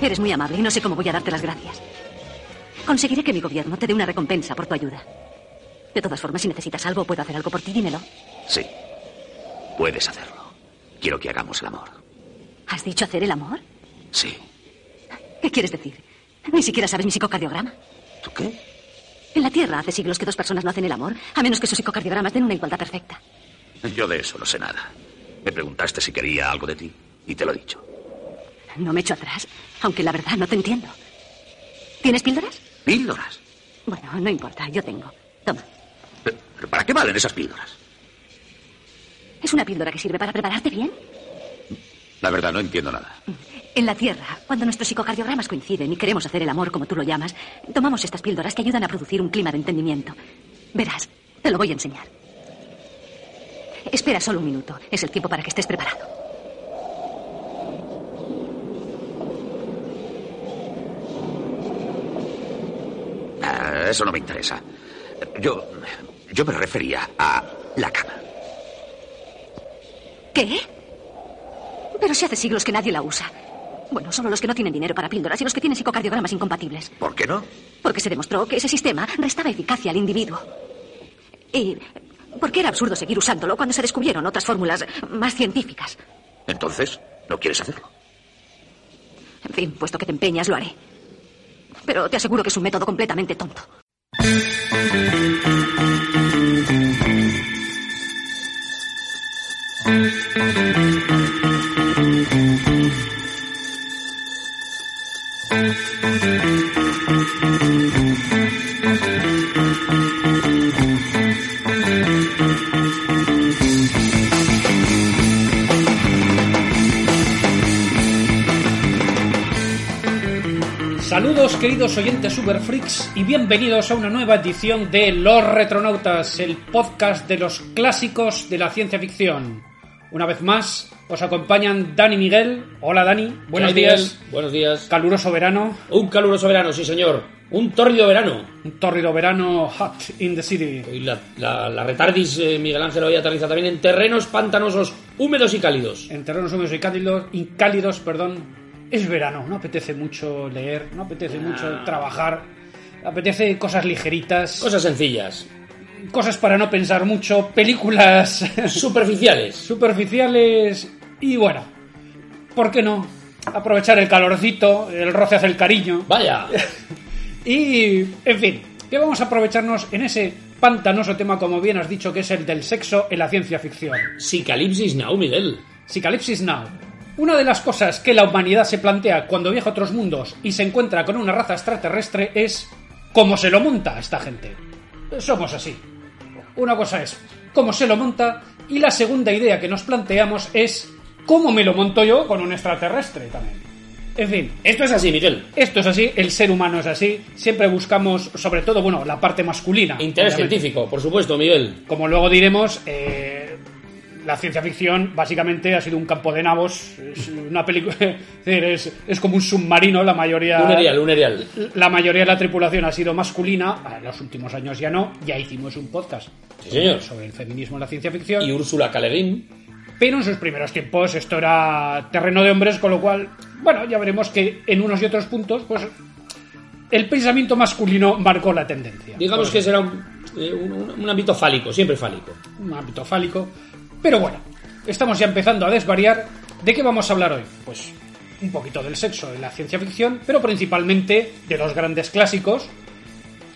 Eres muy amable y no sé cómo voy a darte las gracias. Conseguiré que mi gobierno te dé una recompensa por tu ayuda. De todas formas, si necesitas algo, puedo hacer algo por ti, dímelo. Sí. Puedes hacerlo. Quiero que hagamos el amor. ¿Has dicho hacer el amor? Sí. ¿Qué quieres decir? Ni siquiera sabes mi psicocardiograma. ¿Tú qué? En la Tierra hace siglos que dos personas no hacen el amor, a menos que sus psicocardiogramas den una igualdad perfecta. Yo de eso no sé nada. Me preguntaste si quería algo de ti y te lo he dicho. No me echo atrás, aunque la verdad no te entiendo. ¿Tienes píldoras? ¿Píldoras? Bueno, no importa, yo tengo. Toma. ¿Pero, pero para qué valen esas píldoras? ¿Es una píldora que sirve para prepararte bien? La verdad, no entiendo nada. En la Tierra, cuando nuestros psicocardiogramas coinciden y queremos hacer el amor como tú lo llamas, tomamos estas píldoras que ayudan a producir un clima de entendimiento. Verás, te lo voy a enseñar. Espera solo un minuto. Es el tiempo para que estés preparado. Eso no me interesa. Yo. Yo me refería a la cama. ¿Qué? Pero si hace siglos que nadie la usa. Bueno, solo los que no tienen dinero para píldoras y los que tienen psicocardiogramas incompatibles. ¿Por qué no? Porque se demostró que ese sistema restaba eficacia al individuo. Y porque era absurdo seguir usándolo cuando se descubrieron otras fórmulas más científicas. Entonces, ¿no quieres hacerlo? En fin, puesto que te empeñas, lo haré. Pero te aseguro que es un método completamente tonto. Queridos oyentes Superfreaks y bienvenidos a una nueva edición de Los Retronautas, el podcast de los clásicos de la ciencia ficción. Una vez más os acompañan Dani Miguel. Hola Dani, buenos días. Miguel. Buenos días. Caluroso verano, Un caluroso verano, sí señor. Un tórrido verano. un tórrido verano hot in the city. Hoy la, la- la retardis eh, Miguel Ángel hoy aterriza también en terrenos pantanosos, húmedos y cálidos. En terrenos húmedos y cálidos, y cálidos, perdón, es verano, no apetece mucho leer, no apetece mucho trabajar, apetece cosas ligeritas, Cosas sencillas, cosas para no pensar mucho, películas superficiales. superficiales y bueno, ¿por qué no? Aprovechar el calorcito, el roce hace el cariño Vaya, y, en fin, que vamos a aprovecharnos en ese pantanoso tema, como bien has dicho, que es el del sexo en la ciencia ficción. Psicalipsis now, Miguel. Psicalipsis Now. Una de las cosas que la humanidad se plantea cuando viaja a otros mundos y se encuentra con una raza extraterrestre es cómo se lo monta esta gente. Somos así. Una cosa es cómo se lo monta y la segunda idea que nos planteamos es cómo me lo monto yo con un extraterrestre también. En fin, Esto es así, Miguel. esto es así, el ser humano es así, siempre buscamos sobre todo, bueno, la parte masculina. Interés obviamente. científico, por supuesto, Miguel. Como luego diremos, eh, la ciencia ficción básicamente ha sido un campo de nabos. Es una película. Es, como un submarino, la mayoría. Lunerial, lunerial. La mayoría de la tripulación ha sido masculina. En los últimos años ya no. Ya hicimos un podcast Sí, señor. sobre el feminismo en la ciencia ficción. Y Úrsula Caleguín. Pero en sus primeros tiempos esto era terreno de hombres, con lo cual, bueno, ya veremos que en unos y otros puntos, pues el pensamiento masculino marcó la tendencia. Digamos Pues, que será un, eh, un- un ámbito fálico, siempre fálico. un ámbito fálico. Pero bueno, estamos ya empezando a desvariar. ¿De qué vamos a hablar hoy? Pues un poquito del sexo en la ciencia ficción, pero principalmente de los grandes clásicos.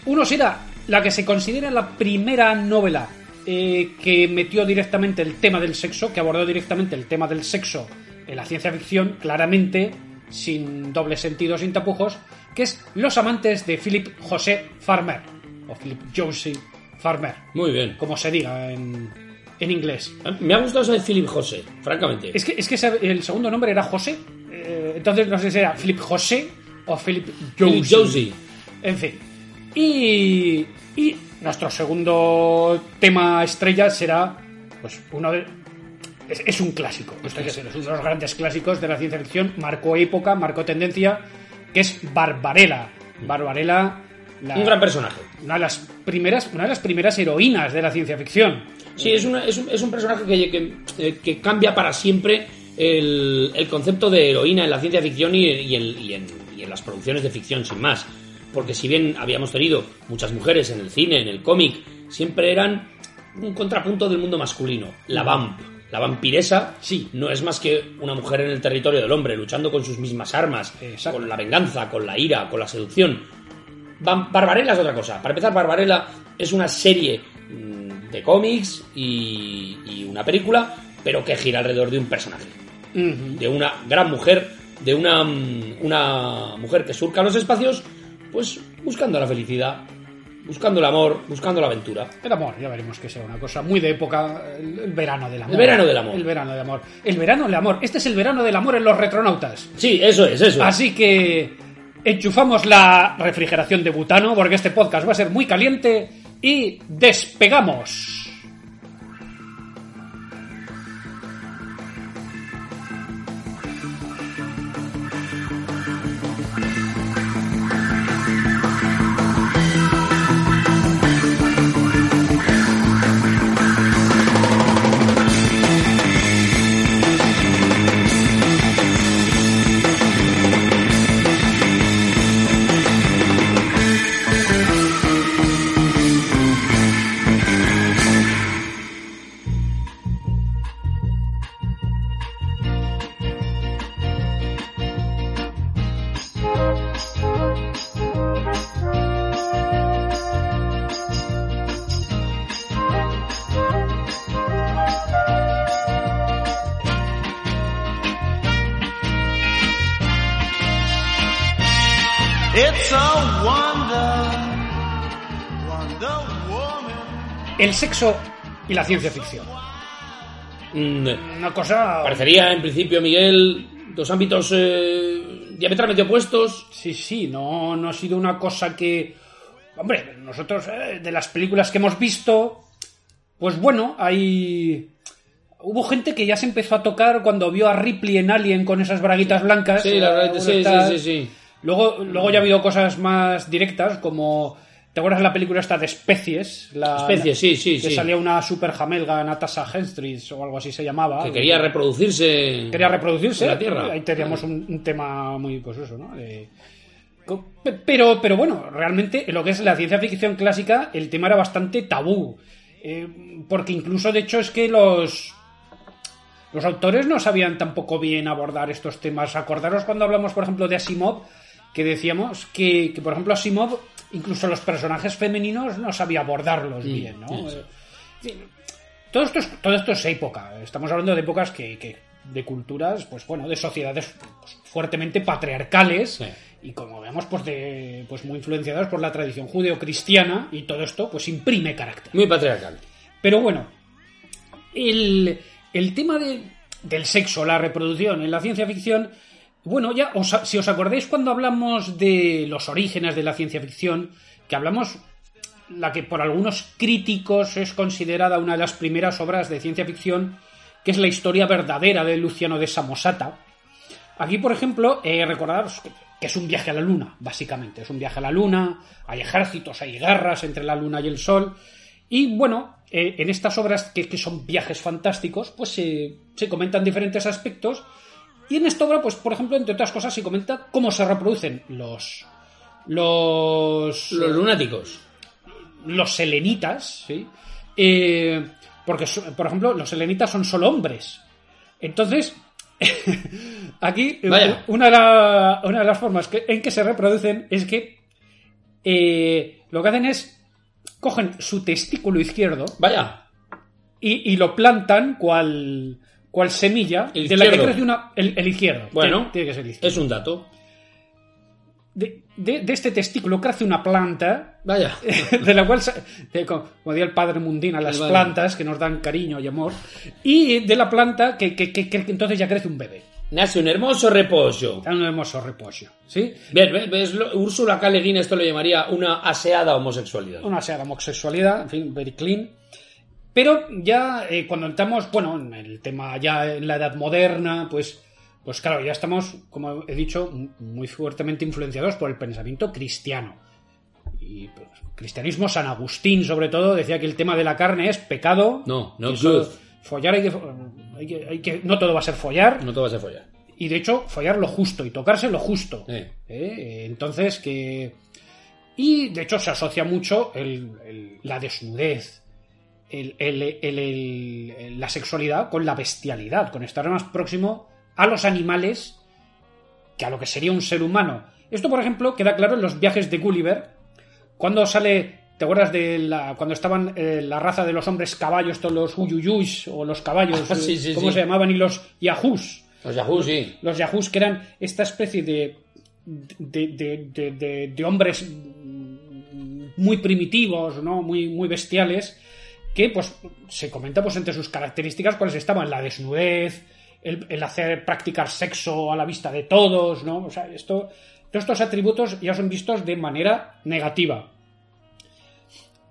Uno será la que se considera la primera novela eh, que metió directamente el tema del sexo, que abordó directamente el tema del sexo en la ciencia ficción, claramente, sin doble sentido, sin tapujos, que es Los amantes de Philip José Farmer, o Philip Josie Farmer Muy bien. como se diga en, en inglés. Me ha gustado ese de Philip José, francamente. Es que, es que el segundo nombre era José, eh, entonces no sé si era Philip José o Philip Philip Josie. Josie. En fin. Y, y nuestro segundo tema estrella será, pues, uno de... Es, es un clásico, hay que decirlo, es uno de los grandes clásicos de la ciencia ficción, marcó época, marcó tendencia, que es Barbarella. Barbarella, la- Un gran personaje. una de las primeras, una de las primeras heroínas de la ciencia ficción. Sí, es, una- es un, es un personaje que, que, eh, que cambia para siempre el, el concepto de heroína en la ciencia ficción y, y en, y en- y en las producciones de ficción, sin más. Porque si bien habíamos tenido muchas mujeres en el cine, en el cómic, siempre eran un contrapunto del mundo masculino. La vamp, la vampiresa, Sí. no es más que una mujer en el territorio del hombre, luchando con sus mismas armas, Exacto. con la venganza, con la ira, con la seducción. Barbarella es otra cosa. Para empezar, Barbarella es una serie mm, de cómics y, y una película, pero que gira alrededor de un personaje. De una gran mujer, de una, mm, una mujer que surca los espacios, pues buscando la felicidad, buscando el amor, buscando la aventura. El amor, ya veremos que sea una cosa muy de época, el, verano del amor. El verano del amor. El verano del amor. El verano del amor. Este es el verano del amor en los retronautas. Sí, eso es, eso es. Así que enchufamos la refrigeración de butano porque este podcast va a ser muy caliente y despegamos. Sexo y la ciencia ficción. Mm, Una cosa... parecería, en principio, Miguel, dos ámbitos eh, diametralmente opuestos. Sí, sí, no, no ha sido una cosa que... Hombre, nosotros, eh, de las películas que hemos visto, pues bueno, hay... Hubo gente que ya se empezó a tocar cuando vio a Ripley en Alien con esas braguitas blancas. Sí, la verdad, eh, sí, sí, sí, sí. Luego, luego ya ha habido cosas más directas, como... ¿Te acuerdas de la película esta de Especies? La, Especies, sí, sí, Que sí. salía una super jamelga, Natasha Henstridge o algo así se llamaba. Que quería reproducirse. quería reproducirse. en la Tierra. Ahí teníamos un, un tema muy, pues eso, ¿no? De- pe- pero, pero bueno, realmente en lo que es la ciencia ficción clásica, el tema era bastante tabú. Eh, porque incluso, de hecho, es que los. Los autores no sabían tampoco bien abordar estos temas. Acordaros cuando hablamos, por ejemplo, de Asimov, que decíamos que, que, por ejemplo, Asimov, incluso los personajes femeninos no sabía abordarlos bien, ¿no? Eh, todo esto, es, todo esto es época. Estamos hablando de épocas que, que- de culturas, pues bueno, de sociedades pues, fuertemente patriarcales Sí. y como vemos, pues de, pues muy influenciadas por la tradición judeo-cristiana y todo esto, pues imprime carácter. Muy patriarcal. Pero bueno, el, el tema de- del sexo, la reproducción en la ciencia ficción, bueno, ya si os acordáis cuando hablamos de los orígenes de la ciencia ficción, que hablamos la que por algunos críticos es considerada una de las primeras obras de ciencia ficción, que es la historia verdadera de Luciano de Samosata. Aquí, por ejemplo, eh, recordaros que- es un viaje a la luna, básicamente. Es un viaje a la luna, hay ejércitos, hay guerras entre la luna y el sol. Y bueno, eh, en estas obras que, son viajes fantásticos, pues se comentan diferentes aspectos. Y en esta obra, pues, por ejemplo, entre otras cosas, se comenta cómo se reproducen los. Los. Los lunáticos. los selenitas, ¿sí? Eh, porque, por ejemplo, los selenitas son solo hombres. Entonces, aquí, eh, Vaya. una de, la- una de las formas que- en que se reproducen es que eh, lo que hacen es cogen su testículo izquierdo Vaya. y, y lo plantan cual, cual semilla El de la que crece una. El, el izquierdo. Bueno, tiene, tiene que ser izquierdo. es un dato. De, de- de este testículo crece una planta Vaya. de la cual, de- como como decía el padre Mundina, las Vale. plantas que nos dan cariño y amor, y de la planta que, que- que- que entonces ya crece un bebé. Nace un hermoso repollo. Un hermoso reposo, ¿sí? Bien, ves, ves, lo- Úrsula K. Esto lo llamaría una aseada homosexualidad. Una sea la homosexualidad, en fin, very clean. Pero ya eh, cuando entramos, bueno, en el tema ya en la edad moderna, pues, pues claro, ya estamos, como he dicho, muy fuertemente influenciados por el pensamiento cristiano. Y pues, cristianismo, San Agustín sobre todo, decía que el tema de la carne es pecado. No, no eso-. Follar hay que... Hay que, hay que, no todo va a ser follar. No todo va a ser follar. Y de hecho, follar lo justo y tocarse lo justo. Eh. ¿Eh? Entonces, que. Y de hecho, se asocia mucho el- el- la desnudez, el- la sexualidad con la bestialidad, con estar más próximo a los animales que a lo que sería un ser humano. Esto, por ejemplo, queda claro en los viajes de Gulliver, cuando sale. ¿Te acuerdas de la, cuando estaban eh, la raza de los hombres caballos, todos los uyuyuys o los caballos, Ah, sí, sí, ¿cómo sí. se llamaban? Y los yahoos Los Yahoo, sí. los yahoos que eran esta especie de de, de- de- hombres muy primitivos, ¿no? Muy, muy bestiales, que pues se comenta pues entre sus características cuáles estaban la desnudez, el, hacer practicar sexo a la vista de todos, ¿no? O sea, esto, todos estos atributos ya son vistos de manera negativa.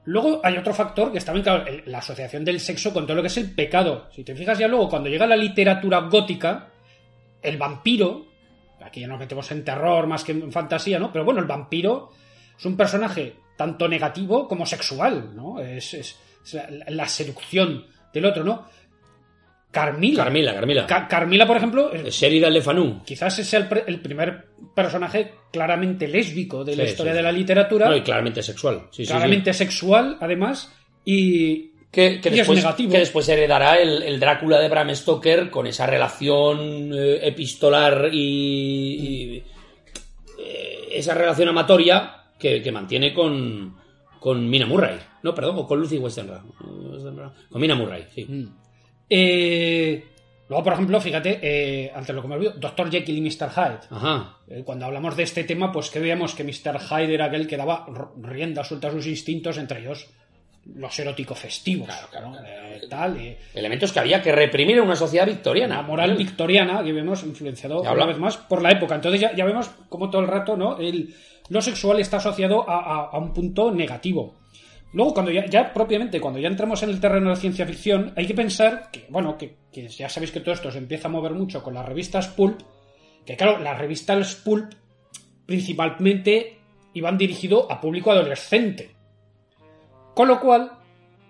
Luego hay otro factor que está bien claro, la asociación del sexo con todo lo que es el pecado. Si te fijas ya luego, cuando llega la literatura gótica, el vampiro, aquí ya nos metemos en terror más que en fantasía, ¿no? Pero bueno, el vampiro es un personaje tanto negativo como sexual, ¿no? Es- la, la seducción del otro, ¿no? Carmila. Carmila, Carmila. Ca- Carmila, por ejemplo, Sheridan Le Fanu. quizás es el, primer personaje claramente lésbico de la Sí, historia sí, de la literatura, No, y claramente sexual. Sí, sí, sí. claramente sexual, además, y, que, que y es después, negativo. que después heredará el, el Drácula de Bram Stoker con esa relación eh, epistolar y, y, eh, esa relación amatoria que, que mantiene con, con Mina Murray. No, perdón, o con Lucy Westenra. Con Mina Murray, sí. Eh, luego, por ejemplo, fíjate, eh, ante lo que me olvido, Dr. Jekyll y Mr. Hyde. Ajá. Eh, cuando hablamos de este tema, pues que veíamos que Mr. Hyde era aquel que daba rienda suelta a sus instintos, entre ellos los eróticos festivos. ¿no? Eh, tal, Elementos que había que reprimir en una sociedad victoriana. la moral victoriana que vemos influenciado una vez más por la época. Entonces ya, ya vemos como todo el rato ¿no? el, lo sexual está asociado a, a- un punto negativo. Luego, cuando ya, ya propiamente, cuando ya entramos en el terreno de la ciencia ficción, hay que pensar que, bueno, que, que ya sabéis que todo esto se empieza a mover mucho con las revistas Pulp, que claro, las revistas Pulp principalmente iban dirigido a público adolescente. Con lo cual,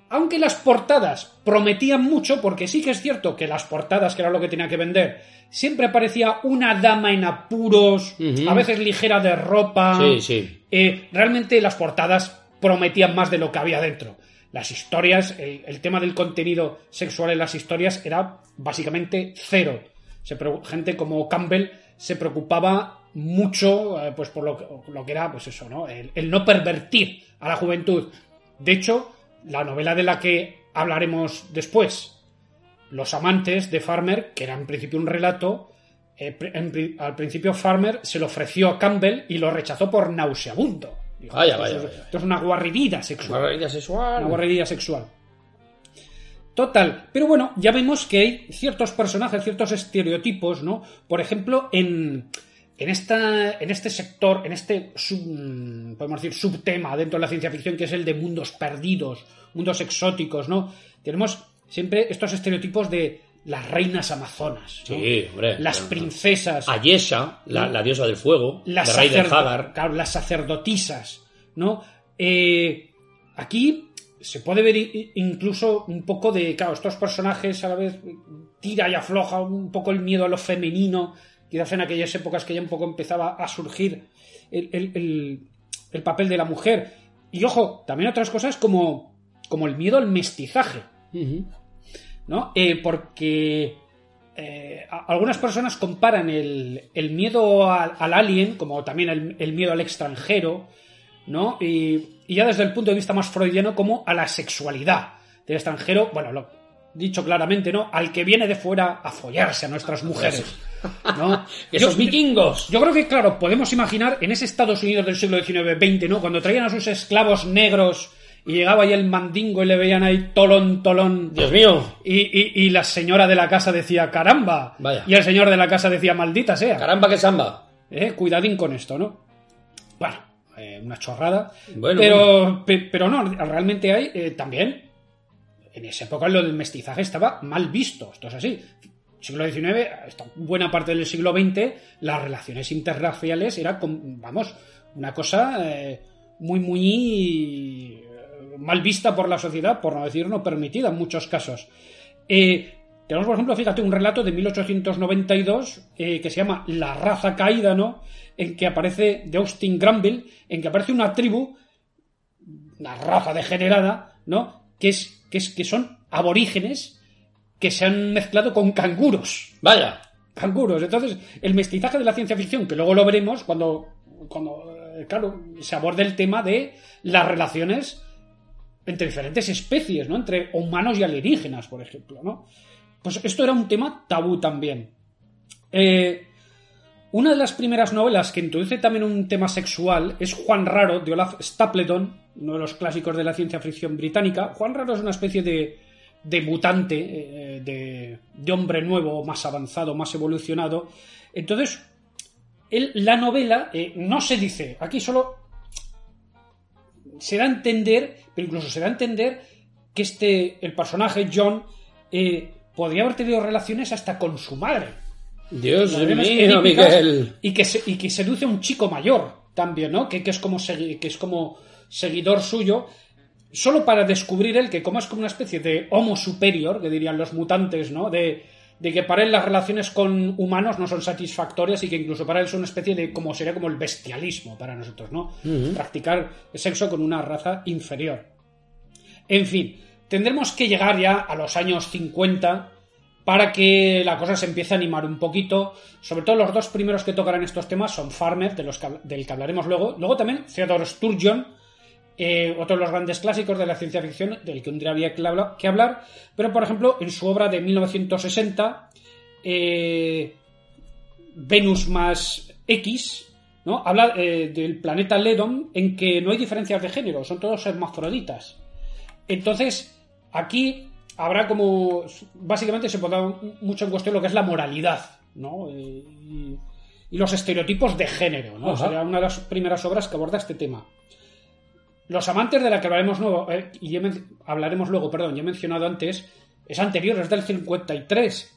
aunque las portadas prometían mucho, porque sí que es cierto que las portadas, que era lo que tenía que vender, siempre aparecía una dama en apuros, a veces ligera de ropa. Sí, sí. Eh, realmente las portadas prometían más de lo que había dentro. Las historias, el, el tema del contenido sexual en las historias era básicamente cero. Se gente como Campbell se preocupaba mucho eh, pues por lo que, lo que era pues eso, ¿no? El, el no pervertir a la juventud. De hecho, la novela de la que hablaremos después, Los amantes de Farmer, que era en principio un relato, eh, en al principio Farmer se lo ofreció a Campbell y lo rechazó por nauseabundo. Dijo, Vaya, esto vaya, es- vaya. Esto es una guarridida sexual. Una realidad sexual. Una guarrería sexual. Total. Pero bueno, ya vemos que hay ciertos personajes, ciertos estereotipos, ¿no? Por ejemplo, en, en, esta, en este sector, en este, sub- podemos decir, subtema dentro de la ciencia ficción, que es el de mundos perdidos, mundos exóticos, ¿no? Tenemos siempre estos estereotipos de las reinas amazonas, ¿no? Sí, hombre. las princesas, Ayesha, la, la diosa del fuego, las, de Rey del sacerdo- Hagar. claro, las sacerdotisas, ¿no? Eh, aquí se puede ver incluso un poco de, claro, estos personajes a la vez tira y afloja un poco el miedo a lo femenino, quizás en aquellas épocas que ya un poco empezaba a surgir el, el- el- el papel de la mujer. Y ojo, también otras cosas como, como el miedo al mestizaje. ¿no? Eh, porque eh, algunas personas comparan el, el miedo al, al alien, como también el, el miedo al extranjero, ¿no? Y, y ya desde el punto de vista más freudiano, como a la sexualidad del extranjero, bueno, lo dicho claramente, ¿no? Al que viene de fuera a follarse a nuestras mujeres, ¿no? Esos Yo- vikingos. yo creo que, claro, podemos imaginar en ese Estados Unidos del siglo XIX-XX, ¿no? Cuando traían a sus esclavos negros y llegaba ahí el mandingo y le veían ahí tolón, tolón. Dios mío. Y, y- y la señora de la casa decía, caramba. Vaya. Y el señor de la casa decía, maldita sea. Caramba que samba. Eh, cuidadín con esto, ¿no? Bueno, eh, una chorrada. Bueno, pero, pe- pero no, realmente hay eh, también. En esa época lo del mestizaje estaba mal visto. Esto es así. Siglo XIX, hasta buena parte del siglo XX, las relaciones interraciales era, com- vamos, una cosa eh, muy, muy eh, mal vista por la sociedad, por no decir no permitida en muchos casos. Eh, Tenemos, por ejemplo, fíjate, un relato de 1892 eh, que se llama La raza caída, ¿no? En que aparece, de Austin Granville, en que aparece una tribu, una raza degenerada, ¿no? Que, es, que, es, que son aborígenes que se han mezclado con canguros. Vaya. Canguros. Entonces, el mestizaje de la ciencia ficción, que luego lo veremos cuando, cuando eh, claro, se aborda el tema de las relaciones entre diferentes especies, ¿no? Entre humanos y alienígenas, por ejemplo, ¿no? Pues esto era un tema tabú también. Eh, una de las primeras novelas que introduce también un tema sexual es Juan Raro, de Olaf Stapleton, uno de los clásicos de la ciencia ficción británica. Juan Raro es una especie de, de mutante, eh, de, de hombre nuevo, más avanzado, más evolucionado. Entonces, él- la novela eh, no se dice, aquí solo se da a entender, pero incluso se da a entender que este, el personaje John, eh, podría haber tenido relaciones hasta con su madre. Dios mío, Miguel. Y que, se- y que seduce a un chico mayor también, ¿no? Que, que es como segui- que es como seguidor suyo. Solo para descubrir él que como es como una especie de homo superior, que dirían los mutantes, ¿no? De, de que para él las relaciones con humanos no son satisfactorias y que incluso para él son una especie de como sería como el bestialismo para nosotros, ¿no? Practicar sexo con una raza inferior. En fin, tendremos que llegar ya a los años 50 para que la cosa se empiece a animar un poquito. Sobre todo los dos primeros que tocarán estos temas son Farmer, de los que, habl- del que hablaremos luego. Luego también Theodore Sturgeon, eh, otro de los grandes clásicos de la ciencia ficción, del que un día había que habla- que hablar. Pero, por ejemplo, en su obra de 1960, eh, Venus más X, ¿no? Habla eh, del planeta Ledon en que no hay diferencias de género, son todos hermafroditas. Entonces, aquí habrá como. Básicamente se pondrá mucho en cuestión lo que es la moralidad, ¿no? Y, y los estereotipos de género, ¿no? Será una de las primeras obras que aborda este tema. Los amantes de la que hablaremos luego, eh, y hablaremos luego, perdón, ya he mencionado antes, es anterior, es del 53.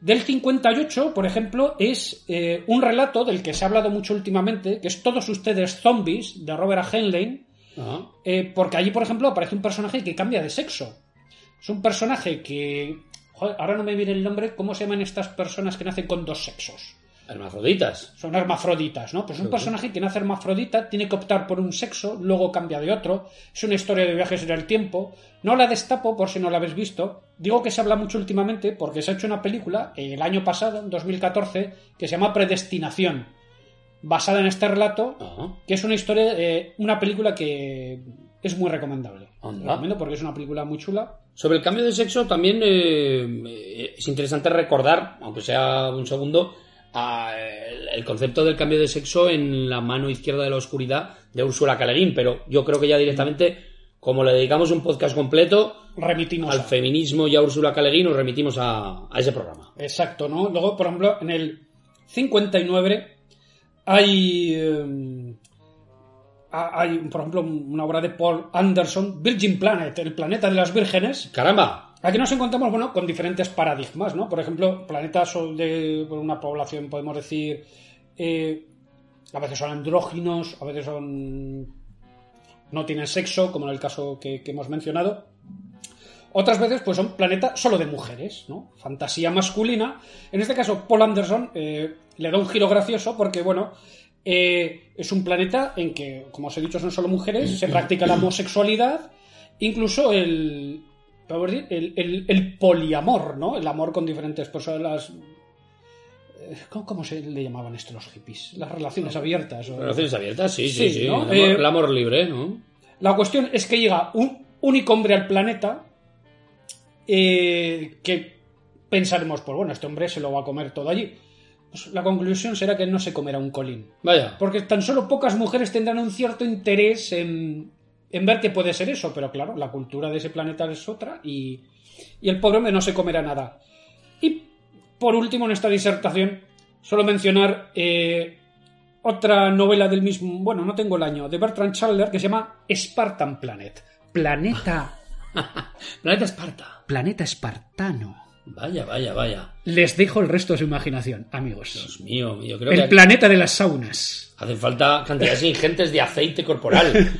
Del 58, por ejemplo, es eh, un relato del que se ha hablado mucho últimamente, que es Todos ustedes zombies, de Robert A. Heinlein, eh, porque allí, por ejemplo, aparece un personaje que cambia de sexo. Es un personaje que... joder, ahora no me viene el nombre, ¿cómo se llaman estas personas que nacen con dos sexos? Hermafroditas. Son hermafroditas, ¿no? Pues un personaje que nace hermafrodita tiene que optar por un sexo, luego cambia de otro. Es una historia de viajes en el tiempo. No la destapo por si no la habéis visto. Digo que se habla mucho últimamente porque se ha hecho una película eh, el año pasado, en 2014, que se llama Predestinación, basada en este relato, Ajá. que es una historia, eh, una película que es muy recomendable. Anda. La recomiendo porque es una película muy chula. Sobre el cambio de sexo también eh, es interesante recordar, aunque sea un segundo, a el, concepto del cambio de sexo en la mano izquierda de la oscuridad de. Le Guin, pero yo creo que ya directamente, como le dedicamos un podcast completo Remitimos al a- feminismo y a. Le Guin, nos remitimos a, a ese programa. Exacto, ¿no? Luego, por ejemplo, en el 59 hay, eh, ha- hay, por ejemplo, una obra de Paul Anderson, Virgin Planet, el planeta de las vírgenes. ¡Caramba! Aquí nos encontramos, bueno, con diferentes paradigmas, ¿no? Por ejemplo, planetas de una población, podemos decir, eh, a veces son andróginos, a veces son no tienen sexo, como en el caso que, que hemos mencionado. Otras veces, pues son planetas solo de mujeres, ¿no? Fantasía masculina. En este caso, Paul Anderson eh, le da un giro gracioso porque, bueno, eh, es un planeta en que, como os he dicho, son solo mujeres, se practica la homosexualidad, incluso el, decir, el, el- el poliamor, ¿no? El amor con diferentes personas. eh, ¿Cómo, cómo se le llamaban esto los hippies? Las relaciones abiertas. o- Relaciones abiertas, sí, sí, Sí, sí. ¿no? El, amor, Eh, el amor libre, ¿no? La cuestión es que llega un único hombre al planeta eh, que pensaremos, pues bueno, este hombre se lo va a comer todo allí. Pues la conclusión será que no se comerá un colín. Vaya. Porque tan solo pocas mujeres tendrán un cierto interés en, en ver que puede ser eso, pero claro, la cultura de ese planeta es otra y, y el pobre hombre no se comerá nada. Y por último, en esta disertación, solo mencionar eh, otra novela del mismo, bueno, no tengo el año, de Bertrand Chandler que se llama Spartan Planet. Planeta, Planeta Esparta. planeta espartano. Vaya, vaya, vaya. Les dejo el resto de su imaginación, amigos. Dios mío, yo creo El que... planeta de las saunas. Hacen falta cantidades ingentes de aceite corporal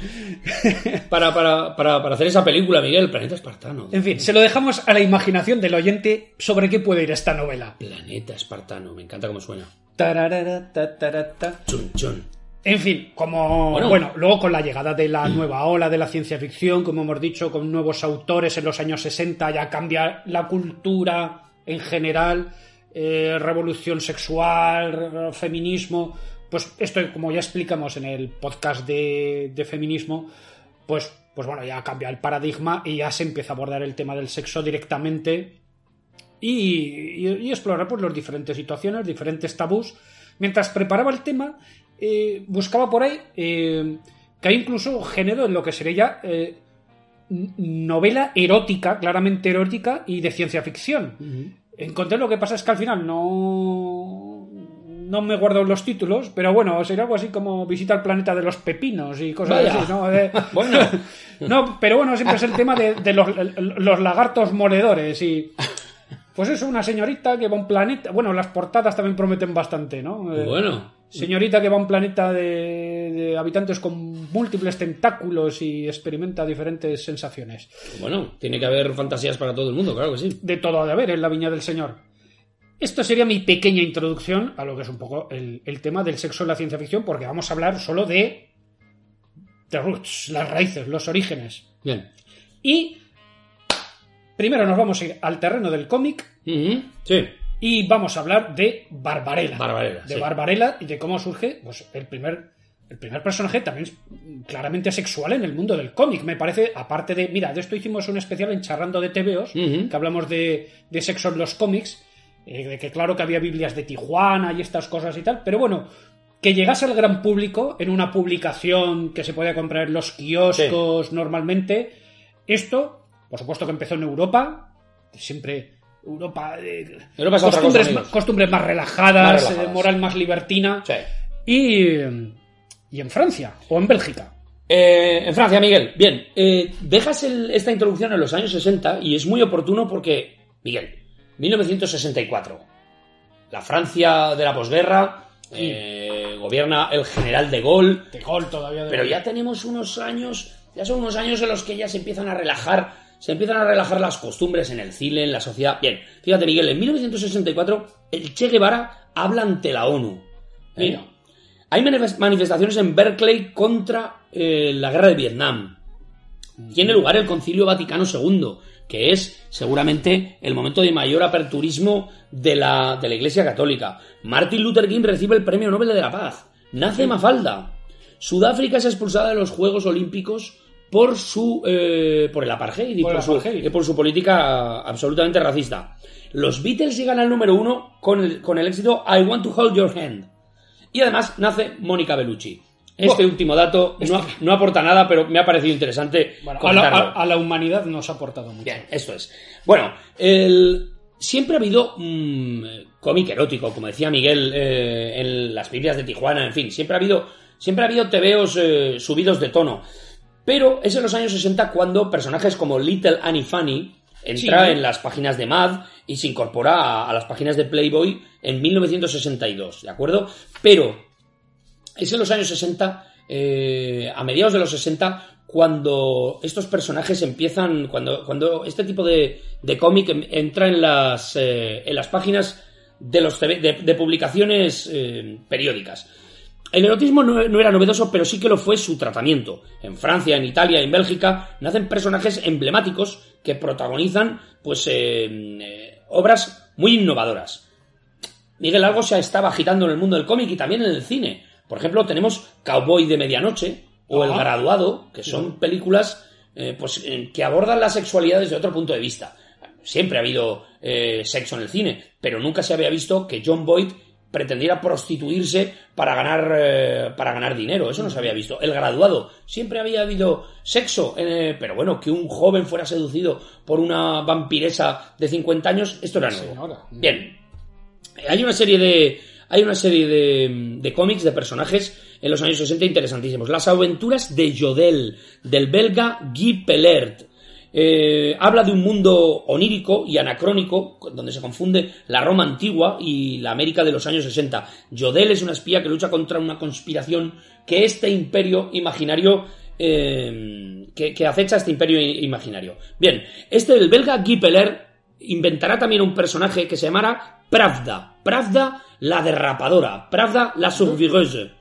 para, para, para, para hacer esa película, Miguel, el planeta espartano. En fin, se lo dejamos a la imaginación del oyente sobre qué puede ir esta novela. Planeta espartano, me encanta cómo suena. Tararara, ta, tara, ta. Chun, chun. En fin, como Bueno. bueno. luego con la llegada de la nueva ola de la ciencia ficción, como hemos dicho, con nuevos autores en los años 60, ya cambia la cultura en general, eh, revolución sexual, feminismo, pues esto, como ya explicamos en el podcast de, de feminismo, pues, pues bueno, ya cambia el paradigma y ya se empieza a abordar el tema del sexo directamente y, y- y explorar pues, las diferentes situaciones, diferentes tabús. Mientras preparaba el tema, eh, buscaba por ahí eh, que hay incluso género en lo que sería ya eh, novela erótica, claramente erótica y de ciencia ficción. Encontré lo que pasa es que al final no. No me guardo los títulos, pero bueno, sería algo así como visita al planeta de los pepinos y cosas Vaya. así, ¿no? De- Bueno. no, pero bueno, siempre es el tema de, de los, los lagartos moledores y. Pues eso, una señorita que va a un planeta. Bueno, las portadas también prometen bastante, ¿no? Eh, Bueno, Señorita que va a un planeta de, de habitantes con múltiples tentáculos y experimenta diferentes sensaciones. bueno, tiene que haber fantasías para todo el mundo, claro que sí. De todo ha de haber en la viña del Señor. Esto sería mi pequeña introducción a lo que es un poco el, el tema del sexo en la ciencia ficción, porque vamos a hablar solo de. The roots, las raíces, los orígenes. Bien. Y. Primero nos vamos a ir al terreno del cómic Sí. Y vamos a hablar de Barbarella. Barbarella, De sí. Barbarella y de cómo surge pues, el primer. El primer personaje también claramente sexual en el mundo del cómic. Me parece, aparte de. Mira, de esto hicimos un especial en Charrando de TVOs, que hablamos de, de sexo en los cómics. eh, de que claro que había Biblias de Tijuana y estas cosas y tal, pero bueno, que llegase al gran público en una publicación que se podía comprar en los kioscos normalmente, esto, por supuesto que empezó en Europa, siempre Europa, eh, Europa es costumbres, amigos. costumbres más relajadas, Más relajadas. eh, moral más libertina, Sí. y, y en Francia o en Bélgica. Eh, en Francia, Miguel. Bien, eh, dejas el- esta introducción en los años 60 y es muy oportuno porque, Miguel, 1964. La Francia de la posguerra, gobierna el general de Gaulle, De gol todavía. de pero ya tenemos unos años, ya son unos años en los que ya se empiezan a relajar, se empiezan a relajar las costumbres en el cine, en la sociedad. Bien, fíjate, Miguel, en 1964 el Che Guevara habla ante la ONU. Mira. Hay manif- manifestaciones en Berkeley contra eh, la guerra de Vietnam. Tiene lugar el Concilio Vaticano II, que es seguramente el momento de mayor aperturismo de la, de la Iglesia Católica. Martin Luther King recibe el Premio Nobel de la Paz. Nace Mafalda. Sudáfrica es expulsada de los Juegos Olímpicos por su eh, por el apartheid y Por por, su, por política absolutamente racista. Los Beatles llegan al número uno con el, con el éxito I Want to Hold Your Hand. Y además nace Mónica Bellucci. Este último dato no, no aporta nada, pero me ha parecido interesante Bueno, a, la, comentarlo. a- a la humanidad nos ha aportado mucho. Bien, esto es. Bueno, el- siempre ha habido mm, cómic erótico, como decía Miguel, eh, en las Biblias de Tijuana, en fin, siempre ha habido, siempre ha habido tebeos eh, subidos de tono. Pero es en los años 60 cuando personajes como Little Annie Fanny entra Sí. en las páginas de Mad y se incorpora a, a las páginas de Playboy en 1962, ¿de acuerdo? Pero es en los años 60, eh, a mediados de los 60, cuando estos personajes empiezan, cuando, cuando este tipo de, de cómic entra en las, eh, en las páginas de, los TV de, de publicaciones eh, periódicas. El erotismo no, no era novedoso, pero sí que lo fue su tratamiento. En Francia, en Italia, en Bélgica, nacen personajes emblemáticos que protagonizan pues, eh, eh, obras muy innovadoras. Miguel algo se estaba agitando en el mundo del cómic y también en el cine. Por ejemplo, tenemos Cowboy de Medianoche o El. Graduado, que son películas eh, pues, que abordan la sexualidad desde otro punto de vista. Siempre ha habido eh, sexo en el cine, pero nunca se había visto que John Boyd pretendiera prostituirse para ganar, eh, para ganar dinero. Eso no se había visto. El graduado. Siempre había habido sexo, eh, pero bueno, que un joven fuera seducido por una vampiresa de 50 años, esto era nuevo. Señora. Bien, hay una serie de. Hay una serie de, de cómics, de personajes en los años 60 interesantísimos. Las aventuras de Jodel, del belga Guy Pellert. Eh, habla de un mundo onírico y anacrónico, donde se confunde la Roma antigua y la América de los años 60. Jodel es una espía que lucha contra una conspiración que este imperio imaginario eh, que, acecha este imperio imaginario. Bien, este del belga Guy Peller inventará también un personaje que se llamará Pravda. Pravda la derrapadora, Pravda la surviveuse.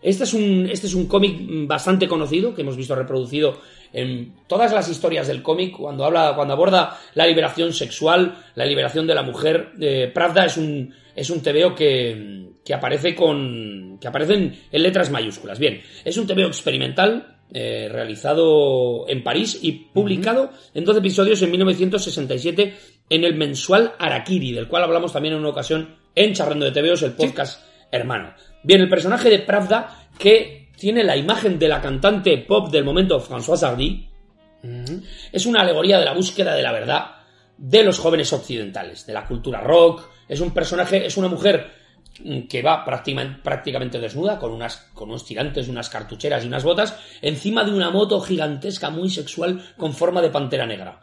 Este es un, este es un cómic bastante conocido que hemos visto reproducido en todas las historias del cómic cuando habla, cuando aborda la liberación sexual, la liberación de la mujer. Eh, Pravda es un, es un TVO que, que aparece con, que aparecen en letras mayúsculas. Bien, es un TVO experimental eh, realizado en París y publicado en 12 episodios en 1967 en el mensual Arakiri, del cual hablamos también en una ocasión en Charrando de TVOs, el podcast hermano. Bien, el personaje de Pravda, que tiene la imagen de la cantante pop del momento Françoise Hardy, es una alegoría de la búsqueda de la verdad de los jóvenes occidentales, de la cultura rock. Es un personaje, es una mujer mm, que va prácticamente, desnuda, con, unas, con unos tirantes, unas cartucheras y unas botas, encima de una moto gigantesca muy sexual con forma de pantera negra.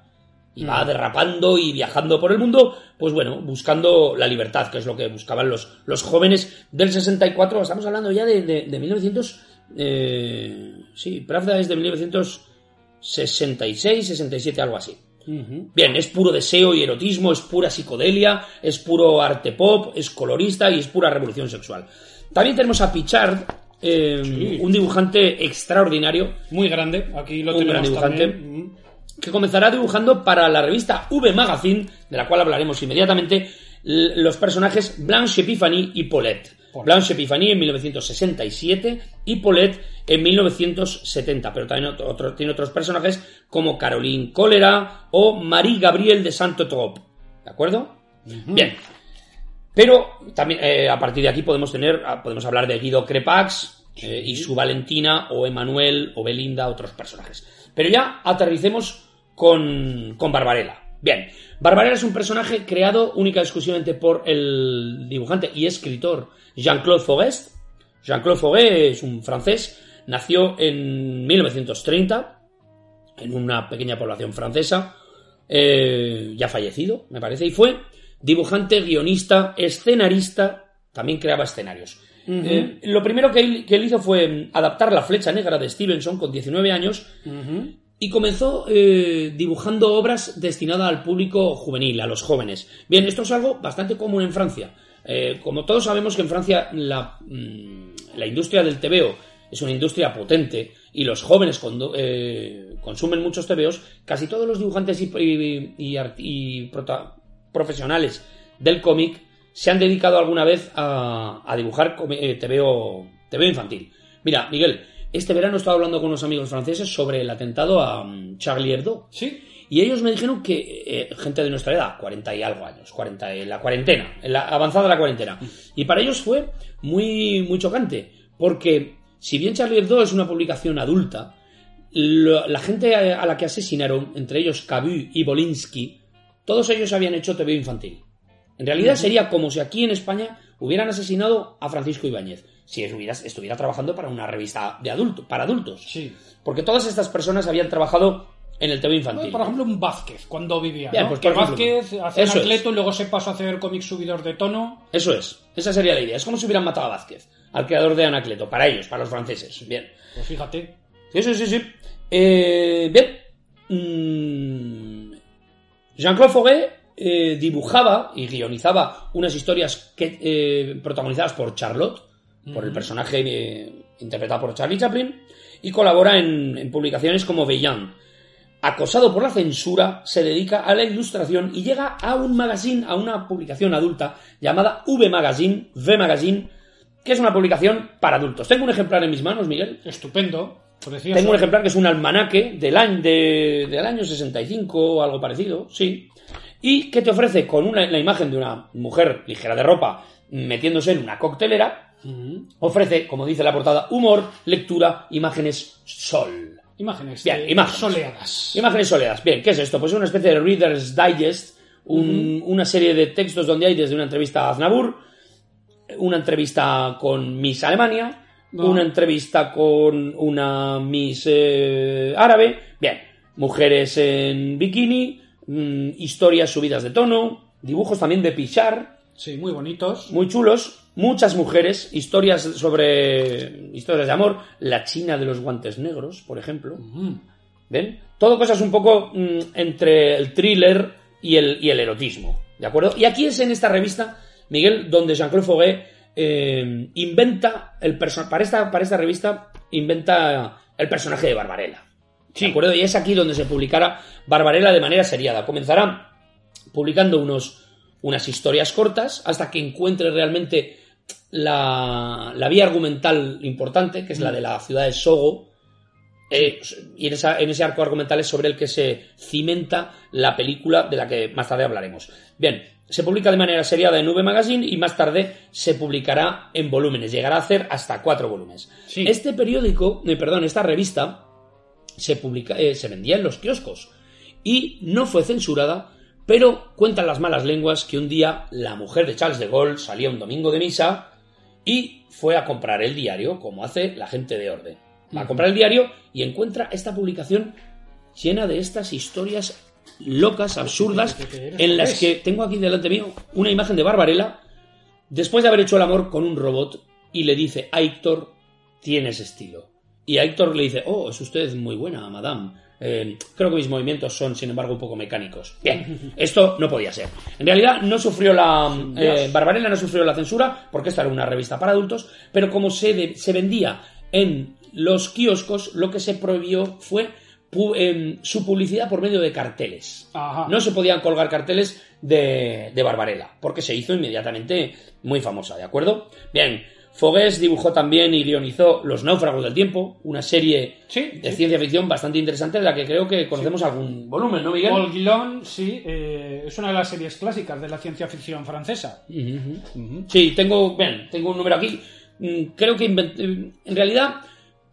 Y va derrapando y viajando por el mundo, pues bueno, buscando la libertad, que es lo que buscaban los, los jóvenes del 64. Estamos hablando ya de, de, de 1900. Eh, sí, Pravda es de 1966, 67, algo así. Bien, es puro deseo y erotismo, es pura psicodelia, es puro arte pop, es colorista y es pura revolución sexual. También tenemos a Pichard, eh, Sí. un dibujante extraordinario, Muy grande. Aquí lo Un tenemos gran dibujante. también. Que comenzará dibujando para la revista V Magazine, de la cual hablaremos inmediatamente, los personajes Blanche Epiphanie y Paulette. Blanche Epiphanie en 1967 y Paulette en 1970, pero también otro- tiene otros personajes como Caroline Cólera o Marie Gabriel de Santo Trop. ¿De acuerdo? Bien. Pero también eh, a partir de aquí podemos tener, ah, podemos hablar de Guido Crepax eh, y su Valentina o Emanuel o Belinda, otros personajes. Pero ya aterricemos con, con Barbarella. Bien, Barbarella es un personaje creado única y exclusivamente por el dibujante y escritor Jean-Claude Faurest. Jean-Claude Faurest es un francés, nació en 1930 en una pequeña población francesa, eh, ya fallecido, me parece, y fue dibujante, guionista, escenarista, también creaba escenarios. Eh, lo primero que él, que él hizo fue adaptar La flecha negra de Stevenson con 19 años. Y comenzó eh, dibujando obras destinadas al público juvenil, a los jóvenes. Bien, esto es algo bastante común en Francia. Eh, como todos sabemos que en Francia la, mm, la industria del TVO es una industria potente y los jóvenes cuando, eh, consumen muchos TVOs, casi todos los dibujantes y, profesionales del cómic se han dedicado alguna vez a, a dibujar eh, TVO, TVO infantil. Mira, Miguel, este verano he estado hablando con unos amigos franceses sobre el atentado a mm, Charlie Hebdo. Sí. Y ellos me dijeron que eh, gente de nuestra edad, 40 y algo años, 40 en la cuarentena, en la avanzada la cuarentena. Y para ellos fue muy, muy chocante, porque si bien Charlie Hebdo es una publicación adulta, lo- la gente a, a la que asesinaron, entre ellos Cabu y Bolinsky, todos ellos habían hecho TV infantil. En realidad sería como si aquí en España hubieran asesinado a Francisco Ibáñez, si estuviera, estuviera trabajando para una revista de adulto, para adultos. Sí. Porque todas estas personas habían trabajado en el TV infantil. Por ejemplo, un Vázquez, cuando vivía. Bien, ¿no? pues, que. Vázquez hacía. Anacleto y luego se pasó a hacer cómics subidor de tono. Eso es, esa sería la idea. Es como si hubieran matado a Vázquez, al creador de Anacleto, para ellos, para los franceses. Bien. Pues fíjate. Sí, sí, sí, sí. Eh, bien. Mm, Jean-Claude Fauret eh, dibujaba y guionizaba unas historias que, eh, protagonizadas por Charlotte, por el personaje eh, interpretado por Charlie Chaplin, y colabora en, en publicaciones como Veillant. Acosado por la censura, se dedica a la ilustración y llega a un magazine, a una publicación adulta llamada V Magazine, V Magazine, que es una publicación para adultos. Tengo un ejemplar en mis manos, Miguel. Estupendo. Precioso. Tengo un ejemplar que es un almanaque del año, de- del año 65 o algo parecido, sí. Y que te ofrece con una, la imagen de una mujer ligera de ropa metiéndose en una coctelera, Ofrece, como dice la portada, humor, lectura, imágenes, sol. Imágenes. Bien, eh, imágenes. Soleadas. Imágenes soleadas. Bien, ¿qué es esto? Pues es una especie de Reader's Digest, un- una serie de textos donde hay desde una entrevista a Aznavour, una entrevista con Miss Alemania, No. una entrevista con una Miss eh, árabe. Bien, mujeres en bikini, mm, historias subidas de tono, dibujos también de Pichar, Sí, muy bonitos. muy chulos, muchas mujeres, historias sobre historias de amor, la China de los guantes negros, por ejemplo. Mm. ¿Ven? Todo cosas un poco mm, entre el thriller y el, y el erotismo. ¿De acuerdo? Y aquí es en esta revista, Miguel, donde Jean-Claude Foguet eh, inventa el para esta para esta revista inventa el personaje de Barbarella. ¿De acuerdo? Y es aquí donde se publicará Barbarella de manera seriada. Comenzará publicando unos, unas historias cortas hasta que encuentre realmente la, la vía argumental importante, que es la de la ciudad de Sogo. Eh, y en, esa- en ese arco argumental es sobre el que se cimenta la película de la que más tarde hablaremos. Bien, se publica de manera seriada en V Magazine y más tarde se publicará en volúmenes. Llegará a hacer hasta cuatro volúmenes. Sí. Este periódico, eh, perdón, esta revista se, publica, eh, se vendía en los kioscos y no fue censurada, pero cuentan las malas lenguas que un día la mujer de Charles de Gaulle salía un domingo de misa y fue a comprar el diario, como hace la gente de orden. Va a comprar el diario y encuentra esta publicación llena de estas historias locas, absurdas, en las que tengo aquí delante mío una imagen de Barbarella después de haber hecho el amor con un robot y le dice a Héctor, tienes estilo. Y a Héctor le dice, oh, es usted muy buena, madame. Eh, creo que mis movimientos son, sin embargo, un poco mecánicos. Bien, esto no podía ser. En realidad no sufrió la... eh, Barbarella no sufrió la censura, porque esta era una revista para adultos, pero como se, de- se vendía en los kioscos, lo que se prohibió fue pu- em, su publicidad por medio de carteles. Ajá. No se podían colgar carteles de, de Barbarella, porque se hizo inmediatamente muy famosa, ¿de acuerdo? Bien, Fogués dibujó también y guionizó Los náufragos del tiempo, una serie Sí, de sí. ciencia ficción bastante interesante de la que creo que conocemos algún volumen, ¿no, Miguel? Paul Guillon, sí, eh, es una de las series clásicas de la ciencia ficción francesa. Sí, tengo, bien, tengo un número aquí. Mm, Creo que invent- en realidad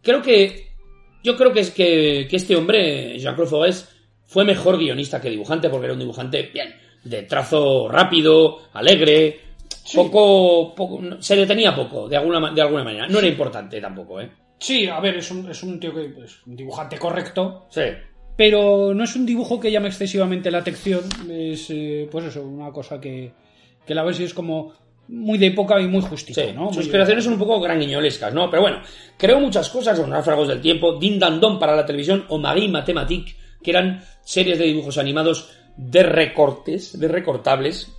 creo que yo creo que es que, que este hombre, Jean-Claude Fogues, fue mejor guionista que dibujante porque era un dibujante bien de trazo rápido, alegre, poco, poco se detenía poco de alguna de alguna manera. No era importante tampoco, ¿eh? Sí, a ver, es un, es un tío que es un dibujante correcto, Sí. pero no es un dibujo que llame excesivamente la atención. Es, eh, pues eso, una cosa que, que la ves y es como muy de época y muy justito, Sí, ¿no? sus Muy- inspiraciones son un poco granuñolescas, ¿no? Pero bueno, creó muchas cosas, los náufragos del tiempo, Din Dan Don para la televisión o Marie Mathématique, que eran series de dibujos animados de recortes, de recortables.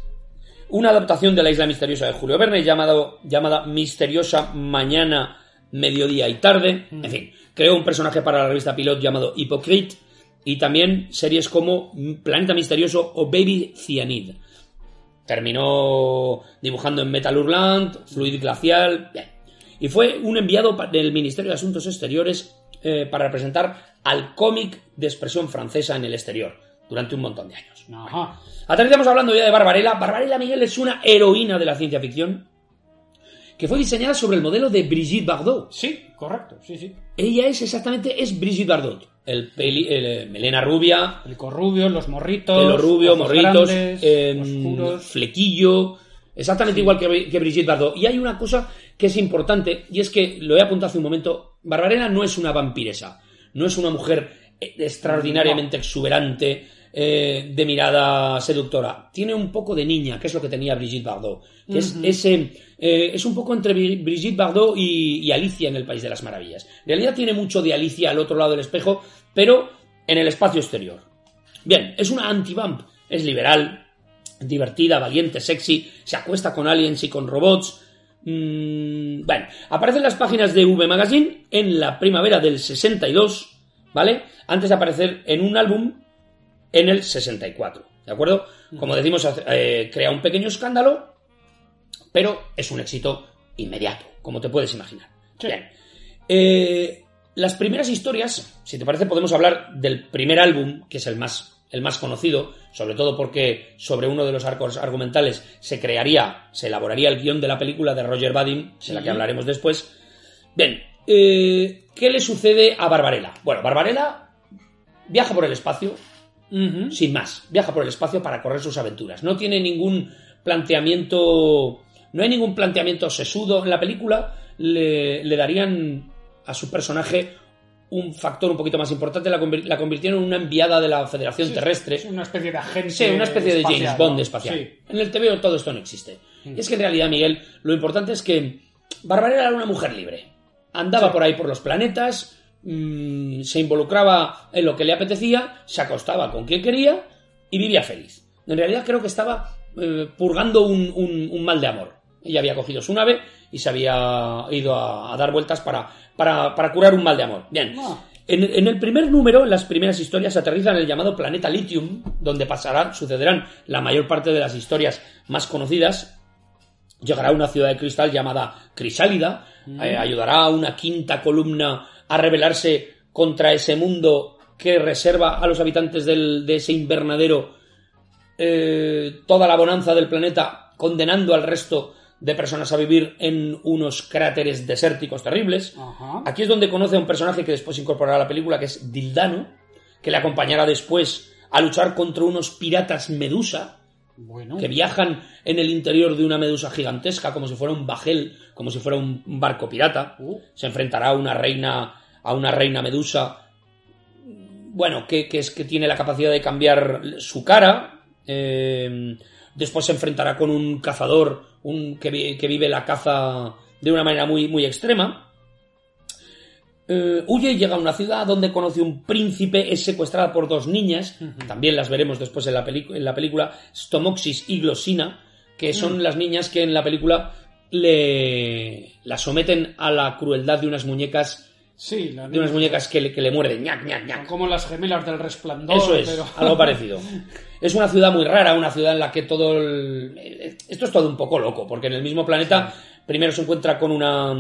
Una adaptación de La Isla Misteriosa de Julio Verne llamado, llamada Misteriosa Mañana, Mediodía y Tarde. En fin, creó un personaje para la revista Pilot llamado Hypocrite y también series como Planeta Misterioso o Baby Cyanide. Terminó dibujando en Metal Hurlant, Fluid Glacial. Y fue un enviado del Ministerio de Asuntos Exteriores eh, para representar al cómic de expresión francesa en el exterior durante un montón de años. Ajá. Aterrizamos hablando ya de Barbarella. Barbarella Miguel es una heroína de la ciencia ficción que fue diseñada sobre el modelo de Brigitte Bardot. Sí, correcto, sí, sí. Ella es exactamente, es Brigitte Bardot. El, peli- el, eh, melena rubia, El rubio, los morritos. pelo rubio, morritos, grandes, oscuros. flequillo, exactamente igual que, que Brigitte Bardot. Y hay una cosa que es importante, y es que lo he apuntado hace un momento, Barbarella no es una vampiresa, no es una mujer eh, extraordinariamente exuberante, eh, de mirada seductora. Tiene un poco de niña, que es lo que tenía Brigitte Bardot, que es ese... eh, es un poco entre Bri- Brigitte Bardot y, y Alicia en el País de las Maravillas. En realidad tiene mucho de Alicia al otro lado del espejo, pero en el espacio exterior. Bien, es una anti-vamp. Es liberal, divertida, valiente, sexy, se acuesta con aliens y con robots. Mm, bueno, aparece en las páginas de V Magazine en la primavera del 62, ¿vale? Antes de aparecer en un álbum en el 64, ¿de acuerdo? Como decimos, eh, crea un pequeño escándalo, pero es un éxito inmediato, como te puedes imaginar. Bien. Eh, las primeras historias, si te parece, podemos hablar del primer álbum, que es el más, el más conocido, sobre todo porque sobre uno de los arcos argumentales se crearía, se elaboraría el guion de la película de Roger Vadim, de la que hablaremos después. Bien, eh, ¿qué le sucede a Barbarella? Bueno, Barbarella viaja por el espacio, Sin más, viaja por el espacio para correr sus aventuras. No tiene ningún planteamiento, no hay ningún planteamiento sesudo en la película. Le, le darían a su personaje un factor un poquito más importante, la, convir- la convirtieron en una enviada de la Federación Terrestre. Es una especie de agente. Sí, una especie de James Bond ¿no? espacial. Sí. En el TVO todo esto no existe. Y es que en realidad, Miguel, lo importante es que Barbarella era una mujer libre. Andaba por ahí por los planetas, mm, se involucraba en lo que le apetecía, se acostaba con quien quería y vivía feliz. En realidad creo que estaba eh, purgando un, un- un mal de amor. Ella había cogido su nave y se había ido a, a dar vueltas para, para, para curar un mal de amor. Bien. Ah. En, en el primer número, en las primeras historias, se aterriza en el llamado planeta Lithium, donde pasarán, sucederán la mayor parte de las historias más conocidas. Llegará a una ciudad de cristal llamada Crisálida, eh, ayudará a una quinta columna a rebelarse contra ese mundo que reserva a los habitantes del- de ese invernadero eh, toda la bonanza del planeta, condenando al resto de personas a vivir en unos cráteres desérticos terribles. Ajá. Aquí es donde conoce a un personaje que después incorporará a la película, que es Dildano, que le acompañará después a luchar contra unos piratas medusa, Bueno. que viajan en el interior de una medusa gigantesca, como si fuera un bajel, como si fuera un barco pirata. Uh. Se enfrentará a una reina, a una reina medusa, bueno, que, que es que tiene la capacidad de cambiar su cara. eh, después se enfrentará con un cazador, un que, vi- que vive la caza de una manera muy, muy extrema. Eh, huye y llega a una ciudad donde conoce un príncipe, es secuestrada por dos niñas, también las veremos después en la, en la película, Stomoxis y Glossina, que son las niñas que en la película le la someten a la crueldad de unas muñecas Sí, la de unas muñecas que le, que le muerden, ñac, ñac, ñac. como las gemelas del resplandor. Eso es, pero- algo parecido. Es una ciudad muy rara, una ciudad en la que todo el... Esto es todo un poco loco, porque en el mismo planeta primero se encuentra con una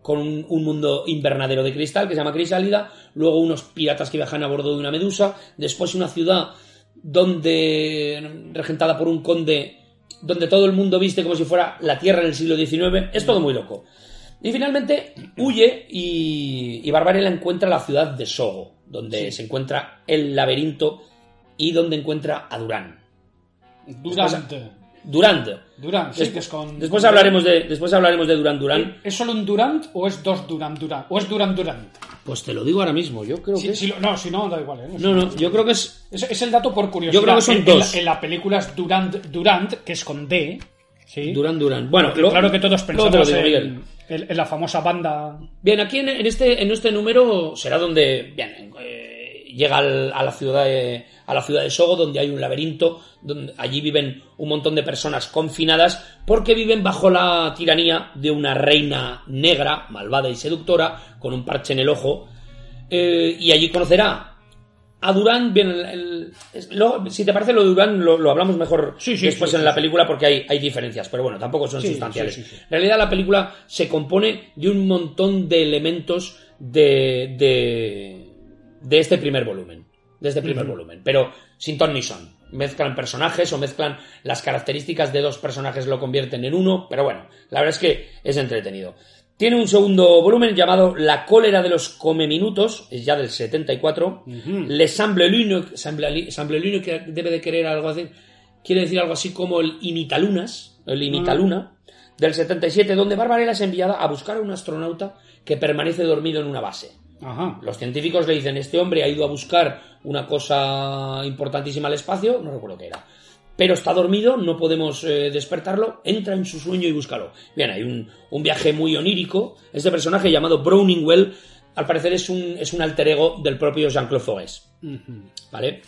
con un, un mundo invernadero de cristal que se llama Crisálida, luego unos piratas que viajan a bordo de una medusa, después una ciudad donde regentada por un conde donde todo el mundo viste como si fuera la Tierra en el siglo XIX, es todo muy loco. Y finalmente huye y, y Barbarella encuentra la ciudad de Sogo, donde se encuentra el laberinto y donde encuentra a Durán. Durant. Durand. Durant, sí, que es con. Después hablaremos de, después hablaremos de Durán Durán. ¿Es solo un Durant o es dos Durant Durant? ¿O es Durant Durant? Pues te lo digo ahora mismo, yo creo que si lo- no, si no, da igual. ¿eh? No, no, yo creo que es... Es, es el dato por curiosidad. Yo creo que son En- en dos. la- En, la película es Durant Durant, que es con D. ¿sí? Durán Durán. Bueno, lo- claro que todos te lo pensamos digo, en, En- la famosa banda. Bien, aquí en, en este, en este número será donde bien, eh, llega al- a la ciudad de, a la ciudad de Sogo, donde hay un laberinto, donde allí viven un montón de personas confinadas porque viven bajo la tiranía de una reina negra, malvada y seductora, con un parche en el ojo, eh, y allí conocerá a Durán, bien, el- lo- si te parece lo de Durán lo, lo hablamos mejor Sí, sí, después sí, en la película porque hay, hay diferencias, pero bueno, tampoco son sustanciales. En realidad la película se compone de un montón de elementos de, de, de este primer volumen. De este primer volumen. Pero sin ton ni son. Mezclan personajes o mezclan las características de dos personajes lo convierten en uno. Pero bueno, la verdad es que es entretenido. Tiene un segundo volumen llamado La cólera de los comeminutos, es ya del 74. Le Semble Lune, Semble, Semble Lune, que debe de querer algo así, quiere decir algo así como el Imitalunas, el Imitaluna, del 77, donde Barbarella es enviada a buscar a un astronauta que permanece dormido en una base. Ajá. Los científicos le dicen, este hombre ha ido a buscar una cosa importantísima al espacio, no recuerdo qué era. Pero está dormido, no podemos eh, despertarlo, entra en su sueño y búscalo. Bien, hay un, un viaje muy onírico. Este personaje llamado Browningwell, al parecer es un, es un alter ego del propio Jean-Claude Fogues. ¿Vale?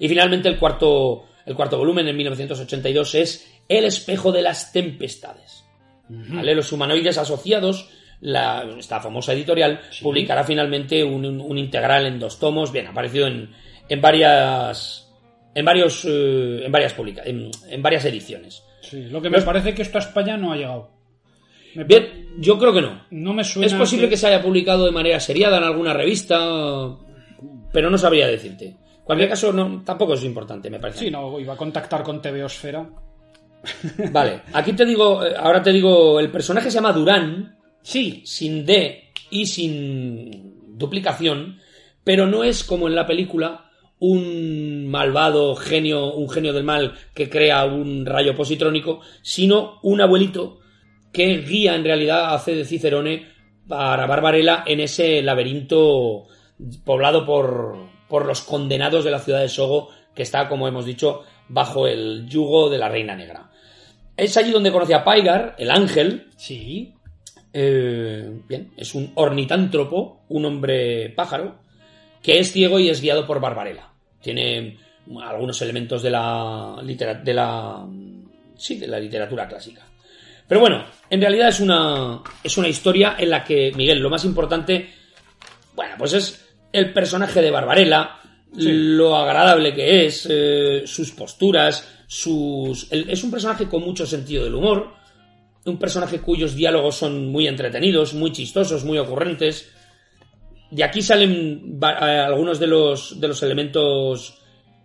Y finalmente el cuarto, el cuarto volumen, en 1982, es El espejo de las tempestades. ¿Vale? Los humanoides asociados, la, esta famosa editorial, publicará finalmente un, un- un integral en dos tomos, bien, ha aparecido en, en varias en varios eh, en varias publica en, en varias ediciones. Sí, lo que me parece que esto a España no ha llegado. Me Bien, yo creo que no. No me suena. Es posible que se haya publicado de manera seriada en alguna revista, pero no sabría decirte. En cualquier caso, no, tampoco es importante, me parece. Sí, no, iba a contactar con TVosfera. Vale, aquí te digo, eh, ahora te digo, el personaje se llama Durán, Sí, sin D y sin duplicación, pero no es como en la película un malvado genio, un genio del mal que crea un rayo positrónico, sino un abuelito que guía en realidad, hace de Cicerone para Barbarella en ese laberinto poblado por, por los condenados de la ciudad de Sogo, que está, como hemos dicho, bajo el yugo de la Reina Negra. Es allí donde conoce a Paigar, el ángel. Sí. eh, bien, es un ornitántropo, un hombre pájaro, que es ciego y es guiado por Barbarella. Tiene algunos elementos de la, litera- de la, sí, de la literatura clásica. Pero bueno, en realidad es una, es una historia en la que, Miguel, lo más importante, bueno, pues es el personaje de Barbarella, lo agradable que es, eh, sus posturas, sus... el- es un personaje con mucho sentido del humor, un personaje cuyos diálogos son muy entretenidos, muy chistosos, muy ocurrentes. De aquí salen eh, algunos de los, de los elementos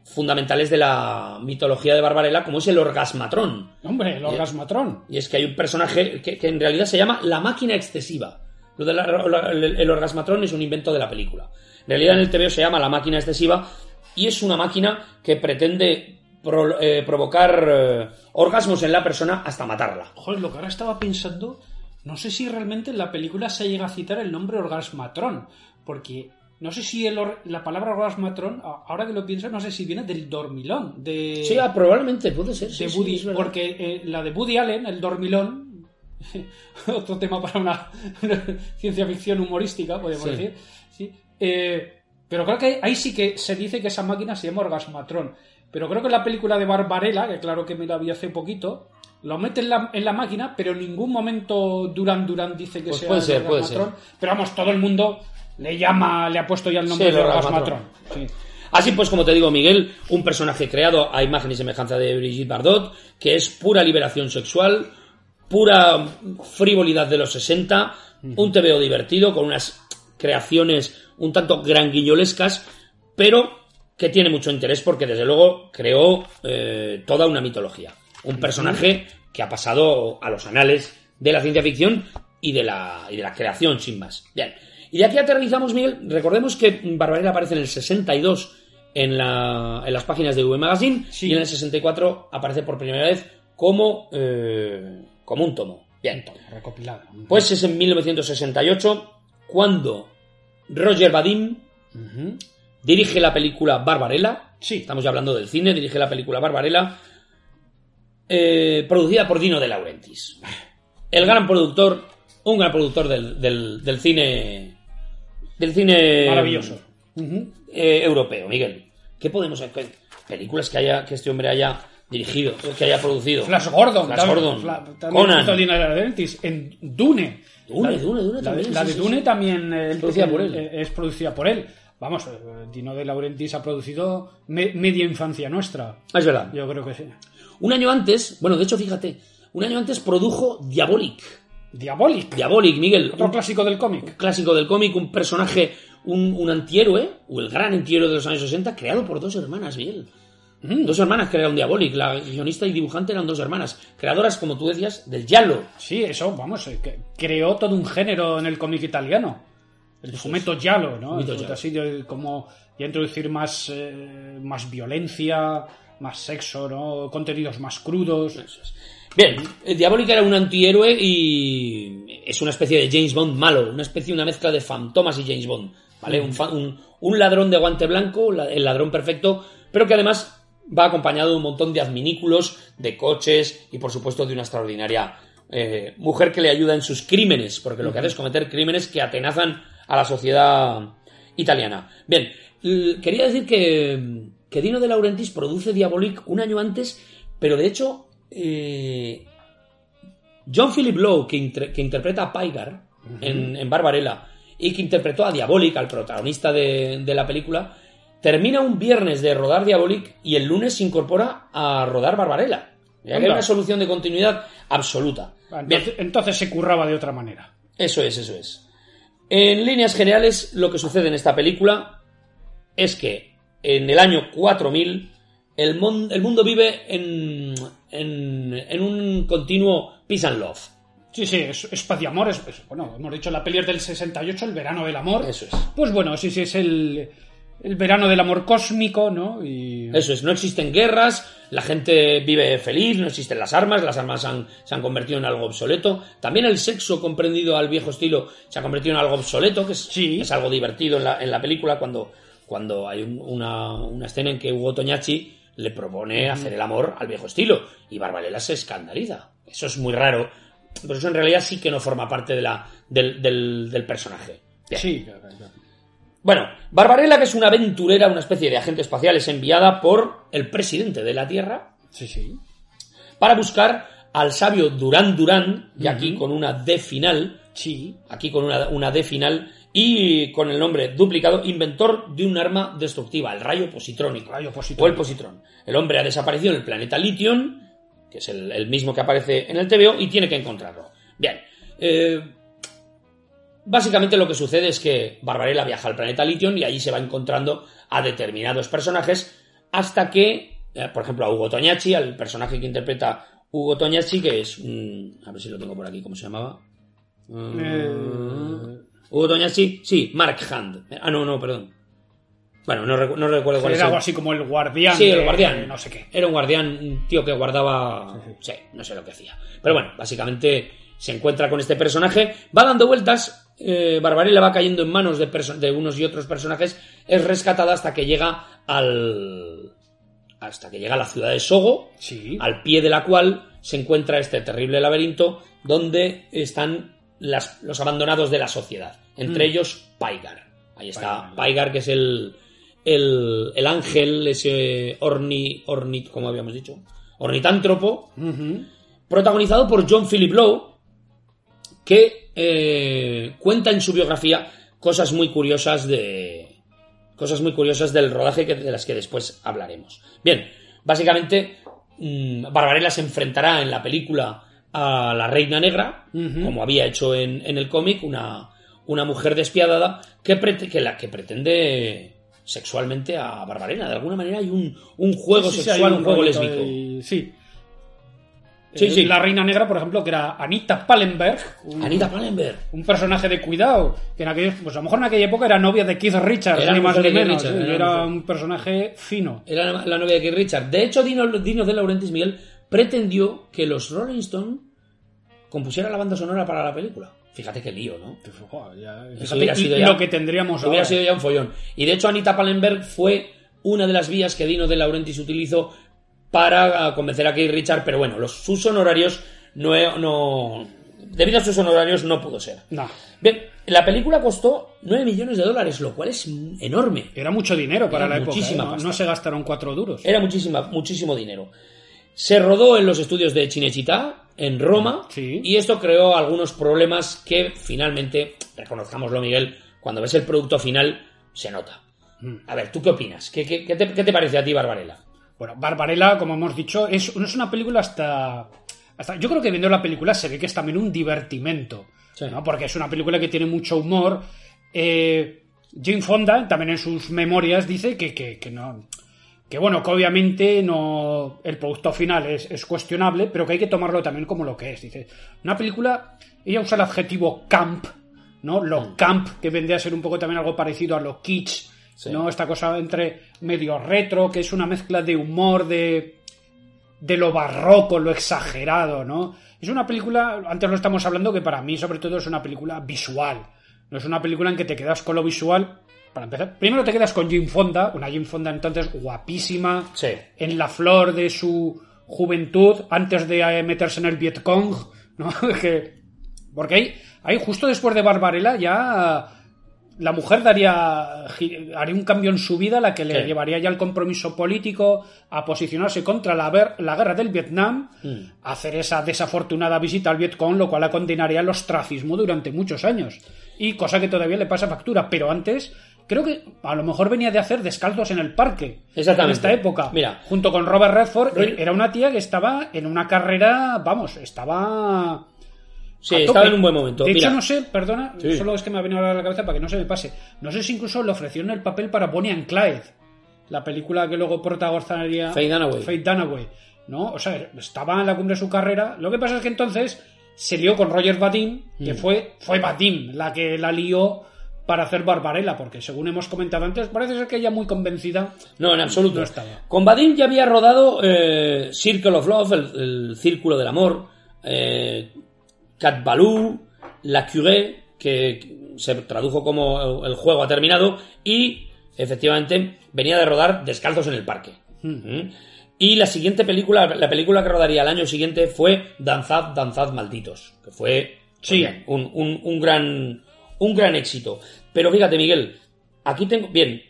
fundamentales de la mitología de Barbarella, como es el orgasmatrón. Hombre, el orgasmatrón. Y es que hay un personaje que, que en realidad se llama la máquina excesiva. Lo del el, el orgasmatrón es un invento de la película. En realidad en el TVO se llama la máquina excesiva y es una máquina que pretende pro- eh, provocar eh, orgasmos en la persona hasta matarla. Joder, lo que ahora estaba pensando, no sé si realmente en la película se llega a citar el nombre orgasmatrón, porque no sé si el or- la palabra orgasmatrón, ahora que lo pienso, no sé si viene del dormilón, de, Sí, ah, probablemente puede ser. sí, de sí, Woody, porque eh, la de Woody Allen, el dormilón, otro tema para una, una ciencia ficción humorística, podemos Sí. decir, sí, eh, pero creo que ahí sí que se dice que esa máquina se llama orgasmatrón. Pero creo que en la película de Barbarella, que claro que me la vi hace poquito, lo mete en la, en la máquina, pero en ningún momento Duran Duran dice que Pues sea puede ser, puede orgasmatrón. Pero vamos, todo el mundo le llama, le ha puesto ya el nombre Sí, de orgasmatrón. Sí. Así pues, como te digo, Miguel, un personaje creado a imagen y semejanza de Brigitte Bardot, que es pura liberación sexual, pura frivolidad de los 60, un TVO divertido con unas creaciones un tanto granguillolescas, pero que tiene mucho interés porque desde luego creó eh, toda una mitología. Un personaje que ha pasado a los anales de la ciencia ficción y de la, y de la creación, sin más. Bien. Y de aquí aterrizamos, Miguel. Recordemos que Barbarella aparece en el 62 en, la- en las páginas de V Magazine Sí. y en el 64 aparece por primera vez como, eh, como un tomo. Bien. Recopilado. Pues es en 1968 cuando Roger Vadim dirige la película Barbarella. Sí. Estamos ya hablando del cine, dirige la película Barbarella, eh, producida por Dino De Laurentiis. El gran productor, un gran productor del, del- del cine. Del cine. Maravilloso. Eh, europeo, Miguel. ¿Qué podemos hacer? Películas que haya que este hombre haya dirigido, que haya producido. Flash Gordon. Flash también- Gordon. Fla- también Conan. En Dune. Dune, La- Dune, Dune La, también, de- la sí, de sí, Dune sí. también eh, Es producida por él. es producida por él. Vamos, eh, Dino de Laurentiis ha producido me- media infancia nuestra. Ah, es verdad. Yo creo que sí. Un año antes, bueno, de hecho, fíjate, un año antes produjo Diabolic. Diabolic. Diabolic, Miguel. Otro un clásico del cómic. clásico del cómic, un personaje, un, un antihéroe, o el gran antihéroe de los años 60, creado por dos hermanas, Miguel. Mm. Dos hermanas crearon Diabolic, la guionista y dibujante eran dos hermanas, creadoras, como tú decías, del Giallo. Sí, eso, vamos, eh, creó todo un género en el cómic italiano. El fumetto giallo, ¿no? Giallo. Así de como ya introducir más, eh, más violencia, más sexo, ¿no? Contenidos más crudos. Eso es. Bien, eh, Diabolic era un antihéroe y es una especie de James Bond malo, una especie, una mezcla de Fantomas y James Bond, ¿vale? Un, fa- un- un ladrón de guante blanco, la- el ladrón perfecto, pero que además va acompañado de un montón de adminículos, de coches y por supuesto de una extraordinaria eh, mujer que le ayuda en sus crímenes, porque lo que hace es cometer crímenes que atenazan a la sociedad italiana. Bien, quería decir que, que Dino de Laurentiis produce Diabolic un año antes, pero de hecho, eh, John Philip Lowe, que, inter- que interpreta a Pygar en, en Barbarella y que interpretó a Diabolic, al protagonista de, de la película, termina un viernes de rodar Diabolic y el lunes se incorpora a rodar Barbarella. Ya que hay una solución de continuidad absoluta. Bien. Entonces, entonces se curraba de otra manera. Eso es, eso es. En líneas generales, lo que sucede en esta película es que en el año 4000 el, mon- el mundo vive en, en, en un continuo peace and love. Sí, sí, es, es paz y amor. Es, es- bueno, hemos dicho la peli es del 68, el verano del amor. Eso es. Pues bueno, sí, sí, es el, el verano del amor cósmico, ¿no? Y... Eso es, no existen guerras, la gente vive feliz, no existen las armas, las armas han- se han convertido en algo obsoleto. También el sexo comprendido al viejo estilo se ha convertido en algo obsoleto, que es, Sí. es algo divertido en la, en la película cuando, cuando hay un- una, una escena en que Hugo Toñachi le propone hacer el amor al viejo estilo y Barbarella se escandaliza. Eso es muy raro, pero eso en realidad sí que no forma parte de la, del, del- del personaje. Bien. Sí, claro, claro. Bueno, Barbarella, que es una aventurera, una especie de agente espacial, es enviada por el presidente de la Tierra sí, sí. para buscar al sabio Durán Durán, y aquí con una D final, Sí, aquí con una, una D final, y con el nombre duplicado, inventor de un arma destructiva, el rayo positrónico. Rayo O el positrón. El hombre ha desaparecido en el planeta Lithium, que es el, el mismo que aparece en el TVO, y tiene que encontrarlo. Bien. eh, básicamente lo que sucede es que Barbarella viaja al planeta Lithium y allí se va encontrando a determinados personajes hasta que, eh, por ejemplo, a Hugo Toñachi, al personaje que interpreta Hugo Toñachi, que es un... A ver si lo tengo por aquí, ¿cómo se llamaba? Eh, Hugo Toñachi, sí, Mark Hand. Ah, no, no, perdón. Bueno, no, recu- no recuerdo cuál es era el- algo así como el guardián. Sí, el guardián. No sé qué. Era un guardián, un tío que guardaba. Sí, no sé lo que hacía. Pero bueno, básicamente se encuentra con este personaje, va dando vueltas, eh, Barbarella va cayendo en manos de, de unos y otros personajes, es rescatada hasta que llega al. hasta que llega a la ciudad de Sogo, Sí. al pie de la cual se encuentra este terrible laberinto donde están las- los abandonados de la sociedad, entre ellos Paigar. Ahí está Paigar, que es el, el, el ángel, ese orni, ornit, como habíamos dicho, ornitántropo, protagonizado por John Philip Lowe, que eh, cuenta en su biografía cosas muy curiosas de cosas muy curiosas del rodaje que- de las que después hablaremos. Bien, básicamente mm, Barbarella se enfrentará en la película a la Reina Negra, como había hecho en, en el cómic, una, una mujer despiadada que, prete- que la que pretende sexualmente a Barbarella. De alguna manera hay un, un juego Sí, sí, sexual, un juego lésbico. Sí. Sí, Eh, sí. La reina negra, por ejemplo, que era Anita Pallenberg, un, Anita Pallenberg. un personaje de cuidado, que en aquella, pues a lo mejor en aquella época era novia de Keith Richards, Era ni más mujer ni de Keith menos. Richards, ¿eh? era un personaje fino. Era la- novia de Keith Richards. De hecho, Dino, Dino de Laurentiis Miguel pretendió que los Rolling Stone compusieran la banda sonora para la película. Fíjate qué lío, ¿no? Joder, ya- Eso fíjate hubiera sido ya- lo que tendríamos Hubiera ahora. sido ya un follón. Y de hecho, Anita Pallenberg fue una de las vías que Dino de Laurentiis utilizó para ah, convencer a Keith Richards, pero bueno, los, sus honorarios no. Debido a sus honorarios no pudo ser. No, Bien, la película costó 9 millones de dólares, lo cual es enorme. era mucho dinero para Era la época. muchísima ¿eh? No, se gastaron cuatro duros. Era muchísima, muchísimo dinero. Se rodó en los estudios de Cinecittà, en Roma, Sí. y esto creó algunos problemas que finalmente, reconozcámoslo Miguel, cuando ves el producto final, se nota. Mm. A ver, ¿tú qué opinas? ¿Qué, qué- qué te, qué te parece a ti, Barbarella? Bueno, Barbarella, como hemos dicho, es, no es una película hasta, hasta. Yo creo que viendo la película se ve que es también un divertimento. Sí. ¿no? Porque es una película que tiene mucho humor. Eh, Jane Fonda, también en sus memorias, dice que, que, que no. Que bueno, que obviamente no. El producto final es, es cuestionable, pero que hay que tomarlo también como lo que es. Dice. Una película. Ella usa el adjetivo camp, ¿no? Lo camp, que vendría a ser un poco también algo parecido a lo kitsch, Sí. ¿no? Esta cosa entre medio retro, que es una mezcla de humor, de, de lo barroco, lo exagerado, ¿no? Es una película, antes lo estamos hablando, que para mí sobre todo es una película visual. No es una película en que te quedas con lo visual. Para empezar, primero te quedas con Jim Fonda, una Jim Fonda entonces guapísima, Sí. en la flor de su juventud, antes de eh, meterse en el Vietcong, ¿no? que, porque ahí, ahí justo después de Barbarella ya la mujer daría haría un cambio en su vida la que le Sí. llevaría ya al compromiso político a posicionarse contra la, ver- la guerra del Vietnam Mm. a hacer esa desafortunada visita al Vietcong lo cual la condenaría al ostracismo durante muchos años y cosa que todavía le pasa factura pero antes creo que a lo mejor venía de hacer descalzos en el parque Exactamente. en esta época Mira. junto con Robert Redford Roy- era una tía que estaba en una carrera vamos estaba Sí, estaba en un buen momento. De Mira, hecho, no sé, perdona, Sí. solo es que me ha venido ahora a la cabeza para que no se me pase. No sé si incluso le ofrecieron el papel para Bonnie and Clyde, la película que luego protagonizaría Faye Dunaway. Faye Dunaway, ¿no? O sea, estaba en la cumbre de su carrera. Lo que pasa es que entonces se lió con Roger Vadim, que Mm. fue, fue Vadim la que la lió para hacer Barbarella, porque según hemos comentado antes, parece ser que ella muy convencida. No, en absoluto. No estaba. Con Vadim ya había rodado eh, Circle of Love, el, el Círculo del Amor, eh, Cat Balou, La Curée, que se tradujo como El juego ha terminado, y efectivamente venía de rodar Descalzos en el Parque. ¿Mm? Y la siguiente película, la película que rodaría el año siguiente fue Danzad, Danzad Malditos, que fue Sí. un- un gran, un gran éxito. Pero fíjate, Miguel, aquí tengo. Bien,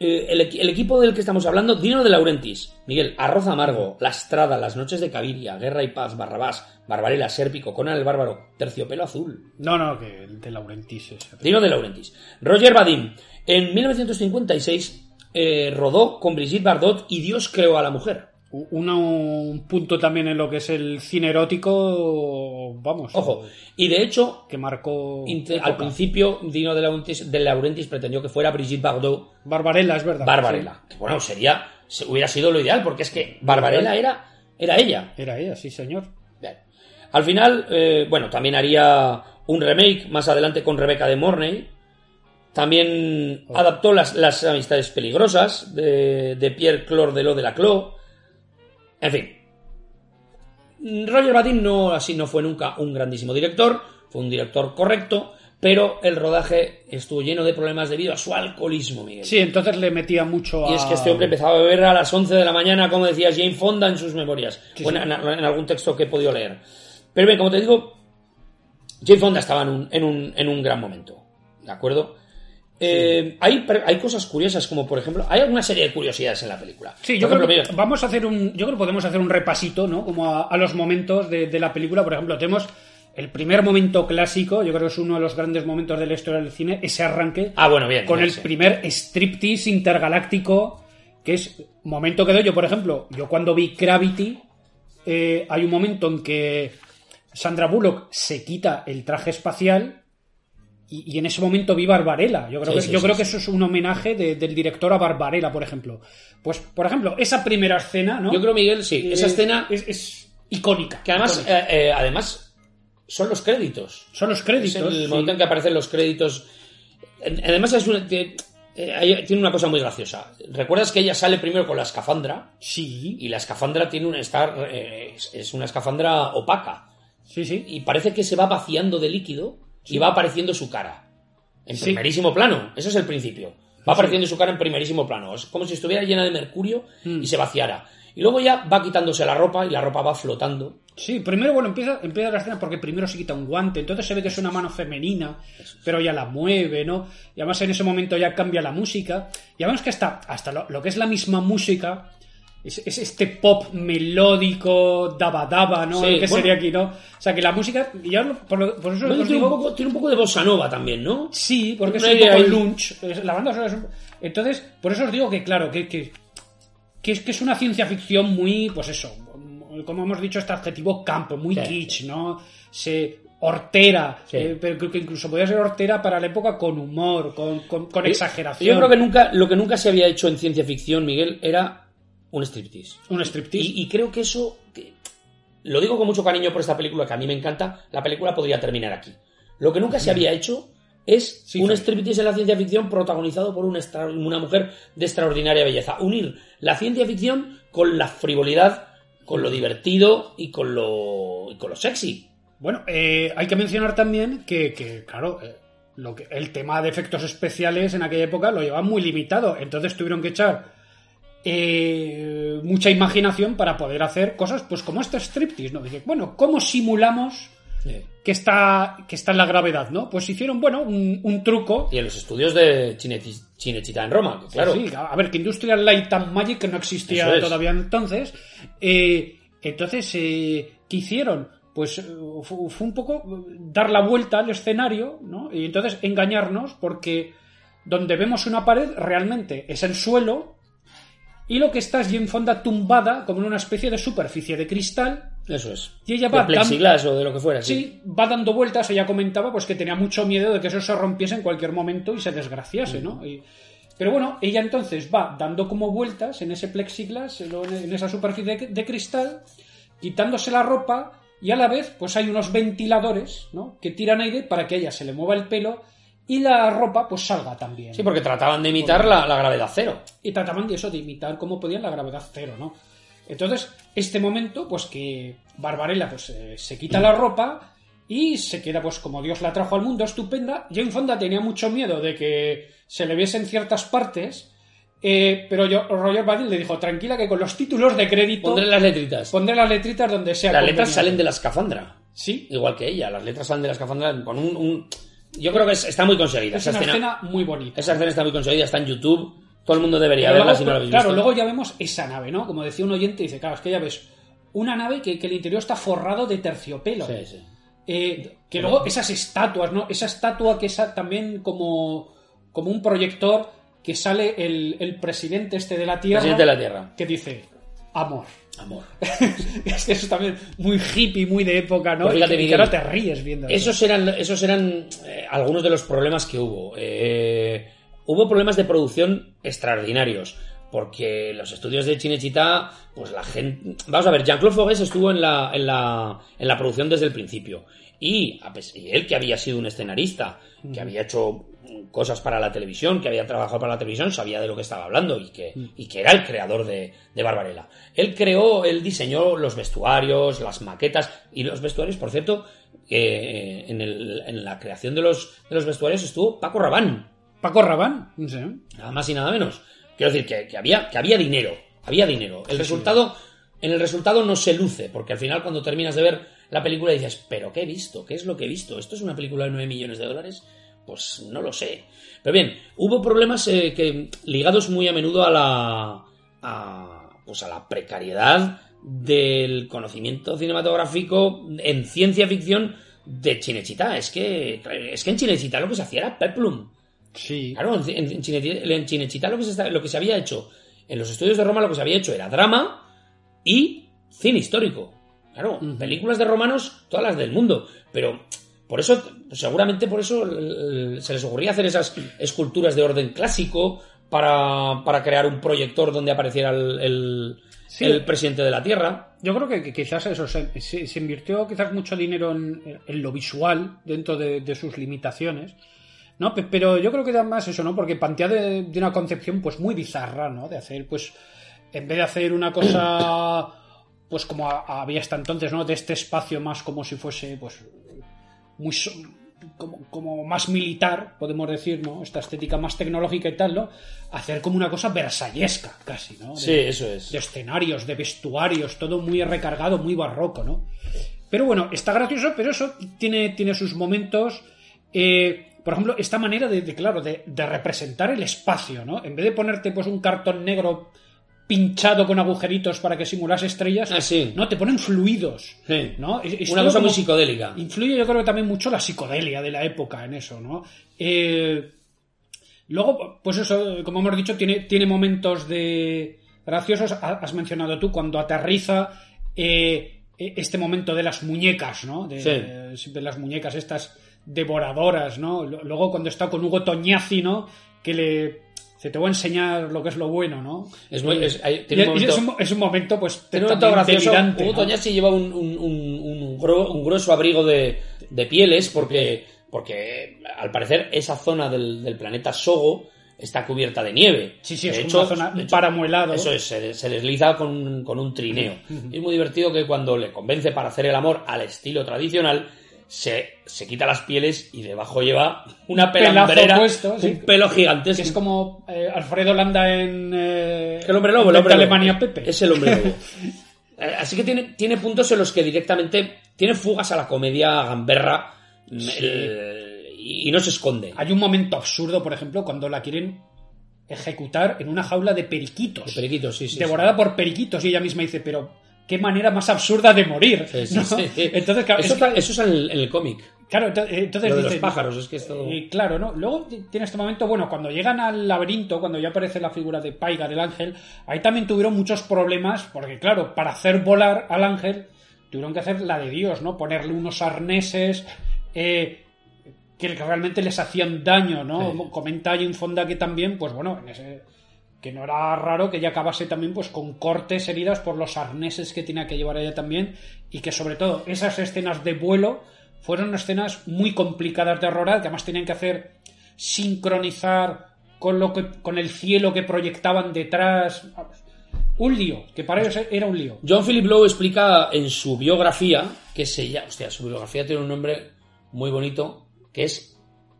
eh, el, equi- el equipo del que estamos hablando, Dino de Laurentiis, Miguel, Arroz Amargo, La Estrada, Las Noches de Caviria, Guerra y Paz, Barrabás, Barbarella, Sérpico, Conan el Bárbaro, Terciopelo Azul. No, no, que el de Laurentiis es. Dino de Laurentiis. Roger Vadim, en 1956 eh, rodó con Brigitte Bardot y Dios creó a la mujer. Una- un punto también en lo que es el cine erótico, vamos. Ojo, y de hecho, Que marcó. al principio Dino de Laurentiis, de Laurentiis pretendió que fuera Brigitte Bardot Barbarella, es verdad. Barbarella. Que bueno, sería, se- hubiera sido lo ideal, porque es que Barbarella era, era ella. Sí, Era ella, sí, señor. Bien. Al final, eh, bueno, también haría un remake más adelante con Rebeca de Mornay. También Oh. adaptó las, las amistades peligrosas de, de Pierre Clore de lo de la Clos. En fin. Roger Vadim no, así no fue nunca un grandísimo director, fue un director correcto, pero el rodaje estuvo lleno de problemas debido a su alcoholismo, Miguel. Sí, entonces le metía mucho a. Y es que este hombre empezaba a beber a las 11 de la mañana, como decía Jane Fonda en sus memorias, Sí, o en, sí. en- en algún texto que he podido leer. Pero bien, como te digo, Jane Fonda estaba en un, en un, en un gran momento, ¿de acuerdo? Eh, hay, hay cosas curiosas, como por ejemplo, hay una serie de curiosidades en la película. Sí, yo Por creo ejemplo, que vamos a hacer un. Yo creo que podemos hacer un repasito, ¿no? Como a, a los momentos de, de la película. Por ejemplo, tenemos el primer momento clásico, yo creo que es uno de los grandes momentos de la historia del cine, ese arranque Ah, bueno, bien. con bien, el sí. primer striptease intergaláctico, que es momento que doy yo, por ejemplo, yo cuando vi Gravity, eh, hay un momento en que Sandra Bullock se quita el traje espacial y, y en ese momento vi Barbarella. Yo creo, Sí, que, sí, yo sí, creo que eso es un homenaje de- del director a Barbarella, por ejemplo. Pues, por ejemplo, esa primera escena, ¿no? Yo creo, Miguel, sí, Eh, esa escena, es, es icónica. que además, icónica. eh, eh, además, son los créditos. son los Es créditos. el sí. momento en que aparecen los créditos. Además, es una- eh, tiene una cosa muy graciosa. ¿Recuerdas que ella sale primero con la escafandra? Sí, Y la escafandra tiene un está, eh, es, es una escafandra opaca. sí, sí. Y parece que se va vaciando de líquido y va apareciendo su cara. En Sí. primerísimo plano. Eso es el principio. Va apareciendo su cara en primerísimo plano. Es como si estuviera llena de mercurio Mm. y se vaciara. Y luego ya va quitándose la ropa y la ropa va flotando. Sí, primero, bueno, empieza, empieza la escena porque primero se quita un guante, entonces se ve que es una mano femenina, pero ya la mueve, ¿no? Y además en ese momento ya cambia la música. Y además que hasta, hasta lo, lo que es la misma música, es, es este pop melódico, daba daba, ¿no? Sí, ¿Qué bueno. sería aquí, no? O sea, que la música, ya por, lo- por eso Bueno, tiene, digo- un poco, tiene un poco de bossa nova también, ¿no? Sí, porque es un poco ahí. lunch. es- La banda es un- Entonces, por eso os digo que, claro, que, que, que es, que es una ciencia ficción muy, pues eso, como hemos dicho, este adjetivo campo, muy Sí. kitsch, ¿no? Se hortera, Sí. eh, pero creo que incluso podía ser hortera para la época con humor, con, con, con exageración. Yo creo que nunca, lo que nunca se había hecho en ciencia ficción, Miguel, era un striptease. Un striptease. Y, y creo que eso, que- lo digo con mucho cariño por esta película que a mí me encanta, la película podría terminar aquí. Lo que nunca se había hecho es Sí, un striptease en la ciencia ficción protagonizado por una, extra- una mujer de extraordinaria belleza. Unir la ciencia ficción con la frivolidad, con lo divertido y con lo, y con lo sexy. Bueno, eh, hay que mencionar también que, que, claro, eh, lo que, el tema de efectos especiales en aquella época lo llevaban muy limitado. Entonces tuvieron que echar eh, mucha imaginación para poder hacer cosas pues como este striptease, ¿no? Dice, bueno, ¿cómo simulamos que está, que está en la gravedad, ¿no? Pues hicieron, bueno, un, un truco. Y en los estudios de Cinecittà en Roma, claro. Sí, a ver, que Industrial Light and Magic no existía es. todavía entonces. Eh, entonces, eh, ¿qué hicieron? Pues eh, fu- fue un poco eh, dar la vuelta al escenario, ¿no? Y entonces engañarnos porque donde vemos una pared realmente es el suelo y lo que está es en fonda tumbada como en una especie de superficie de cristal Eso es. y ella De va dando- plexiglas o de lo que fuera. sí. Sí, va dando vueltas, ella comentaba pues que tenía mucho miedo de que eso se rompiese en cualquier momento y se desgraciase, ¿no? Y- pero bueno, ella entonces va dando como vueltas en ese plexiglas, en en esa superficie de, de cristal, quitándose la ropa y a la vez pues hay unos ventiladores, ¿no? Que tiran aire para que a ella se le mueva el pelo y la ropa pues salga también. Sí, porque trataban de imitar la, la gravedad cero. y trataban de eso, de imitar como podían la gravedad cero, ¿no? Entonces, este momento, pues que Barbarella pues, eh, se quita la ropa y se queda, pues como Dios la trajo al mundo, estupenda. Jane Fonda tenía mucho miedo de que se le viesen ciertas partes, eh, pero yo, Roger Badil le dijo, tranquila que con los títulos de crédito Pondré las letritas. pondré las letritas donde sea. Las letras conveniente". salen de la escafandra. Sí, Igual que ella, las letras salen de la escafandra con un... un- Yo creo que es- está muy conseguida. es Esa una escena, escena muy bonita. esa escena está muy conseguida, está en YouTube. Todo el mundo debería Pero verla luego, si no la habéis claro, visto. luego ya vemos esa nave, ¿no? Como decía un oyente, dice, claro, es que ya ves una nave que, que el interior está forrado de terciopelo. Sí, sí. Eh, que luego esas estatuas, ¿no? Esa estatua que es también como, como un proyector que sale el, el presidente este de la Tierra. Presidente de la Tierra. Que dice, amor. Amor. es que eso es también muy hippie, muy de época, ¿no? Pues fíjate, y que, ahora te ríes viendo eso. Esos eran, esos eran eh, algunos de los problemas que hubo. Eh, hubo problemas de producción extraordinarios. Porque los estudios de Cinecittà, pues la gente... Vamos a ver, Jean-Claude Fogues estuvo en la, en, la, en la producción desde el principio. Y él que había sido un escenarista, que había hecho cosas para la televisión, que había trabajado para la televisión, sabía de lo que estaba hablando y que, y que era el creador de, de Barbarella. Él creó, él diseñó los vestuarios, las maquetas y los vestuarios, por cierto, eh, en, el- en la creación de los, de los vestuarios estuvo Paco Rabán, Paco Rabán, sé. nada más y nada menos. Quiero decir que, que había, que había dinero, había dinero. El resultado, en el resultado no se luce, porque al final cuando terminas de ver la película dices, pero ¿qué he visto? ¿Qué es lo que he visto? ¿Esto es una película de 9 millones de dólares? Pues no lo sé. Pero bien, hubo problemas eh, que, ligados muy a menudo a la, a, pues a la precariedad del conocimiento cinematográfico en ciencia ficción de Cinecittà. Es que, es que en Cinecittà lo que se hacía era peplum. Sí. Claro, en, en, Cinecittà lo que, se lo que se había hecho, en los estudios de Roma lo que se había hecho era drama y cine histórico. Claro, películas de romanos, todas las del mundo. Pero por eso, seguramente por eso se les ocurría hacer esas esculturas de orden clásico para, para crear un proyector donde apareciera el, el- Sí. el presidente de la Tierra. Yo creo que, quizás eso, se, invirtió quizás mucho dinero en, en lo visual dentro de, de sus limitaciones. ¿no? Pe- Pero yo creo que además eso, ¿no? Porque plantea de, de una concepción pues muy bizarra, ¿no? De hacer, pues, en vez de hacer una cosa, pues como ha- había hasta entonces, ¿no? De este espacio más como si fuese, pues, muy... Como, como más militar, podemos decir, ¿no? Esta estética más tecnológica y tal, ¿no? Hacer como una cosa versallesca, casi, ¿no? De- eso es. de escenarios, de vestuarios, todo muy recargado, muy barroco, ¿no? Pero bueno, está gracioso, pero eso tiene, tiene sus momentos. eh, por ejemplo, esta manera de, de, claro, de, de representar el espacio, ¿no? En vez de ponerte pues un cartón negro pinchado con agujeritos para que simulas estrellas, Ah, sí. no, te ponen fluidos, Sí. ¿no? Es- es Una cosa muy psicodélica. Influye yo creo que también mucho la psicodelia de la época en eso, ¿no? Eh, luego, pues eso, como hemos dicho, tiene, tiene momentos de graciosos. Ha- Has mencionado tú cuando aterriza eh, este momento de las muñecas, ¿no? De, Sí. de las muñecas estas devoradoras, ¿no? Luego cuando está con Hugo Toñazzi, ¿no? Que le... Se te voy a enseñar lo que es lo bueno, ¿no? Es muy- es- hay- Y- tiene un momento- es, un, es un momento, pues, Tiene un momento gracioso. delirante, Hugo lleva un, un- un- grueso abrigo de, de pieles porque, porque al parecer esa zona del, del planeta Sogo está cubierta de nieve. Sí, sí, De es hecho- una zona, de hecho, páramo helado. Eso es, se, se desliza con, con un trineo. Es muy divertido que cuando le convence para hacer el amor al estilo tradicional, se, se quita las pieles y debajo lleva una pelambrera, puesto, sí. un pelo gigantesco. Que es como eh, Alfredo Landa en. eh, El hombre lobo, el hombre lobo. Alemania Pepe. Es el hombre lobo. Eh, Así que tiene, tiene puntos en los que directamente tiene fugas a la comedia gamberra el- y, no se esconde. Hay un momento absurdo, por ejemplo, cuando la quieren ejecutar en una jaula de periquitos. De periquitos, sí, sí, devorada por periquitos. Y ella misma dice, pero qué manera más absurda de morir. Sí, sí, ¿no? sí, sí. Entonces, claro, eso, es que- eso es en el, cómic. claro, eh, entonces Lo de los pájaros, es que es todo- Eh, claro, ¿no? Luego tiene este momento, bueno, cuando llegan al laberinto, cuando ya aparece la figura de Paigar, el ángel, ahí también tuvieron muchos problemas, porque claro, para hacer volar al ángel, tuvieron que hacer la de Dios, ¿no? Ponerle unos arneses eh, que realmente les hacían daño, ¿no? Sí. Comenta Jane Fonda que también, pues bueno, en ese que no era raro que ella acabase también pues con cortes heridas por los arneses que tenía que llevar ella también y que sobre todo esas escenas de vuelo fueron escenas muy complicadas de rodar que además tenían que hacer sincronizar con, lo que, con el cielo que proyectaban detrás. Un lío, que para ellos era un lío. John Philip Lowe explica en su biografía, que se llama, hostia, su biografía tiene un nombre muy bonito, que es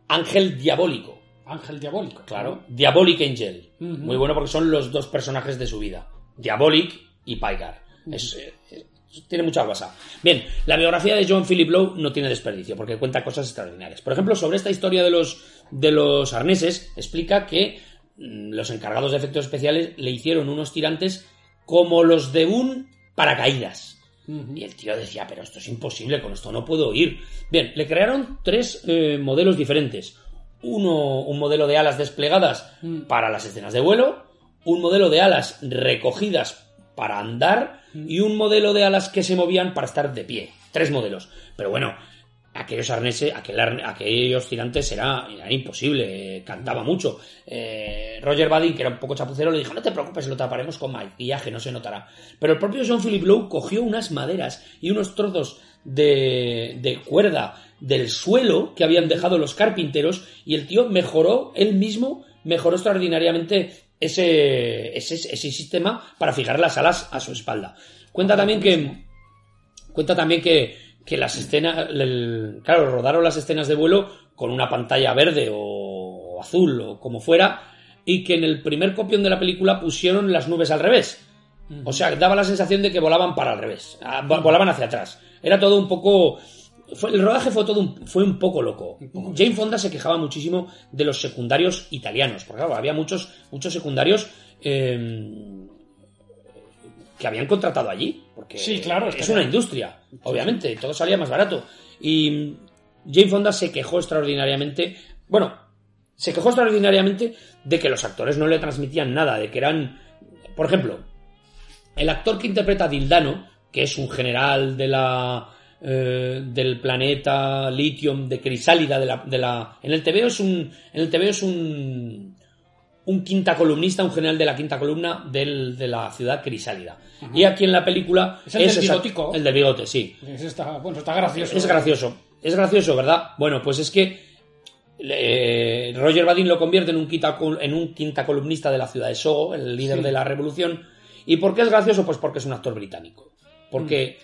Ángel Diabólico. Ángel diabólico. Claro, Diabolic Angel. Muy bueno porque son los dos personajes de su vida, Diabolic y Pygar. Es, eh, eh, tiene mucha basa. Bien, la biografía de John Philip Lowe no tiene desperdicio porque cuenta cosas extraordinarias. Por ejemplo, sobre esta historia de los, de los arneses, explica que mm, los encargados de efectos especiales le hicieron unos tirantes como los de un paracaídas. Y el tío decía, pero esto es imposible, con esto no puedo ir. Bien, le crearon tres eh, modelos diferentes. Uno, un modelo de alas desplegadas Mm. para las escenas de vuelo, un modelo de alas recogidas para andar y un modelo de alas que se movían para estar de pie. Tres modelos. Pero bueno, aquellos arneses, aquel arne- aquellos tirantes era, era imposible, eh, cantaba mucho. Eh, Roger Badin, que era un poco chapucero, le dijo, no te preocupes, lo taparemos con maquillaje, no se notará. Pero el propio John Philip Lowe cogió unas maderas y unos trozos de, de cuerda del suelo que habían dejado los carpinteros y el tío mejoró, él mismo mejoró extraordinariamente ese, ese, ese sistema para fijar las alas a su espalda. Cuenta también que, Cuenta también que, que las escenas, el- claro, rodaron las escenas de vuelo con una pantalla verde o azul o como fuera, y que en el primer copión de la película pusieron las nubes al revés. O sea, daba la sensación de que volaban para al revés, ah, vo- volaban hacia atrás. Era todo un poco... fue- el rodaje fue todo un, fue un poco loco. Jane Fonda se quejaba muchísimo de los secundarios italianos, porque claro, había muchos, muchos secundarios eh, que habían contratado allí, porque Sí, claro, es una industria, obviamente, todo salía más barato. Y Jane Fonda se quejó extraordinariamente, bueno, se quejó extraordinariamente de que los actores no le transmitían nada, de que eran, por ejemplo, el actor que interpreta a Dildano, que es un general de la eh, del planeta Lithium de Crisálida de la, de la en el TVO es un en el TVO es un un quinta columnista, un general de la quinta columna del- de la ciudad Crisálida. Y aquí en la película Es el del esa- bigotico. el del bigote, sí. Bueno, está gracioso. Es gracioso. Es gracioso, ¿verdad? Bueno, pues es que eh, Roger Badin lo convierte en un, quinta, en un quinta columnista de la ciudad de Soho, el líder Sí. de la revolución. ¿Y por qué es gracioso? Pues porque es un actor británico. Porque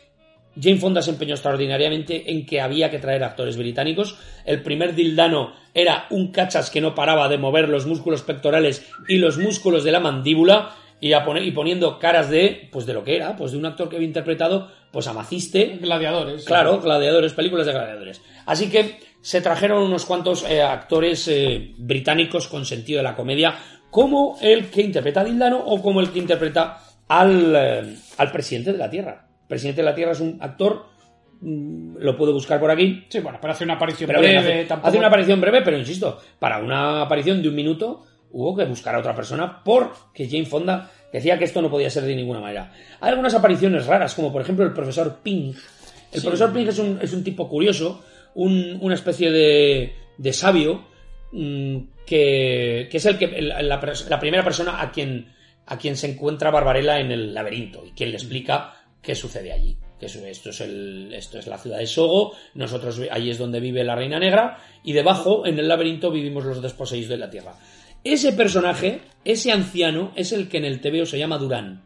Jane Fonda se empeñó extraordinariamente en que había que traer actores británicos. El primer Dildano era un cachas que no paraba de mover los músculos pectorales y los músculos de la mandíbula y, a poner- y poniendo caras de, pues de lo que era, pues de un actor que había interpretado, pues a Maciste, Gladiadores. sí. Claro, gladiadores, películas de gladiadores. Así que se trajeron unos cuantos eh, actores eh, británicos con sentido de la comedia, como el que interpreta a Dildano o como el que interpreta al, eh, al presidente de la Tierra. Presidente de la Tierra es un actor, mm, lo puedo buscar por aquí, Sí, bueno, pero hace una aparición pero breve. bien, hace, tampoco- hace una aparición breve, pero insisto, para una aparición de un minuto hubo que buscar a otra persona porque Jane Fonda decía que esto no podía ser de ninguna manera. Hay algunas apariciones raras, como por ejemplo el profesor Ping. El Sí. profesor Ping es un, es un tipo curioso, un- una especie de, de sabio, mm, que, que es el que, el- la, la primera persona a quien, a quien se encuentra Barbarella en el laberinto y quien le explica qué sucede allí. Que esto, es el, esto es la ciudad de Sogo, nosotros ahí es donde vive la Reina Negra, y debajo, en el laberinto, vivimos los desposeídos de la Tierra. Ese personaje, ese anciano, es el que en el TVO se llama Durán.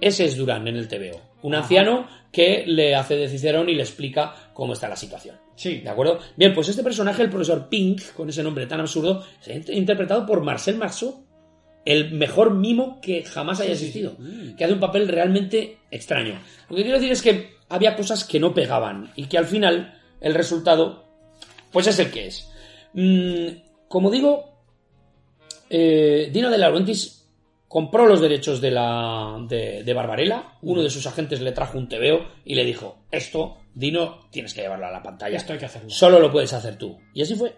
Ese es Durán en el TVO. Un anciano que le hace de Cicerón y le explica cómo está la situación. Sí. ¿De acuerdo? Bien, pues este personaje, el profesor Pink, con ese nombre tan absurdo, se ha interpretado por Marcel Marceau, el mejor mimo que jamás haya existido, que hace un papel realmente extraño. Lo que quiero decir es que había cosas que no pegaban y que al final el resultado, pues es el que es. Mm, como digo, eh, Dino de Laurentiis compró los derechos de, la, de, de Barbarella, uno de sus agentes le trajo un TVO y le dijo, esto, Dino, tienes que llevarlo a la pantalla. Esto hay que hacerlo. Solo lo puedes hacer tú. Y así fue.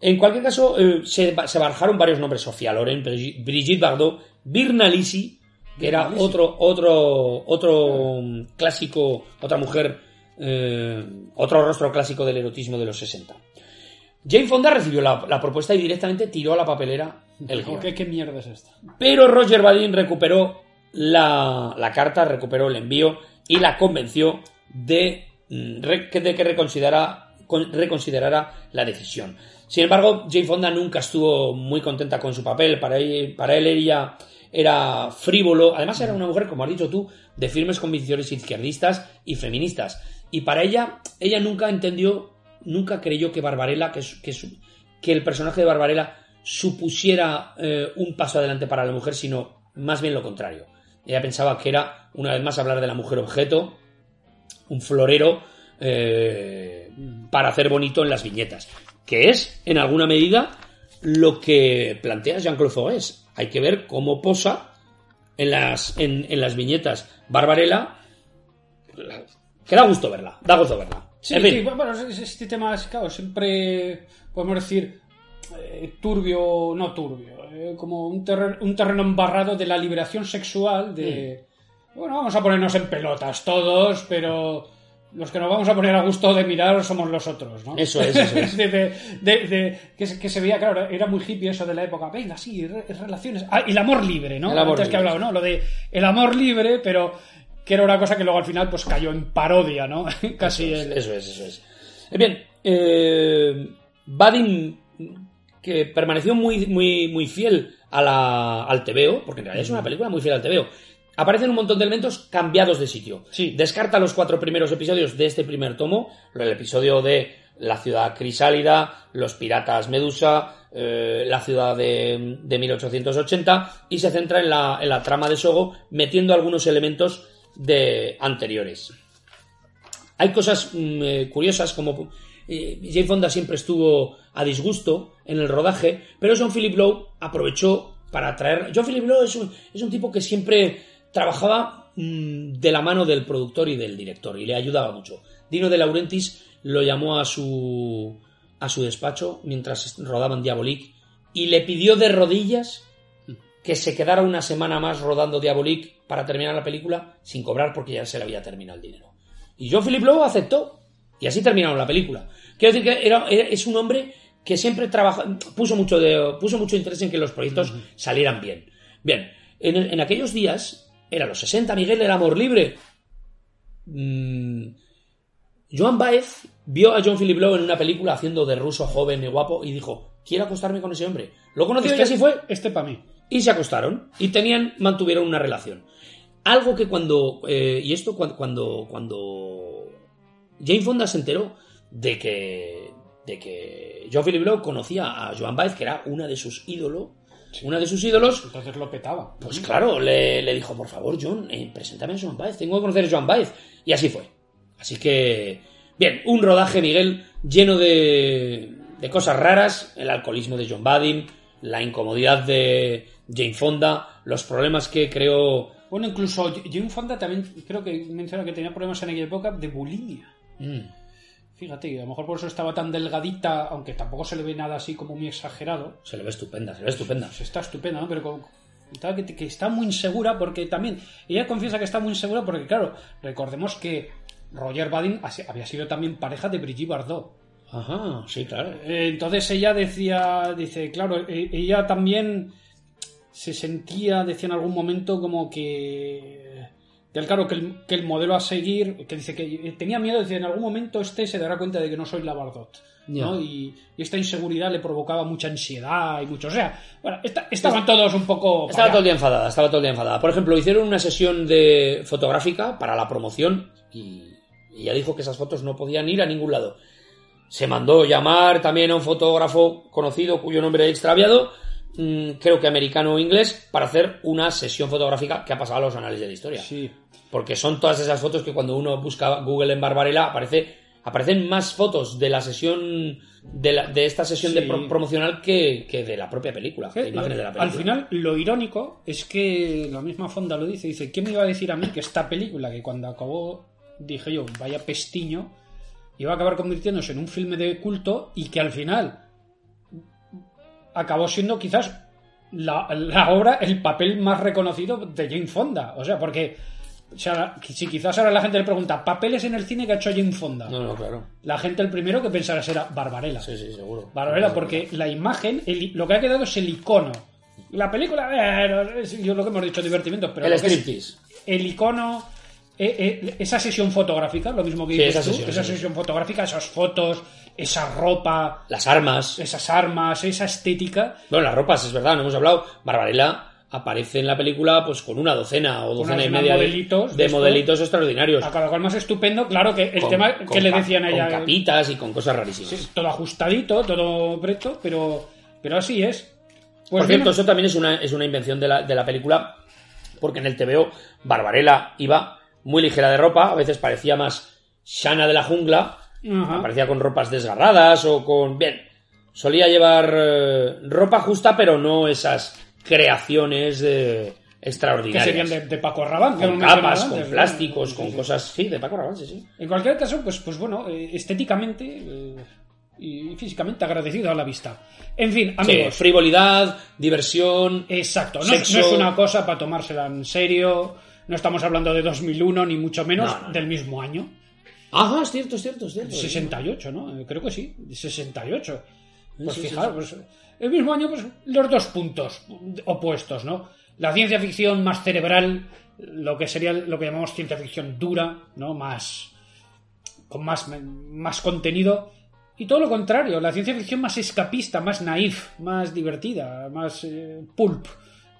En cualquier caso, eh, se, se barajaron varios nombres. Sofía Loren, Brigitte Bardot, Birna Lisi, que era Lisi. otro, otro, otro mm, clásico, otra mujer, eh, otro rostro clásico del erotismo de los 60. Jane Fonda recibió la, la propuesta y directamente tiró a la papelera el guion. ¿Qué, ¿Qué mierda es esta? Pero Roger Badin recuperó la, la carta, recuperó el envío y la convenció de, mm, de que reconsiderara, con- reconsiderara la decisión. Sin embargo, Jane Fonda nunca estuvo muy contenta con su papel. Para él, para él ella era frívolo. Además, era una mujer, como has dicho tú, de firmes convicciones izquierdistas y feministas. Y para ella, ella nunca entendió, nunca creyó que Barbarella, que, el personaje de Barbarella supusiera eh, un paso adelante para la mujer, sino más bien lo contrario. Ella pensaba que era, una vez más, hablar de la mujer objeto, un florero eh, para hacer bonito en las viñetas. Que es, en alguna medida, lo que plantea Jean-Claude Fogues. Hay que ver cómo posa en las, en, en las viñetas Barbarella. Que da gusto verla, da gusto verla. Sí, En fin, sí, bueno, es- este tema es, claro, siempre podemos decir eh, turbio, no turbio, eh, como un, terreno, un terreno embarrado de la liberación sexual, de, bueno, vamos a ponernos en pelotas todos, pero los que nos vamos a poner a gusto de mirar somos los otros, ¿no? Eso es, eso es. de, de- de- de- que, se, que se veía, claro, era muy hippie eso de la época, venga, sí, re- relaciones, ah, y el amor libre, ¿no? El amor Antes que libre. hablaba, ¿no? Lo de el amor libre, pero que era una cosa que luego al final pues cayó en parodia, ¿no? Casi Eso es, el... eso es, eso es. Eh, Bien, eh, Badin, que permaneció muy, muy, muy fiel a la, al TVO, porque en realidad es una película muy fiel al TVO, aparecen un montón de elementos cambiados de sitio. Sí. Descarta los cuatro primeros episodios de este primer tomo, el episodio de la ciudad crisálida, los piratas Medusa, eh, la ciudad de, de 1880, y se centra en la, en la trama de Sogo, metiendo algunos elementos de anteriores. Hay cosas mm, eh, curiosas como eh, Jane Fonda siempre estuvo a disgusto en el rodaje, pero John Philip Lowe aprovechó para traer. John Philip Lowe es un, es un tipo que siempre trabajaba mm, de la mano del productor y del director y le ayudaba mucho. Dino de Laurentiis lo llamó a su a su despacho mientras rodaban Diabolique y le pidió de rodillas que se quedara una semana más rodando Diabolique para terminar la película sin cobrar porque ya se le había terminado el dinero. Y John Philip Lowe aceptó. Y así terminaron la película. Quiero decir que era, era- es un hombre que siempre trabaja, puso mucho, de, puso mucho interés en que los proyectos salieran bien. Bien, en, en aquellos días, era los 60, Miguel era amor libre. Mm, Joan Baez vio a John Philip Lowe en una película haciendo de ruso joven y guapo y dijo, quiero acostarme con ese hombre. Lo conoció y así fue. Este para mí. Y se acostaron y tenían, mantuvieron una relación. Algo que cuando, eh, y esto cuando, cuando, cuando Jane Fonda se enteró de que, de que John Philip Lowe conocía a Joan Baez, que era una de sus ídolos, una de sus ídolos, Entonces lo petaba. pues claro, le, le dijo, por favor, John, eh, preséntame a Joan Baez, tengo que conocer a Joan Baez. Y así fue. Así que, bien, un rodaje, Miguel, lleno de, de cosas raras, el alcoholismo de John Badin, la incomodidad de Jane Fonda, los problemas que creó... Bueno, incluso Jane Fonda también creo que menciona que tenía problemas en aquella época de bulimia. Mm, Fíjate, a lo mejor por eso estaba tan delgadita, aunque tampoco se le ve nada así como muy exagerado. se le ve estupenda, se le ve estupenda. Pues está estupenda, ¿no? Pero con- que, que está muy insegura porque también... Ella confiesa que está muy insegura porque, claro, recordemos que Roger Badin había sido también pareja de Brigitte Bardot. Ajá, sí, claro. Eh, Entonces ella decía, dice, claro, e- ella también se sentía, decía en algún momento, como que. Del claro, que el, que el modelo a seguir, que dice que tenía miedo, dice, en algún momento este se dará cuenta de que no soy la Bardot. ¿no? Ya. Y, y esta inseguridad le provocaba mucha ansiedad y mucho. O sea, bueno, esta- estaban todos un poco. Estaba todo el día enfadada, estaba todo el día enfadada. Por ejemplo, hicieron una sesión de fotográfica para la promoción y, y ella dijo que esas fotos no podían ir a ningún lado. Se mandó llamar también a un fotógrafo conocido cuyo nombre he extraviado, mm, creo que americano o inglés, para hacer una sesión fotográfica que ha pasado a los anales de la historia. Sí. Porque son todas esas fotos que cuando uno busca Google en Barbarella aparece, aparecen más fotos de la sesión de, la- de esta sesión de pro- promocional que, que de la propia película, de imágenes de la película. Al final, lo irónico es que la misma Fonda lo dice. Dice, ¿quién me iba a decir a mí que esta película, que cuando acabó, dije yo, vaya pestiño, iba a acabar convirtiéndose en un filme de culto y que al final acabó siendo quizás la, la obra, el papel más reconocido de Jane Fonda. O sea, porque si quizás ahora la gente le pregunta, papeles en el cine que ha hecho Jane Fonda. No, no, claro. La gente el primero que pensará será Barbarella. Sí, sí, seguro. Barbarella, porque la imagen, el- lo que ha quedado es el icono. La película, eh, es yo lo que hemos dicho, divertimientos, pero El striptease. el icono, eh, eh, esa sesión fotográfica, lo mismo que Sí, dices esa tú, sesión, esa sí. sesión fotográfica, esas fotos, esa ropa, Las armas. esas armas, esa estética. Bueno, las ropas, es verdad, no hemos hablado. Barbarella aparece en la película pues con una docena o docena y media de- modelitos de, modelitos extraordinarios. A cada cual más estupendo, claro que el Con- tema con que le decían a con ella. capitas y con cosas rarísimas. Sí, todo ajustadito, todo preto, pero, pero así es. Pues Por cierto, bien, eso también es una, es una invención de la, de la película, porque en el TVO Barbarella iba muy ligera de ropa, a veces parecía más Shana de la jungla, Ajá. aparecía con ropas desgarradas o con... Bien, solía llevar eh, ropa justa, pero no esas creaciones que extraordinarias. serían de, de Paco Rabanne. que con capas, con plásticos, Sí, con sí. cosas... Sí, de Paco Rabanne, sí, sí. En cualquier caso, pues, pues bueno, eh, estéticamente eh, y físicamente agradecido a la vista. En fin, Sí, amigos. frivolidad, diversión... Exacto, no, Sexo. no es una cosa para tomársela en serio. No estamos hablando de 2001, ni mucho menos No, no, del mismo año. Ajá, es cierto, es cierto, es cierto. 68, ¿no? Eh, Creo que sí, 68. Pues Sí, sí, fijaros, pues, el mismo año, pues los dos puntos opuestos, ¿no? La ciencia ficción más cerebral, lo que sería lo que llamamos ciencia ficción dura, ¿no? Más. con más, más contenido. Y todo lo contrario, la ciencia ficción más escapista, más naif, más divertida, más eh, pulp,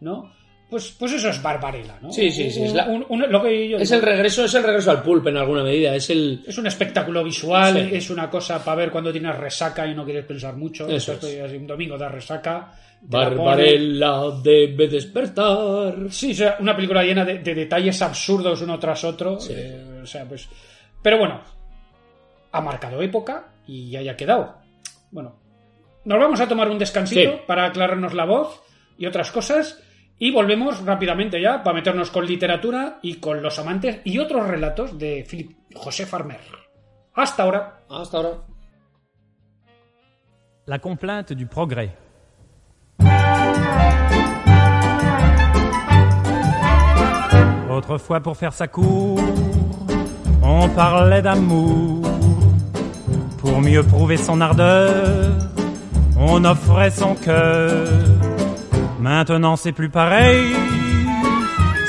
¿no? Pues, pues eso es Barbarella, ¿no? Sí, sí, sí, es Un- la- un- un- lo que yo Es el regreso, es el regreso al pulp en alguna medida, es el... Es un espectáculo visual, Sí. es una cosa para ver cuando tienes resaca y no quieres pensar mucho. Eso es. un domingo de resaca. Barbarella debe despertar. Sí, o sea, una película llena de, de detalles absurdos uno tras otro. Sí. eh, o sea, pues. Pero bueno, ha marcado época y ya haya quedado. Bueno, nos vamos a tomar un descansito Sí. para aclararnos la voz y otras cosas. Y volvemos rápidamente ya para meternos con literatura y con los amantes y otros relatos de Philip José Farmer. Hasta ahora. Hasta ahora. La complainte du progrès. Autrefois, pour faire sa cour, on parlait d'amour. Pour mieux prouver son ardeur, on offrait son cœur. Maintenant, c'est plus pareil.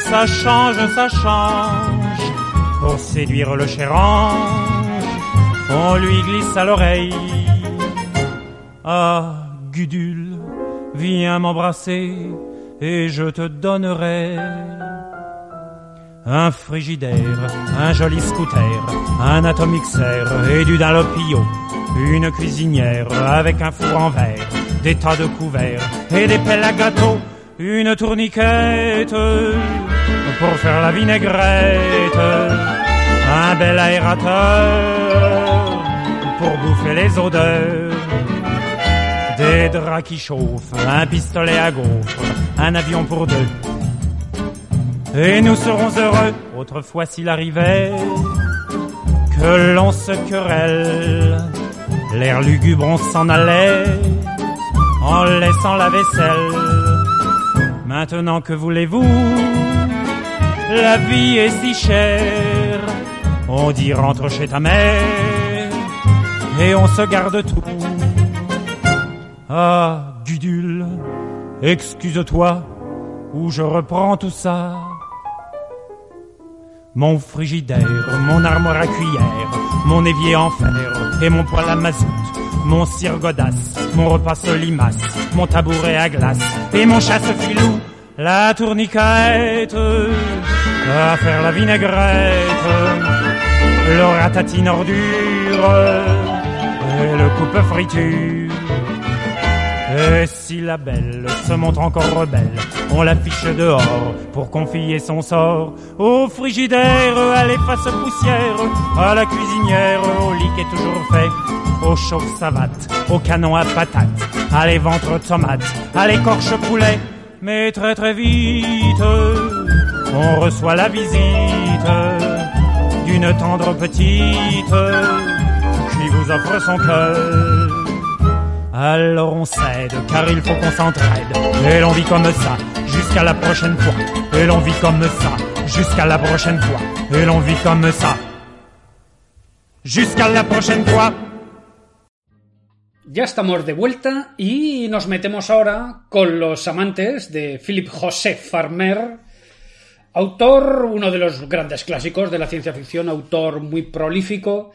Ça change, ça change. Pour séduire le cher ange, on lui glisse à l'oreille. Ah, Gudule, viens m'embrasser et je te donnerai un frigidaire, un joli scooter, un atomixer et du Dalopio, une cuisinière avec un four en verre, des tas de couverts et des pelles à gâteau, une tourniquette pour faire la vinaigrette, un bel aérateur pour bouffer les odeurs. Des draps qui chauffent, un pistolet à gaufres, un avion pour deux. Et nous serons heureux, autrefois s'il arrivait, que l'on se querelle. L'air lugubre, on s'en allait, en laissant la vaisselle. Maintenant que voulez-vous, la vie est si chère. On dit rentre chez ta mère, et on se garde tout. Ah, Gudule, excuse-toi, ou je reprends tout ça. Mon frigidaire, mon armoire à cuillère, mon évier en fer et mon poêle à mazout, mon cire godasse, mon repas solimace, mon tabouret à glace et mon chasse-filou, la tourniquette à faire la vinaigrette, le ratatine ordure et le coupe friture. Et si la belle se montre encore rebelle, on l'affiche dehors pour confier son sort au frigidaire, à l'efface poussière, à la cuisinière, au lit toujours fait, au chauffe savate, au canon à patates, à les ventres tomates, à l'écorche poulet. Mais très très vite, on reçoit la visite d'une tendre petite qui vous offre son cœur. Alors on cède, car il faut qu'on s'entraide. Et l'on vit comme ça, jusqu'à la prochaine fois. Et l'on vit comme ça, jusqu'à la prochaine fois. Et l'on vit comme ça. Jusqu'à la prochaine fois. Ya estamos de vuelta y nos metemos ahora con los amantes de Philip José Farmer, autor, uno de los grandes clásicos de la ciencia ficción, autor muy prolífico.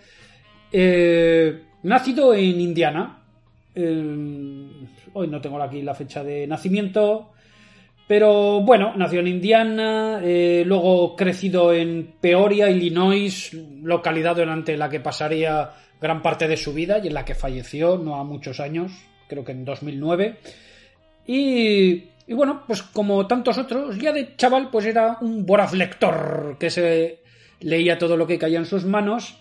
Eh, Nacido en Indiana. Hoy no tengo aquí la fecha de nacimiento. Pero bueno, nació en Indiana, eh, luego crecido en Peoria, Illinois, localidad durante la que pasaría gran parte de su vida y en la que falleció no a muchos años, creo que en 2009. Y, y bueno, pues como tantos otros, ya de chaval pues era un voraz lector que se leía todo lo que caía en sus manos,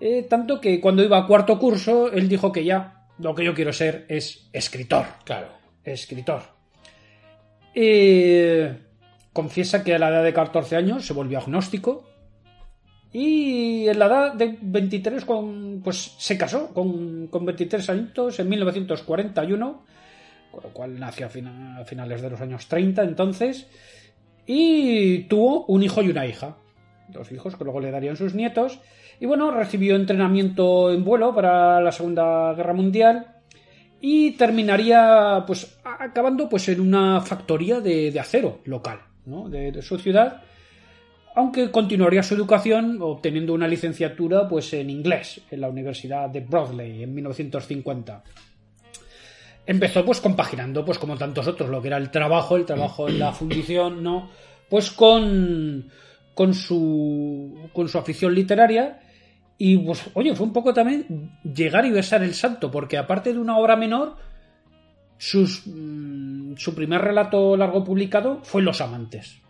eh, tanto que cuando iba a cuarto curso él dijo que ya lo que yo quiero ser es escritor Claro. escritor. Eh, confiesa que a la edad de 14 años se volvió agnóstico y en la edad de 23 con, pues se casó con, con 23 añitos en 1941, con lo cual nació a, fina- a finales de los años 30 entonces, y tuvo un hijo y una hija, dos hijos que luego le darían sus nietos, y bueno, recibió entrenamiento en vuelo para la Segunda Guerra Mundial y terminaría pues acabando pues en una factoría de, acero local de su ciudad aunque continuaría su educación obteniendo una licenciatura pues en inglés en la Universidad de Broadley en 1950 empezó pues compaginando pues como tantos otros lo que era el trabajo el trabajo en la fundición no pues con con su con su afición literaria y pues, oye, fue un poco también llegar y besar el santo, porque aparte de una obra menor, sus, mm, su primer relato largo publicado fue Los Amantes.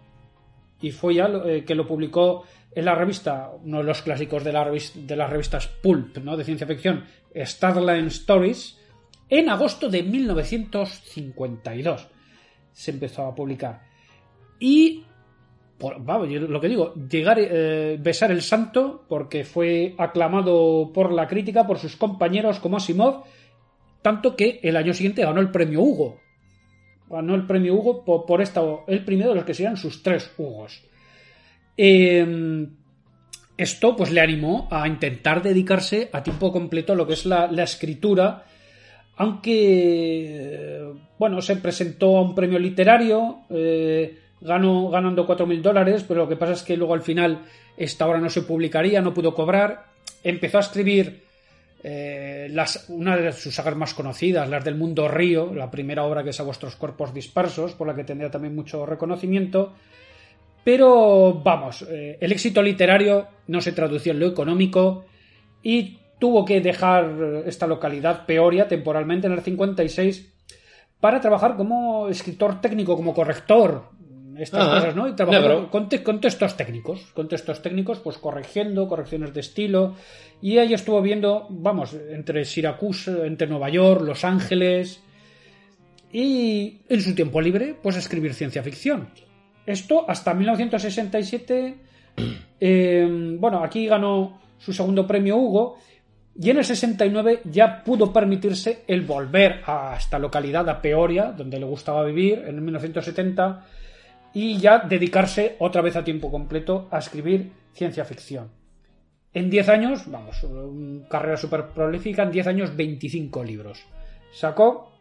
Y fue ya eh, que lo publicó en la revista, uno de los clásicos de, la revis- de las revistas Pulp, ¿no? de ciencia ficción, Starline Stories, en agosto de 1952. Se empezó a publicar. Y vamos, yo lo que digo, llegar, eh, besar el santo, porque fue aclamado por la crítica, por sus compañeros como Asimov, tanto que el año siguiente ganó el premio Hugo. Ganó el premio Hugo por, por esta, el primero de los que serían sus tres Hugos. Eh, esto pues le animó a intentar dedicarse a tiempo completo a lo que es la, la escritura, aunque eh, bueno, se presentó a un premio literario, eh, ganó ganando 4.000 dólares, pero lo que pasa es que luego al final esta obra no se publicaría, no pudo cobrar, empezó a escribir eh, las, una de sus sagas más conocidas, las del Mundo Río, la primera obra que es A vuestros cuerpos dispersos, por la que tendría también mucho reconocimiento, pero vamos, eh, el éxito literario no se tradució en lo económico y tuvo que dejar esta localidad, Peoria, temporalmente en el 56 para trabajar como escritor técnico, como corrector, estas cosas, ¿no? Y trabajar negro. con, te- con textos técnicos, con textos técnicos, pues corrigiendo, correcciones de estilo. Y ahí estuvo viendo, vamos, entre Syracuse, entre Nueva York, Los Ángeles. Y en su tiempo libre, pues escribir ciencia ficción. Esto hasta 1967. eh, bueno, aquí ganó su segundo premio Hugo. Y en el 69 ya pudo permitirse el volver a esta localidad, a Peoria, donde le gustaba vivir, en 1970, y ya dedicarse otra vez a tiempo completo a escribir ciencia ficción. En 10 años, vamos, carrera súper prolífica, en 10 años 25 libros. Sacó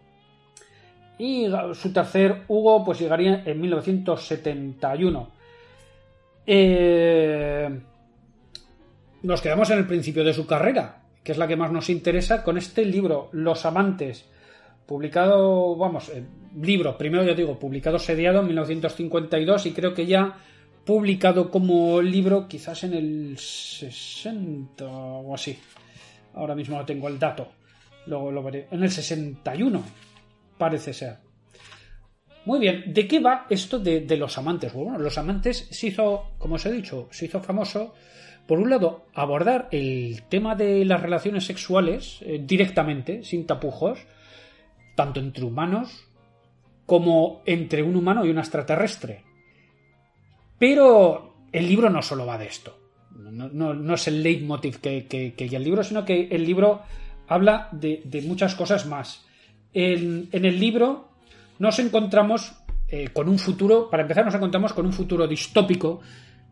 y su tercer Hugo pues llegaría en 1971. Eh, nos quedamos en el principio de su carrera, que es la que más nos interesa, con este libro, Los Amantes, publicado, vamos, eh, libro, primero ya digo, publicado sediado en 1952 y creo que ya publicado como libro quizás en el 60 o así. Ahora mismo no tengo el dato, luego lo veré. En el 61, parece ser. Muy bien, ¿de qué va esto de, los amantes? Bueno, los amantes se hizo, como os he dicho, se hizo famoso por un lado, abordar el tema de las relaciones sexuales eh, directamente, sin tapujos, tanto entre humanos como entre un humano y un extraterrestre. Pero el libro no solo va de esto. No, es el leitmotiv que, que, el libro, sino que el libro habla de, muchas cosas más. En, en el libro nos encontramos eh, con un futuro, para empezar nos encontramos con un futuro distópico,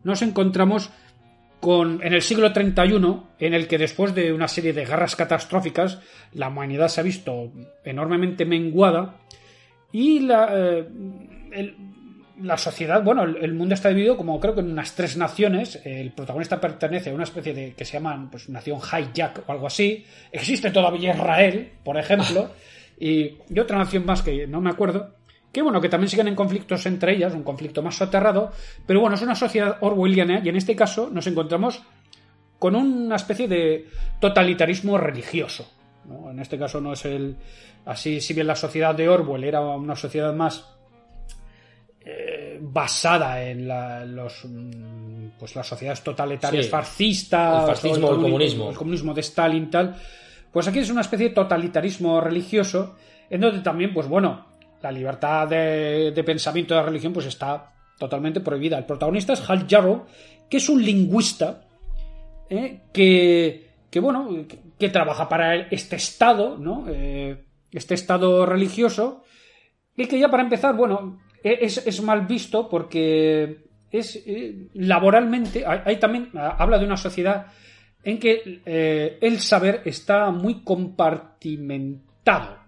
nos encontramos con, en el siglo 31, en el que después de una serie de guerras catastróficas, la humanidad se ha visto enormemente menguada y la, eh, el- la sociedad, bueno, el, el mundo está dividido como creo que en unas tres naciones. El protagonista pertenece a una especie de que se llaman pues nación hijack o algo así. Existe todavía Israel, por ejemplo, y, y otra nación más que no me acuerdo. Que bueno, que también siguen en conflictos entre ellas, un conflicto más soterrado, pero bueno, es una sociedad orwelliana y en este caso nos encontramos con una especie de totalitarismo religioso. ¿No? En este caso no es el. Así, si bien la sociedad de Orwell era una sociedad más eh, basada en la- los mm, pues las sociedades totalitarias Sí. fascistas El fascismo, el comunismo. el comunismo de Stalin tal pues aquí es una especie de totalitarismo religioso en donde también pues bueno la libertad de, de pensamiento de la religión pues está totalmente prohibida el protagonista es Hal Jarrow que es un lingüista ¿eh? que, que, bueno, que, que trabaja para este Estado, ¿no? Eh, este Estado religioso, y que ya para empezar, bueno, e- es, es mal visto porque es eh, laboralmente, hay también, ah, habla de una sociedad en que eh, el saber está muy compartimentado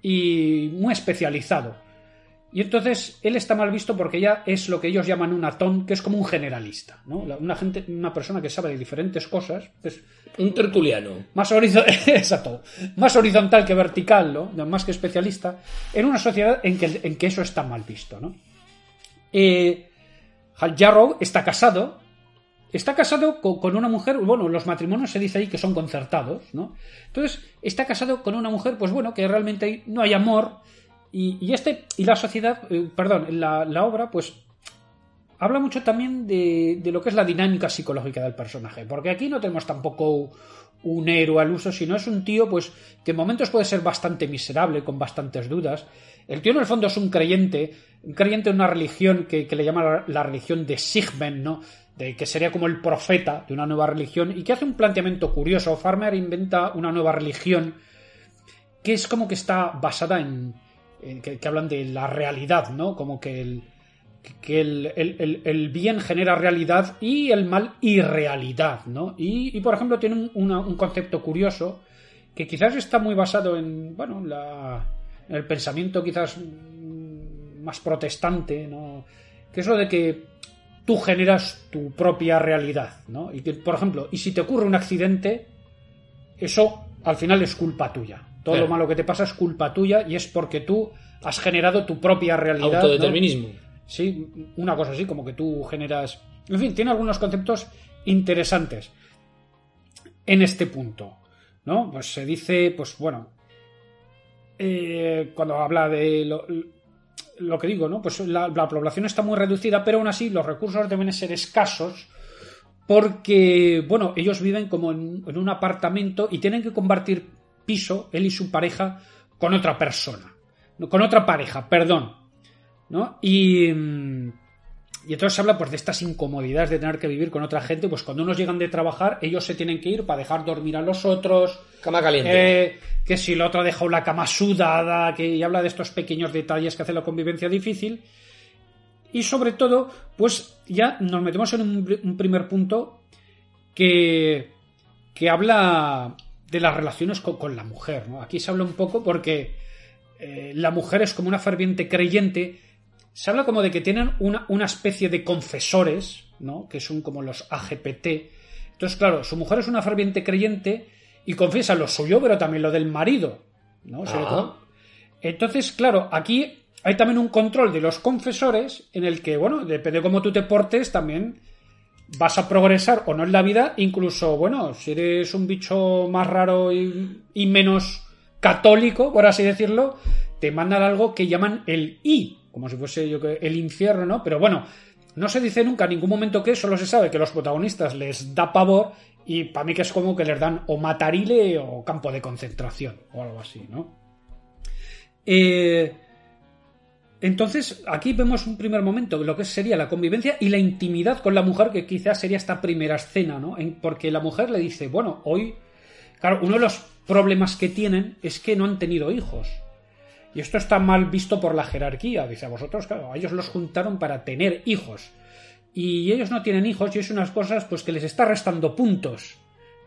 y muy especializado. Y entonces él está mal visto porque ya es lo que ellos llaman un atón, que es como un generalista, ¿no? Una gente, una persona que sabe de diferentes cosas, pues Un tertuliano. más exacto, más horizontal que vertical, ¿no? Más que especialista, en una sociedad en que, en que eso está mal visto, ¿no? Eh, Hal Jarrow está casado, está casado con, con una mujer, bueno, los matrimonios se dice ahí que son concertados, ¿no? Entonces, está casado con una mujer, pues bueno, que realmente no hay amor, y, este, y la sociedad, eh, perdón, la, la obra, pues habla mucho también de, de lo que es la dinámica psicológica del personaje, porque aquí no tenemos tampoco un héroe al uso, sino es un tío pues que en momentos puede ser bastante miserable, con bastantes dudas. El tío en el fondo es un creyente, un creyente en una religión que, que le llama la, la religión de Sigmund, ¿no? De que sería como el profeta de una nueva religión y que hace un planteamiento curioso. Farmer inventa una nueva religión que es como que está basada en, en que, hablan de la realidad, ¿no? Como que el, el, bien genera realidad y el mal irrealidad, ¿no? Y, por ejemplo, tiene un, un concepto curioso que quizás está muy basado en, bueno, la, en el pensamiento quizás más protestante, ¿no? Que es lo de que tú generas tu propia realidad, ¿no? Y que, por ejemplo, y si te ocurre un accidente, eso al final es culpa tuya. Todo Claro. lo malo que te pasa es culpa tuya y es porque tú has generado tu propia realidad. ¿no? Autodeterminismo. Sí, una cosa así, como que tú generas. En fin, tiene algunos conceptos interesantes en este punto. ¿No? Pues se dice, pues bueno. eh, cuando habla de lo, lo que digo, ¿no? Pues la, la población está muy reducida, pero aún así los recursos deben ser escasos. Porque, bueno, ellos viven como en un apartamento y tienen que compartir piso, él y su pareja, con otra persona. Con otra pareja, perdón. ¿no? Y, mm, y entonces se habla pues de estas incomodidades de tener que vivir con otra gente, pues cuando unos llegan de trabajar, ellos se tienen que ir para dejar dormir a los otros, Cama caliente. eh, que si el otro ha dejado la cama sudada, que y habla de estos pequeños detalles que hacen la convivencia difícil. Y sobre todo, pues ya nos metemos en un, un primer punto que, que habla de las relaciones con, con la mujer. ¿no? Aquí se habla un poco porque eh, la mujer es como una ferviente creyente. Se habla como de que tienen una, una especie de confesores, ¿no? que son como los AGPT. Entonces, claro, su mujer es una ferviente creyente y confiesa lo suyo, pero también lo del marido. ¿no? Ah. Entonces, claro, aquí hay también un control de los confesores en el que, bueno, depende de cómo tú te portes, también vas a progresar o no en la vida, incluso, bueno, si eres un bicho más raro y, menos católico, por así decirlo, te mandan algo que llaman el I, como si fuese yo que el infierno, ¿no? Pero bueno, no se dice nunca en ningún momento que, solo se sabe que los protagonistas les da pavor y para mí que es como que les dan o matarile o campo de concentración o algo así, ¿no? Eh, entonces, aquí vemos un primer momento, lo que sería la convivencia y la intimidad con la mujer, que quizás sería esta primera escena, ¿no? En- porque la mujer le dice, bueno, hoy, claro, uno de los problemas que tienen es que no han tenido hijos. Y esto está mal visto por la jerarquía. Dice, a vosotros, claro, a ellos los juntaron para tener hijos. Y ellos no tienen hijos y es unas cosas pues que les está restando puntos,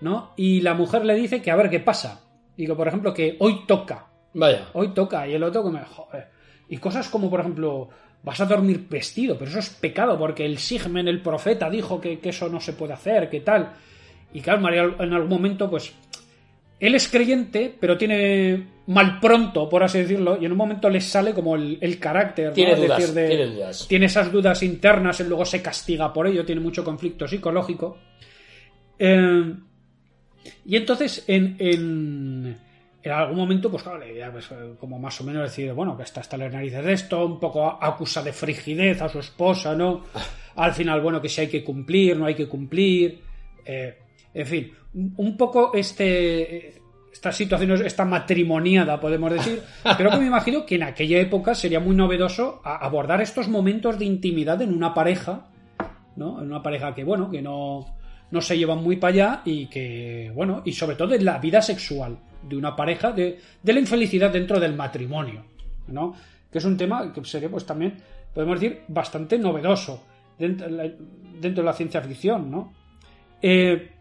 ¿no? Y la mujer le dice que a ver qué pasa. Digo, por ejemplo, que hoy toca. Vaya. Hoy toca. Y el otro como, joder. Y cosas como, por ejemplo, vas a dormir vestido, pero eso es pecado, porque el Sigmen, el profeta, dijo que, que eso no se puede hacer, que tal. Y claro, María en algún momento, pues, él es creyente, pero tiene mal pronto, por así decirlo, y en un momento le sale como el, el carácter. ¿no? Tiene Es dudas, decir, de- tiene dudas. tiene esas dudas internas, él luego se castiga por ello, tiene mucho conflicto psicológico. Eh, y entonces, en, en, en algún momento, pues claro, pues, eh, como más o menos decir, bueno, que está hasta las narices de esto, un poco acusa de frigidez a su esposa, ¿no? Al final, bueno, que si hay que cumplir, no hay que cumplir. eh, en fin, un poco este. Esta situación, esta matrimoniada, podemos decir, pero que me imagino que en aquella época sería muy novedoso abordar estos momentos de intimidad en una pareja, ¿no? En una pareja que, bueno, que no, no se llevan muy para allá y que, bueno, y sobre todo en la vida sexual de una pareja, de, de la infelicidad dentro del matrimonio, ¿no? Que es un tema que sería, pues también, podemos decir, bastante novedoso dentro, de la- dentro de la ciencia ficción, ¿no? Eh,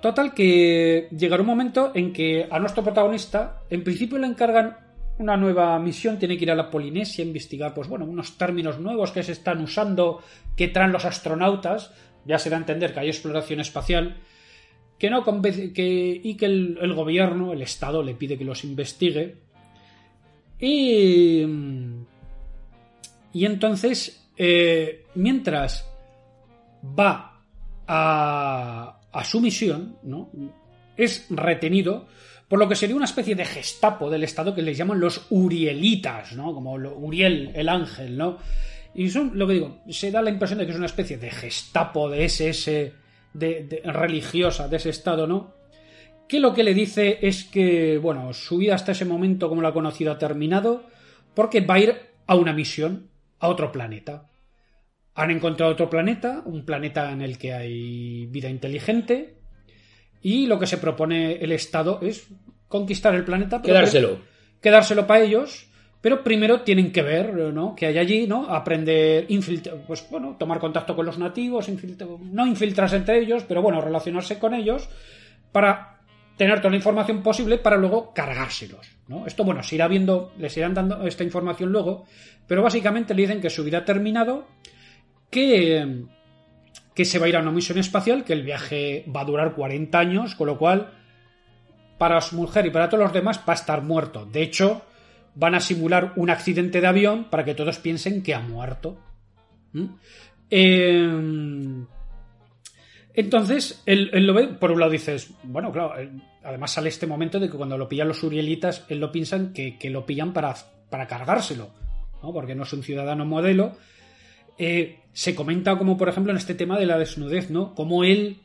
total que llegará un momento en que a nuestro protagonista, en principio le encargan una nueva misión, tiene que ir a la Polinesia a investigar, pues bueno, unos términos nuevos que se están usando, que traen los astronautas, ya se da a entender que hay exploración espacial, que no que, y que el, gobierno, el Estado, le pide que los investigue. Y. Y entonces, eh, mientras va a, a su misión, ¿no? Es retenido por lo que sería una especie de gestapo del Estado que les llaman los Urielitas, ¿no? Como Uriel, el ángel, ¿no? Y son, lo que digo, se da la impresión de que es una especie de gestapo de SS de, de- religiosa de ese Estado, ¿no? Que lo que le dice es que, bueno, su vida hasta ese momento, como la ha conocido, ha terminado, porque va a ir a una misión a otro planeta. Han encontrado otro planeta, un planeta en el que hay vida inteligente, y lo que se propone el Estado es conquistar el planeta. Quedárselo. quedárselo para ellos, pero primero tienen que ver, ¿no? Que hay allí, ¿no? Aprender, infiltrar, pues bueno, tomar contacto con los nativos, no infiltrarse entre ellos, pero bueno, relacionarse con ellos para tener toda la información posible para luego cargárselos, ¿no? Esto, bueno, se irá viendo, les irán dando esta información luego, pero básicamente le dicen que su vida ha terminado, que, que se va a ir a una misión espacial, que el viaje va a durar 40 años, con lo cual para su mujer y para todos los demás va a estar muerto. De hecho, van a simular un accidente de avión para que todos piensen que ha muerto. ¿Mm? Eh, entonces, él, lo ve, por un lado dices, bueno, claro, él- además sale este momento de que cuando lo pillan los urielitas, él lo piensan que, que lo pillan para, para cargárselo, ¿no? porque no es un ciudadano modelo. Eh, se comenta como, por ejemplo, en este tema de la desnudez, ¿no? Como él,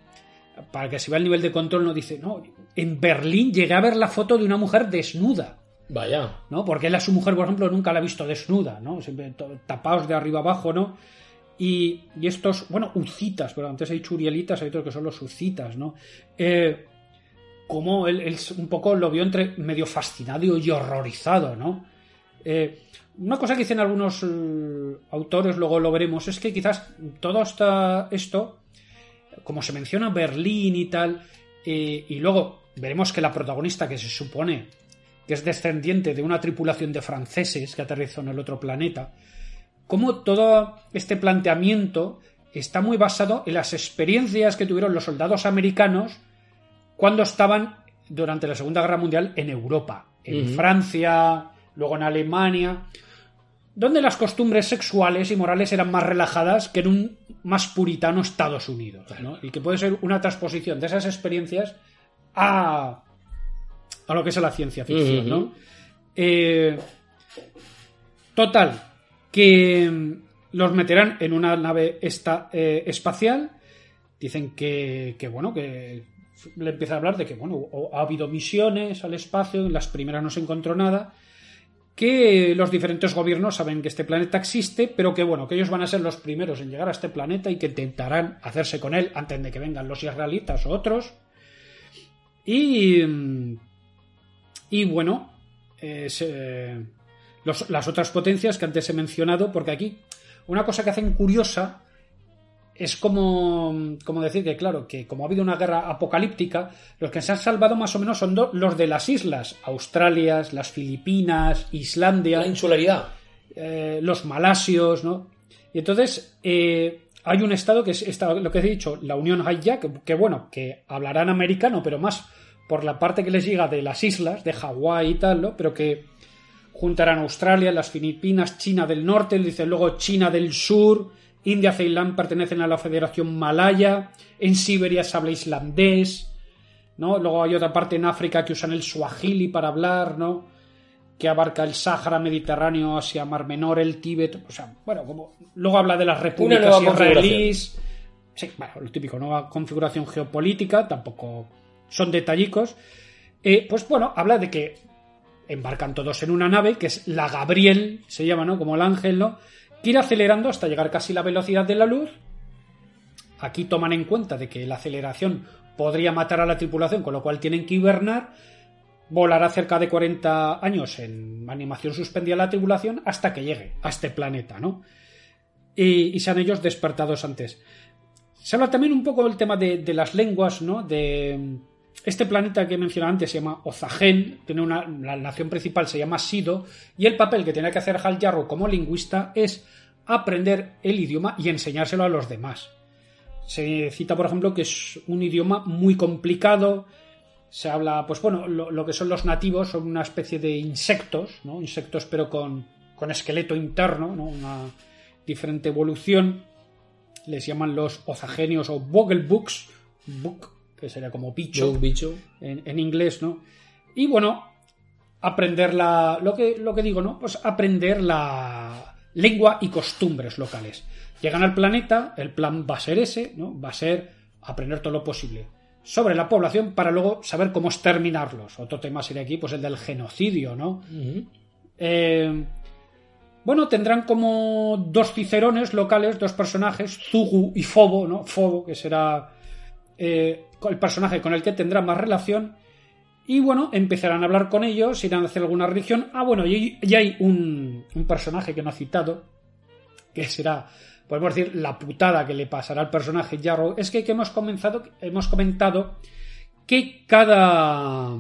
para que se vea el nivel de control, no dice, no, en Berlín llegué a ver la foto de una mujer desnuda. Vaya. ¿no? Porque él a su mujer, por ejemplo, nunca la ha visto desnuda, ¿no? Siempre tapados de arriba abajo, ¿no? Y, y estos, bueno, ucitas, pero antes hay churielitas, hay otros que son los ucitas, ¿no? Eh, como él, un poco lo vio entre medio fascinado y horrorizado, ¿no? Eh, una cosa que dicen algunos eh, autores, luego lo veremos, es que quizás todo esta, esto, como se menciona Berlín y tal, y luego veremos que la protagonista que se supone que es descendiente de una tripulación de franceses que aterrizó en el otro planeta, como todo este planteamiento está muy basado en las experiencias que tuvieron los soldados americanos cuando estaban durante la Segunda Guerra Mundial en Europa, en. Francia, luego en Alemania, donde las costumbres sexuales y morales eran más relajadas que en un más puritano Estados Unidos, ¿no? Y que puede ser una transposición de esas experiencias a, a lo que es la ciencia ficción. ¿no? Eh, total, que mm, los meterán en una nave esta, eh, espacial. Dicen que, que, bueno, que le empieza a hablar de que, bueno, ha habido misiones al espacio, en las primeras no se encontró nada, que los diferentes gobiernos saben que este planeta existe, pero que, bueno, que ellos van a ser los primeros en llegar a este planeta y que intentarán hacerse con él antes de que vengan los israelitas o otros. Y, mm, y bueno, eh, los- las otras potencias que antes he mencionado, porque aquí una cosa que hacen curiosa es como, como decir que, claro, que como ha habido una guerra apocalíptica, los que se han salvado más o menos son do- los de las islas, Australia, las Filipinas, Islandia, La insularidad. eh, los malasios, ¿no? Y entonces eh, hay un estado que es esta- lo que he dicho, la Unión que, que, bueno, que hablarán americano, pero más por la parte que les llega de las islas, de Hawái y tal, ¿no? Pero que juntarán Australia, las Filipinas, China del Norte, dice luego China del Sur, India, Ceilán pertenecen a la Federación Malaya, en Siberia se habla islandés, ¿no? Luego hay otra parte en África que usan el Swahili para hablar, ¿no? Que abarca el Sáhara, Mediterráneo, Asia, Mar Menor, el Tíbet, o sea, bueno, como luego habla de las repúblicas israelíes. Sí, bueno, lo típico, nueva configuración geopolítica, tampoco son detallicos. Eh, pues bueno, habla de que embarcan todos en una nave, que es la Gabriel, se llama, ¿no? Como el ángel, ¿no? Que ir acelerando hasta llegar casi a la velocidad de la luz. Aquí toman en cuenta de que la aceleración podría matar a la tripulación, con lo cual tienen que hibernar. Volará cerca de 40 años en animación suspendida la tripulación hasta que llegue a este planeta, ¿no? Y, sean ellos despertados antes. Se habla también un poco del tema de, de las lenguas, ¿no? De este planeta que he mencionado antes se llama Ozagen, tiene una, la nación principal se llama Sido, y el papel que tiene que hacer Hal Jarro como lingüista es aprender el idioma y enseñárselo a los demás. Se cita, por ejemplo, que es un idioma muy complicado. Se habla, pues bueno, lo, que son los nativos son una especie de insectos, ¿no? Insectos pero con, con esqueleto interno, ¿no? Una diferente evolución. Les llaman los ozagenios o Vogelbugs, book, que sería como bicho bicho. en, en inglés, ¿no? Y bueno, aprender la. Lo que, lo que digo, ¿no? Pues aprender la lengua y costumbres locales. Llegan al planeta, el plan va a ser ese, ¿no? Va a ser aprender todo lo posible sobre la población para luego saber cómo exterminarlos. Otro tema sería aquí, pues el del genocidio, ¿no? Eh, bueno, tendrán como dos cicerones locales, dos personajes, Zugu y Fobo, ¿no? Fobo, que será eh, el personaje con el que tendrá más relación. Y bueno, empezarán a hablar con ellos, irán a hacer alguna religión. Ah, bueno, y, hay un, un personaje que no ha citado, que será, podemos decir, la putada que le pasará al personaje Jarrow. Es que, que hemos, comenzado, hemos comentado que cada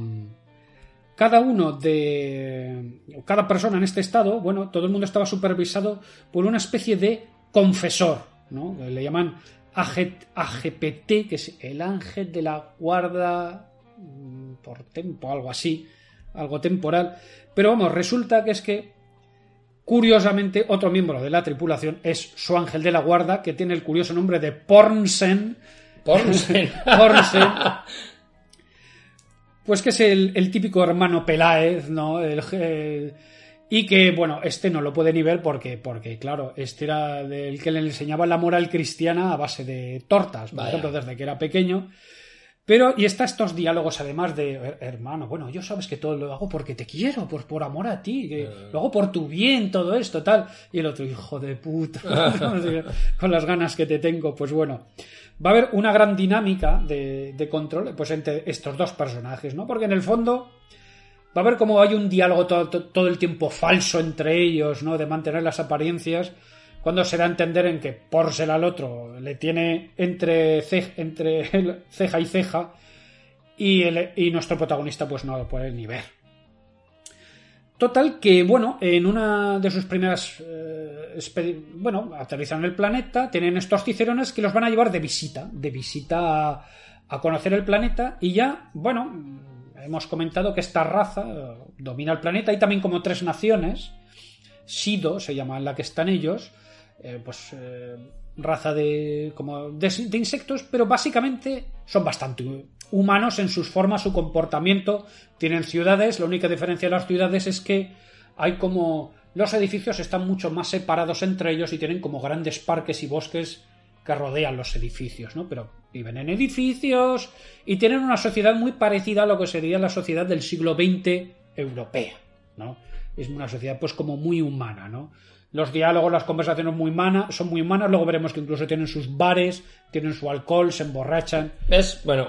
cada uno de cada persona en este estado, bueno, todo el mundo estaba supervisado por una especie de confesor, ¿no? Le llaman AGPT, que es el ángel de la guarda mm, por tiempo, algo así, algo temporal. Pero vamos, resulta que es que curiosamente otro miembro de la tripulación es su ángel de la guarda, que tiene el curioso nombre de Pornsen. Pornsen. Pornsen. Pues que es el, el típico hermano Peláez, ¿no? El, el- y que, bueno, este no lo puede ni ver porque, porque, claro, este era del que le enseñaba la moral cristiana a base de tortas, por Vaya. ejemplo, desde que era pequeño. Pero, y está estos diálogos además de, "Her- hermano, bueno, yo sabes que todo lo hago porque te quiero, por, por amor a ti, que lo hago por tu bien, todo esto, tal. Y el otro, hijo de puta, con las ganas que te tengo, pues bueno. Va a haber una gran dinámica de, de control, pues entre estos dos personajes, ¿no? Porque en el fondo va a haber como hay un diálogo todo, todo- el tiempo falso entre ellos, ¿no? De mantener las apariencias, cuando se da a entender en que Porsel al otro le tiene entre, ce- entre ceja y ceja y, el- y nuestro protagonista pues no lo puede ni ver. Total que, bueno, en una de sus primeras... eh, bueno, aterrizan en el planeta, tienen estos cicerones que los van a llevar de visita, de visita a conocer el planeta y ya, bueno, hemos comentado que esta raza eh, domina el planeta. Y también como tres naciones, Sido se llama en la que están ellos, eh, pues eh, raza de como de, de insectos, pero básicamente son bastante humanos en sus formas, su comportamiento. Tienen ciudades, la única diferencia de las ciudades es que hay como los edificios están mucho más separados entre ellos y tienen como grandes parques y bosques que rodean los edificios, ¿no? Pero viven en edificios y tienen una sociedad muy parecida a lo que sería la sociedad del siglo XX europea, ¿no? Es una sociedad pues como muy humana, ¿no? Los diálogos, las conversaciones muy humana, son muy humanas, luego veremos que incluso tienen sus bares, tienen su alcohol, se emborrachan. ¿Ves? Bueno,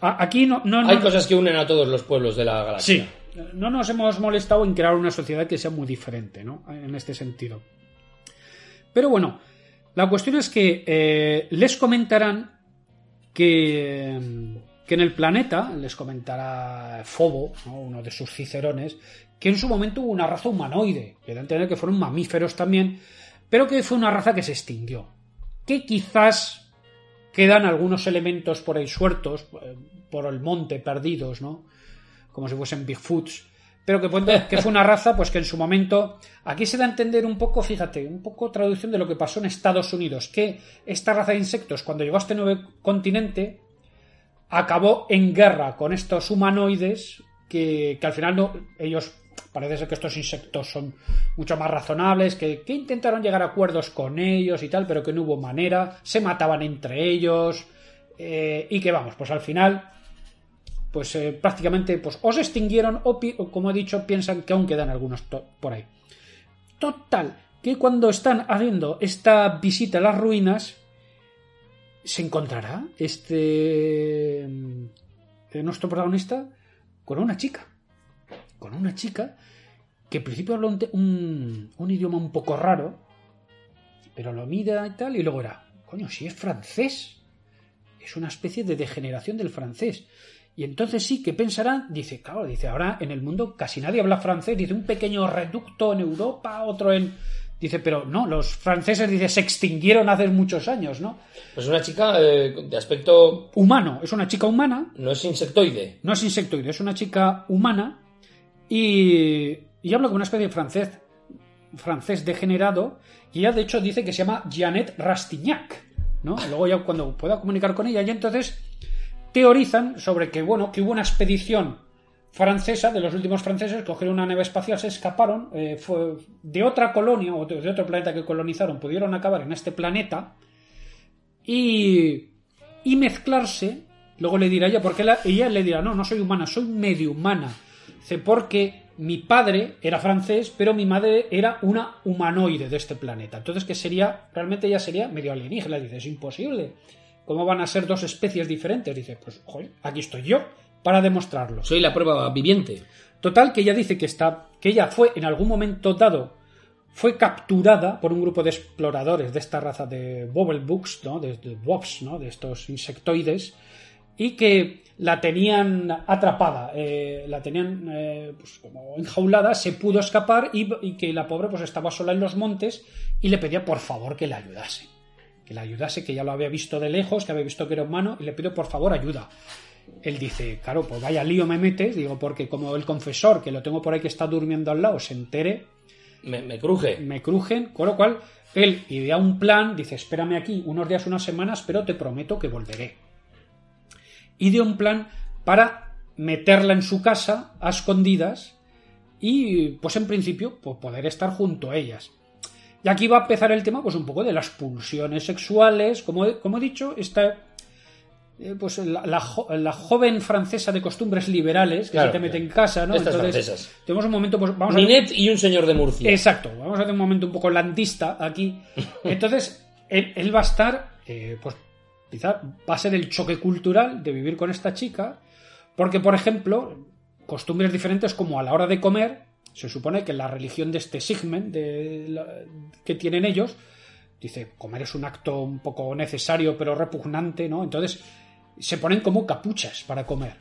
A- Aquí no, no, hay no- cosas que unen a todos los pueblos de la galaxia. Sí, no nos hemos molestado en crear una sociedad que sea muy diferente, ¿no? En este sentido. Pero bueno, la cuestión es que eh, les comentarán que, que en el planeta, les comentará Fobo, ¿no? uno de sus cicerones, que en su momento hubo una raza humanoide, que a entender que fueron mamíferos también, pero que fue una raza que se extinguió. Que quizás quedan algunos elementos por ahí sueltos, eh, por el monte, perdidos, ¿no? Como si fuesen Bigfoots. Pero que, que fue una raza, pues que en su momento. Aquí se da a entender un poco, fíjate, un poco traducción de lo que pasó en Estados Unidos, que esta raza de insectos, cuando llegó a este nuevo continente, acabó en guerra con estos humanoides que, que al final no, ellos parece ser que estos insectos son mucho más razonables, que, que intentaron llegar a acuerdos con ellos y tal, pero que no hubo manera, se mataban entre ellos eh, y que vamos, pues al final pues eh, prácticamente pues o se extinguieron o, como he dicho piensan que aún quedan algunos por ahí. Total, que cuando están haciendo esta visita a las ruinas se encontrará este eh, nuestro protagonista con una chica. Con una chica que en principio habla un, un- un idioma un poco raro, pero lo mira y tal, y luego era, coño, si es francés. Es una especie de degeneración del francés. Y entonces sí, que pensarán? Dice, claro, dice, ahora en el mundo casi nadie habla francés, dice, un pequeño reducto en Europa, otro en... Dice, pero no, los franceses, dice, se extinguieron hace muchos años, ¿no? Pues una chica eh, de aspecto Humano, es una chica humana, no es insectoide. no es insectoide, es una chica humana y, y habla con una especie de francés, francés degenerado y ella de hecho dice que se llama Janet Rastignac, ¿no? Luego ya cuando pueda comunicar con ella y entonces teorizan sobre que, bueno, que hubo una expedición francesa, de los últimos franceses, cogieron una nave espacial, se escaparon, eh, fue de otra colonia o de otro planeta que colonizaron, pudieron acabar en este planeta y, y mezclarse. Luego le dirá ella, porque la- ella le dirá, no, no soy humana, soy medio humana. Dice, porque mi padre era francés, pero mi madre era una humanoide de este planeta. Entonces, que sería, realmente ella sería medio alienígena. Dice, es imposible. ¿Cómo van a ser dos especies diferentes? Dice, pues, joder, aquí estoy yo para demostrarlo. Soy la prueba viviente. Total, que ella dice que está, que ella fue en algún momento dado, fue capturada por un grupo de exploradores de esta raza de Bobblebooks, ¿no? De, de Bobs, ¿no? De estos insectoides, y que la tenían atrapada, eh, la tenían eh, pues como enjaulada, se pudo escapar y, y que la pobre pues estaba sola en los montes y le pedía por favor que la ayudase. Que la ayudase, que ya lo había visto de lejos, que había visto que era humano, y le pido por favor ayuda. Él dice, claro, pues vaya lío me metes, digo, porque como el confesor, que lo tengo por ahí que está durmiendo al lado, se entere, Me, me cruje. me crujen, con lo cual él idea un plan, dice, espérame aquí unos días, unas semanas, pero te prometo que volveré. Idea un plan para meterla en su casa a escondidas y, pues en principio, pues, poder estar junto a ellas. Y aquí va a empezar el tema, pues un poco de las pulsiones sexuales. Como he, como he dicho, esta, eh, pues la, la jo- la joven francesa de costumbres liberales que Claro, se te mete claro. en casa, ¿no? Estas francesas. tenemos un momento, pues vamos a Ninet y un señor de Murcia. Exacto, vamos a hacer un momento un poco landista aquí. Entonces, él, él va a estar, eh, pues quizá va a ser el choque cultural de vivir con esta chica, porque, por ejemplo, costumbres diferentes como a la hora de comer, se supone que la religión de este Sigmund de que tienen ellos, dice, comer es un acto un poco necesario pero repugnante, ¿no? Entonces, se ponen como capuchas para comer.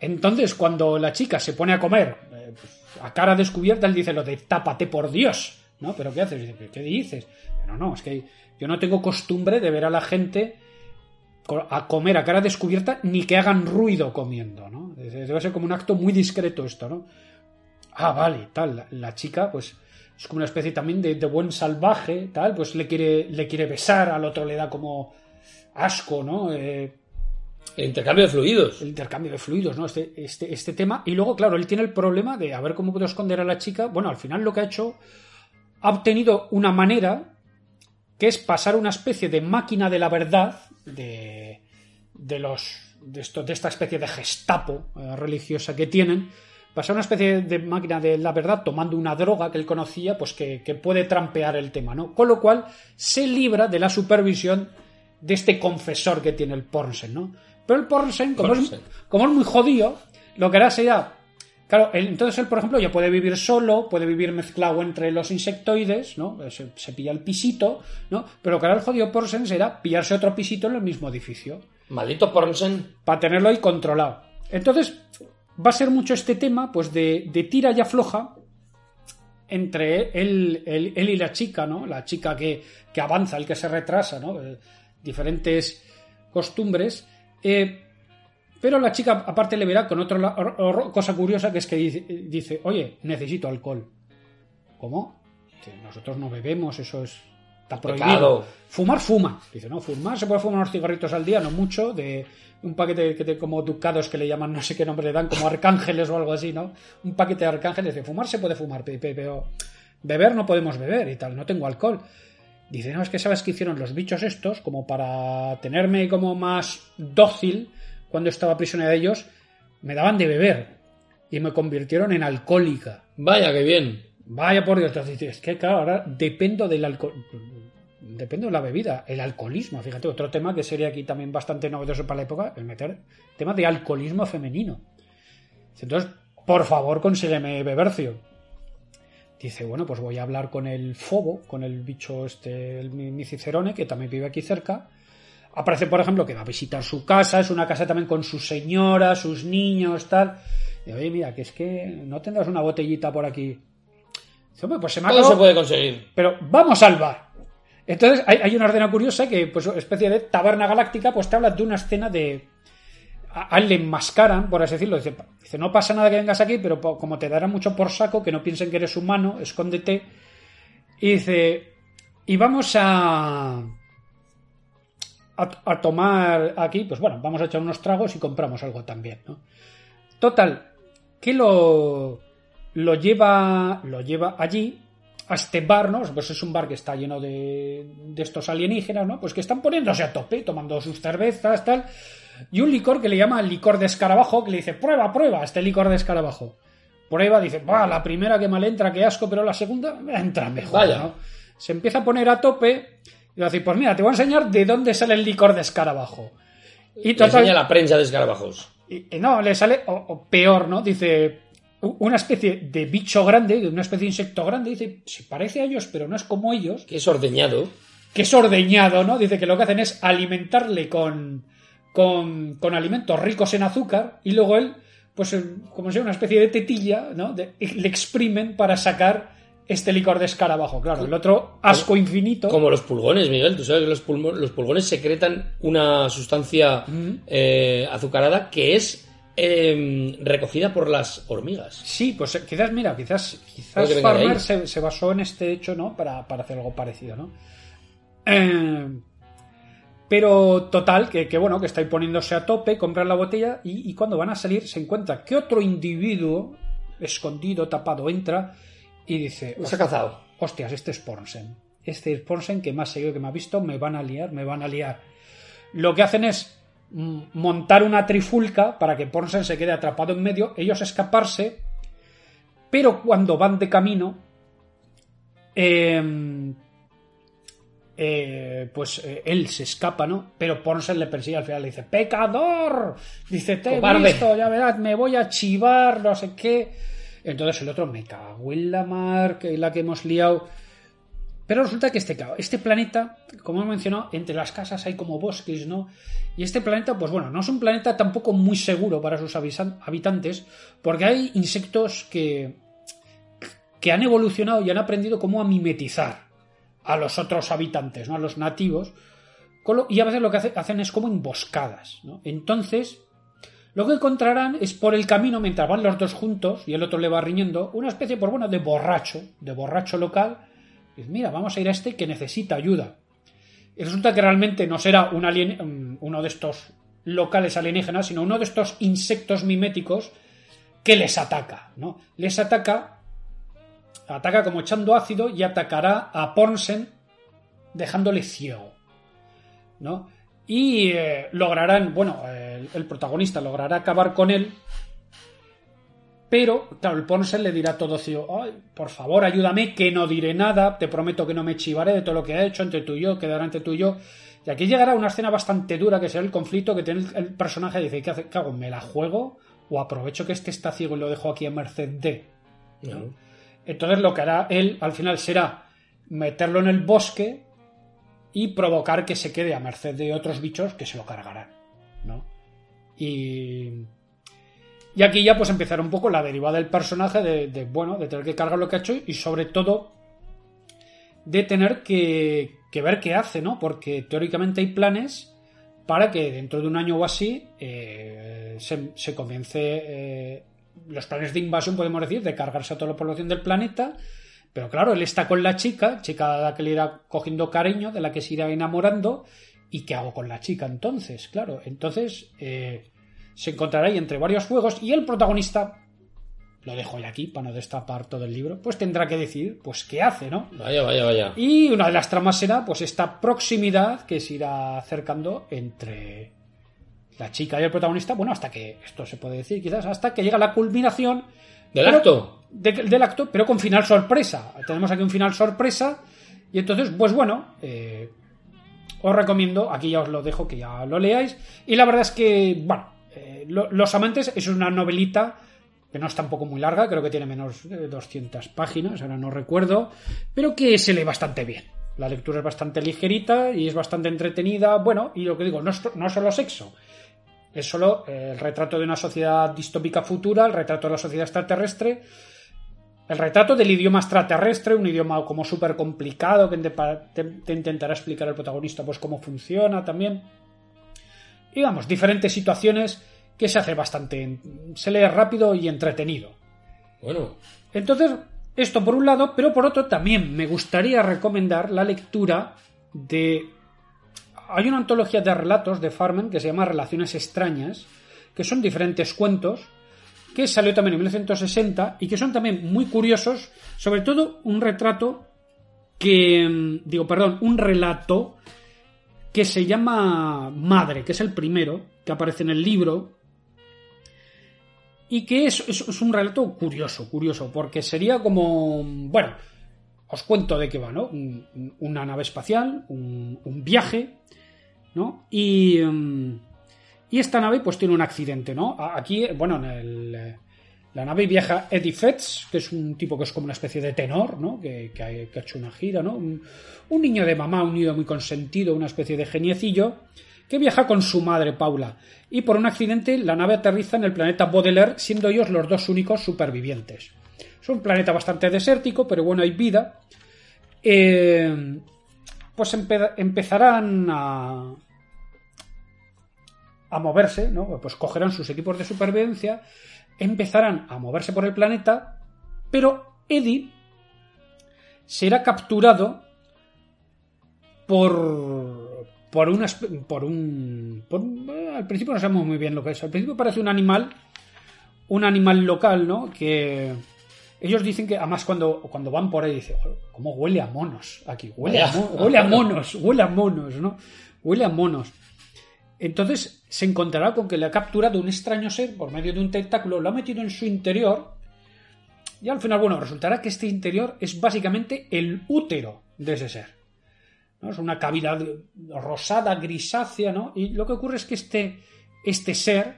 Entonces, cuando la chica se pone a comer eh, pues, a cara descubierta, él dice lo de tápate por Dios, ¿no? ¿Pero qué haces? ¿qué dices? Pero no, es que yo no tengo costumbre de ver a la gente a comer a cara descubierta ni que hagan ruido comiendo, ¿no? Debe ser como un acto muy discreto esto, ¿no? Ah, vale, tal. La, la chica, pues, es como una especie también de, de buen salvaje, tal, pues le quiere, le quiere besar, al otro le da como asco, ¿no? Eh, El intercambio de fluidos. el intercambio de fluidos, ¿no? Este, este, este tema. Y luego, claro, él tiene el problema de a ver cómo puedo esconder a la chica. Bueno, al final lo que ha hecho, ha obtenido una manera que es pasar una especie de máquina de la verdad de, de los de, esto, de esta especie de gestapo eh, religiosa que tienen pasar una especie de máquina de la verdad tomando una droga que él conocía pues que, que puede trampear el tema no con lo cual se libra de la supervisión de este confesor que tiene el Pornsen no pero el Pornsen como, Es, Pornsen. como es muy jodido lo que hará será Claro, entonces él, por ejemplo, ya puede vivir solo, puede vivir mezclado entre los insectoides, ¿no? Se, se pilla el pisito, ¿no? Pero lo que hará el jodido Porsen será pillarse otro pisito en el mismo edificio Maldito Pornsen. para tenerlo ahí controlado. Entonces, va a ser mucho este tema, pues, de, de tira y afloja entre él, él- él y la chica, ¿no? La chica que, que avanza, el que se retrasa, ¿no? Eh, diferentes costumbres. Eh, pero la chica, aparte, le verá con otra cosa curiosa, que es que dice, oye, necesito alcohol. ¿Cómo? Nosotros no bebemos, eso es... Está prohibido. Pecado. Fumar, fuma. Dice, no, fumar, se puede fumar unos cigarritos al día, no mucho, de un paquete que te- como ducados que le llaman, no sé qué nombre le dan, como arcángeles o algo así, ¿no? Un paquete de arcángeles. Dice, fumar se puede fumar, pe- pe- pero beber no podemos beber y tal, no tengo alcohol. Dice, no, es que sabes que hicieron los bichos estos, como para tenerme como más dócil cuando estaba prisionera de ellos, me daban de beber y me convirtieron en alcohólica. Vaya, que bien. Vaya por Dios, entonces es que claro, ahora dependo del alcohol. Depende de la bebida, el alcoholismo. Fíjate, otro tema que sería aquí también bastante novedoso para la época, el meter tema de alcoholismo femenino. Entonces, por favor, consígueme bebercio. Dice, bueno, pues voy a hablar con el fobo, con el bicho este, el mi mi cicerone, que también vive aquí cerca. Aparece, por ejemplo, que va a visitar su casa, es una casa también con su señora, sus niños, tal. Y oye, mira, que es que no tendrás una botellita por aquí. Dice, "Hombre, pues se me ha Todo se puede conseguir. pero vamos al bar. Entonces hay, una escena curiosa que, pues, especie de taberna galáctica, pues te habla de una escena de. A, enmascaran, por así decirlo. Dice, dice, no pasa nada que vengas aquí, pero como te dará mucho por saco, que no piensen que eres humano, escóndete. Y dice, y vamos a. A, a tomar aquí, pues bueno, vamos a echar unos tragos y compramos algo también, ¿no? Total, que lo, lo lleva lo lleva allí a este bar, ¿no? Pues es un bar que está lleno de, de estos alienígenas, ¿no? Pues que están poniéndose a tope, tomando sus cervezas, tal. Y un licor que le llama licor de escarabajo, que le dice, prueba, prueba, este licor de escarabajo. Prueba, dice, va, la primera que mal entra, qué asco, pero la segunda entra mejor, Vaya. ¿no? Se empieza a poner a tope y va a decir, pues mira, te voy a enseñar de dónde sale el licor de escarabajo. Y Le total, enseña la prensa de escarabajos. y, no, le sale, o, o peor, ¿no? Dice, una especie de bicho grande, de una especie de insecto grande, dice, se parece a ellos, pero no es como ellos, Que es ordeñado. que es ordeñado, ¿no? Dice que lo que hacen es alimentarle con, con, con alimentos ricos en azúcar y luego él, pues eh, como fuera una especie de tetilla, ¿no? De- le exprimen para sacar este licor de escarabajo. Claro, el otro asco infinito. Como los pulgones, Miguel. Tú sabes que los, los pulgones secretan una sustancia eh, azucarada que es eh, recogida por las hormigas. Sí, pues eh, quizás, mira, quizás, quizás Farmer se, se basó en este hecho, ¿no? Para, para hacer algo parecido, ¿no? Eh, pero total, que, que bueno, que está ahí poniéndose a tope, comprar la botella y, y cuando van a salir se encuentra que otro individuo, escondido, tapado, entra y dice, ha cazado. hostias, este es Pornsen. Este es Pornsen que ha seguido, que me ha visto, me van a liar, me van a liar. Lo que hacen es montar una trifulca para que Pornsen se quede atrapado en medio, ellos escaparse, pero cuando van de camino, eh, eh, pues eh, él se escapa, ¿no? Pero Pornsen le persigue al final, le dice, ¡pecador! Dice, te he visto, ya verás, me voy a chivar, no sé qué. Entonces el otro, me cago en la mar, que la que hemos liado. Pero resulta que este, este planeta, como he mencionado, entre las casas hay como bosques, ¿no? Y este planeta, pues bueno, no es un planeta tampoco muy seguro para sus habitantes, porque hay insectos que, que han evolucionado y han aprendido cómo a mimetizar a los otros habitantes, ¿no? A los nativos. y a veces lo que hace- hacen es como emboscadas, ¿no? Entonces, lo que encontrarán es por el camino, mientras van los dos juntos y el otro le va riñendo, una especie, por bueno, de borracho, de borracho local. Y dice, mira, vamos a ir a este que necesita ayuda. Y resulta que realmente no será un alien, mm, uno de estos locales alienígenas, sino uno de estos insectos miméticos que les ataca, ¿no? Les ataca, ataca como echando ácido y atacará a Pornsen dejándole ciego, ¿no? Y eh, lograrán, bueno, el protagonista logrará acabar con él, pero, claro, el Pornsen le dirá todo ciego, ay, por favor, ayúdame, que no diré nada, te prometo que no me chivaré de todo lo que ha hecho entre tú y yo, quedará entre tú y yo. Y aquí llegará una escena bastante dura, que será el conflicto que tiene el, personaje, dice, ¿qué hace? ¿Qué hago? ¿Me la juego? o aprovecho que este está ciego y lo dejo aquí a merced de. No. Entonces lo que hará él al final será meterlo en el bosque y provocar que se quede a merced de otros bichos que se lo cargarán, ¿no? Y... Y aquí ya pues empezará un poco la derivada del personaje de, de, bueno, de tener que cargar lo que ha hecho y sobre todo de tener que, ver qué hace, ¿no? Porque teóricamente hay planes para que dentro de un año o así eh, se, comience eh, los planes de invasión, podemos decir, de cargarse a toda la población del planeta. Pero claro, él está con la chica, chica a la que le irá cogiendo cariño, de la que se irá enamorando. ¿Y qué hago con la chica entonces? Claro, entonces eh, se encontrará ahí entre varios fuegos y el protagonista, lo dejo ya aquí para no destapar todo el libro, pues tendrá que decir, pues, qué hace, ¿no? Vaya, vaya, vaya. Y una de las tramas será, pues, esta proximidad que se irá acercando entre la chica y el protagonista, bueno, hasta que, esto se puede decir quizás, hasta que llega la culminación ¿Del pero- acto? de- del acto, pero con final sorpresa. Tenemos aquí un final sorpresa y entonces, pues bueno, eh, os recomiendo, aquí ya os lo dejo que ya lo leáis. Y la verdad es que, bueno, lo- Los Amantes es una novelita que no es tampoco muy larga, creo que tiene menos de 200 páginas, ahora no recuerdo, pero que se lee bastante bien. La lectura es bastante ligerita y es bastante entretenida. Bueno, y lo que digo, no es, solo sexo, es solo eh, el retrato de una sociedad distópica futura, el retrato de la sociedad extraterrestre, el retrato del idioma extraterrestre, un idioma como súper complicado que te intentará explicar el protagonista pues cómo funciona también. Y vamos, diferentes situaciones que se hace bastante, se lee rápido y entretenido. Bueno, Entonces, esto por un lado, pero por otro también me gustaría recomendar la lectura de... Hay una antología de relatos de Farman que se llama Relaciones extrañas, que son diferentes cuentos, que salió también en 1960 y que son también muy curiosos, sobre todo un retrato que... mm, digo, perdón, un relato que se llama Madre, que es el primero, que aparece en el libro, y que es, es- un relato curioso, curioso, porque sería como, bueno, os cuento de qué va, ¿no? Un- un- una nave espacial, un, viaje, ¿no? Y, mm, y esta nave pues tiene un accidente, ¿no? Aquí, bueno, en el, la nave viaja Eddie Fetz, que es un tipo que es como una especie de tenor, ¿no? Que, que ha hecho una gira, ¿no? Un, un niño de mamá, un niño muy consentido, una especie de geniecillo, que viaja con su madre Paula. Y por un accidente la nave aterriza en el planeta Baudelaire, siendo ellos los dos únicos supervivientes. Es un planeta bastante desértico, pero bueno, hay vida. Eh, pues empe- empezarán a, a moverse, ¿no? Pues cogerán sus equipos de supervivencia, empezarán a moverse por el planeta, pero Eddie será capturado por por por un, por eh, al principio no sabemos muy bien lo que es. Al principio parece un animal un animal local no que ellos dicen que además cuando, cuando van por ahí dicen cómo huele a monos aquí huele a, huele a monos huele a monos no huele a monos. Entonces se encontrará con que le ha capturado un extraño ser por medio de un tentáculo lo ha metido en su interior y al final, bueno, resultará que este interior es básicamente el útero de ese ser. Es una cavidad rosada, grisácea, ¿no? Y lo que ocurre es que este, este ser,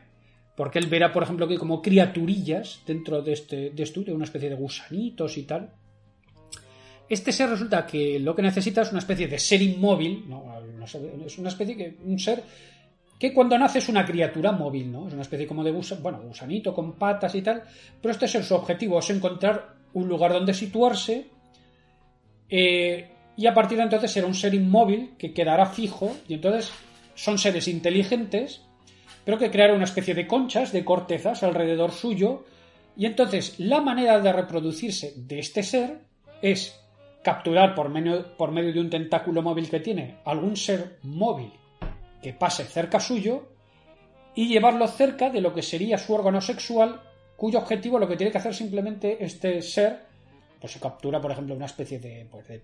porque él verá, por ejemplo, que como criaturillas dentro de este, de útero, una especie de gusanitos y tal. Este ser resulta que lo que necesita es una especie de ser inmóvil, ¿no? Es una especie que, un ser que cuando nace es una criatura móvil, ¿no? Es una especie como de gusa- bueno, gusanito con patas y tal, pero este es su objetivo, es encontrar un lugar donde situarse eh, y a partir de entonces será un ser inmóvil que quedará fijo y entonces son seres inteligentes, pero que creará una especie de conchas, de cortezas alrededor suyo y entonces la manera de reproducirse de este ser es capturar por medio, por medio de un tentáculo móvil que tiene algún ser móvil que pase cerca suyo y llevarlo cerca de lo que sería su órgano sexual, cuyo objetivo lo que tiene que hacer simplemente este ser, pues se captura, por ejemplo, una especie de, pues de-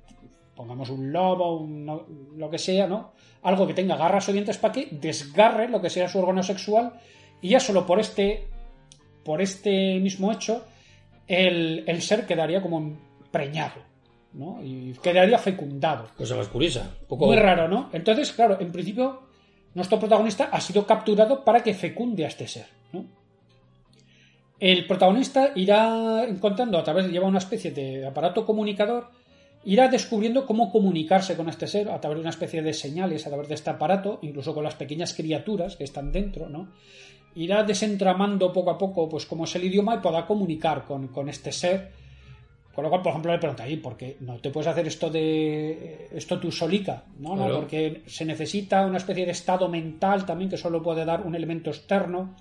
pongamos un lobo, un no- lo que sea, ¿no? Algo que tenga garras o dientes para que desgarre lo que sea su órgano sexual y ya solo por este, por este mismo hecho, el, el ser quedaría como preñado, ¿no? Y quedaría fecundado. cosa más curiosa. Poco... Muy raro, ¿no? Entonces, claro, en principio, nuestro protagonista ha sido capturado para que fecunde a este ser, ¿no? el protagonista irá encontrando a través de lleva una especie de aparato comunicador, irá descubriendo cómo comunicarse con este ser a través de una especie de señales, a través de este aparato, incluso con las pequeñas criaturas que están dentro, ¿no? Irá desentramando poco a poco, pues, cómo es el idioma y podrá comunicar con, con este ser. Con lo cual, por ejemplo, le pregunta ahí, ¿por qué no te puedes hacer esto de esto tú solica? ¿no? ¿no? Porque se necesita una especie de estado mental también que solo puede dar un elemento externo.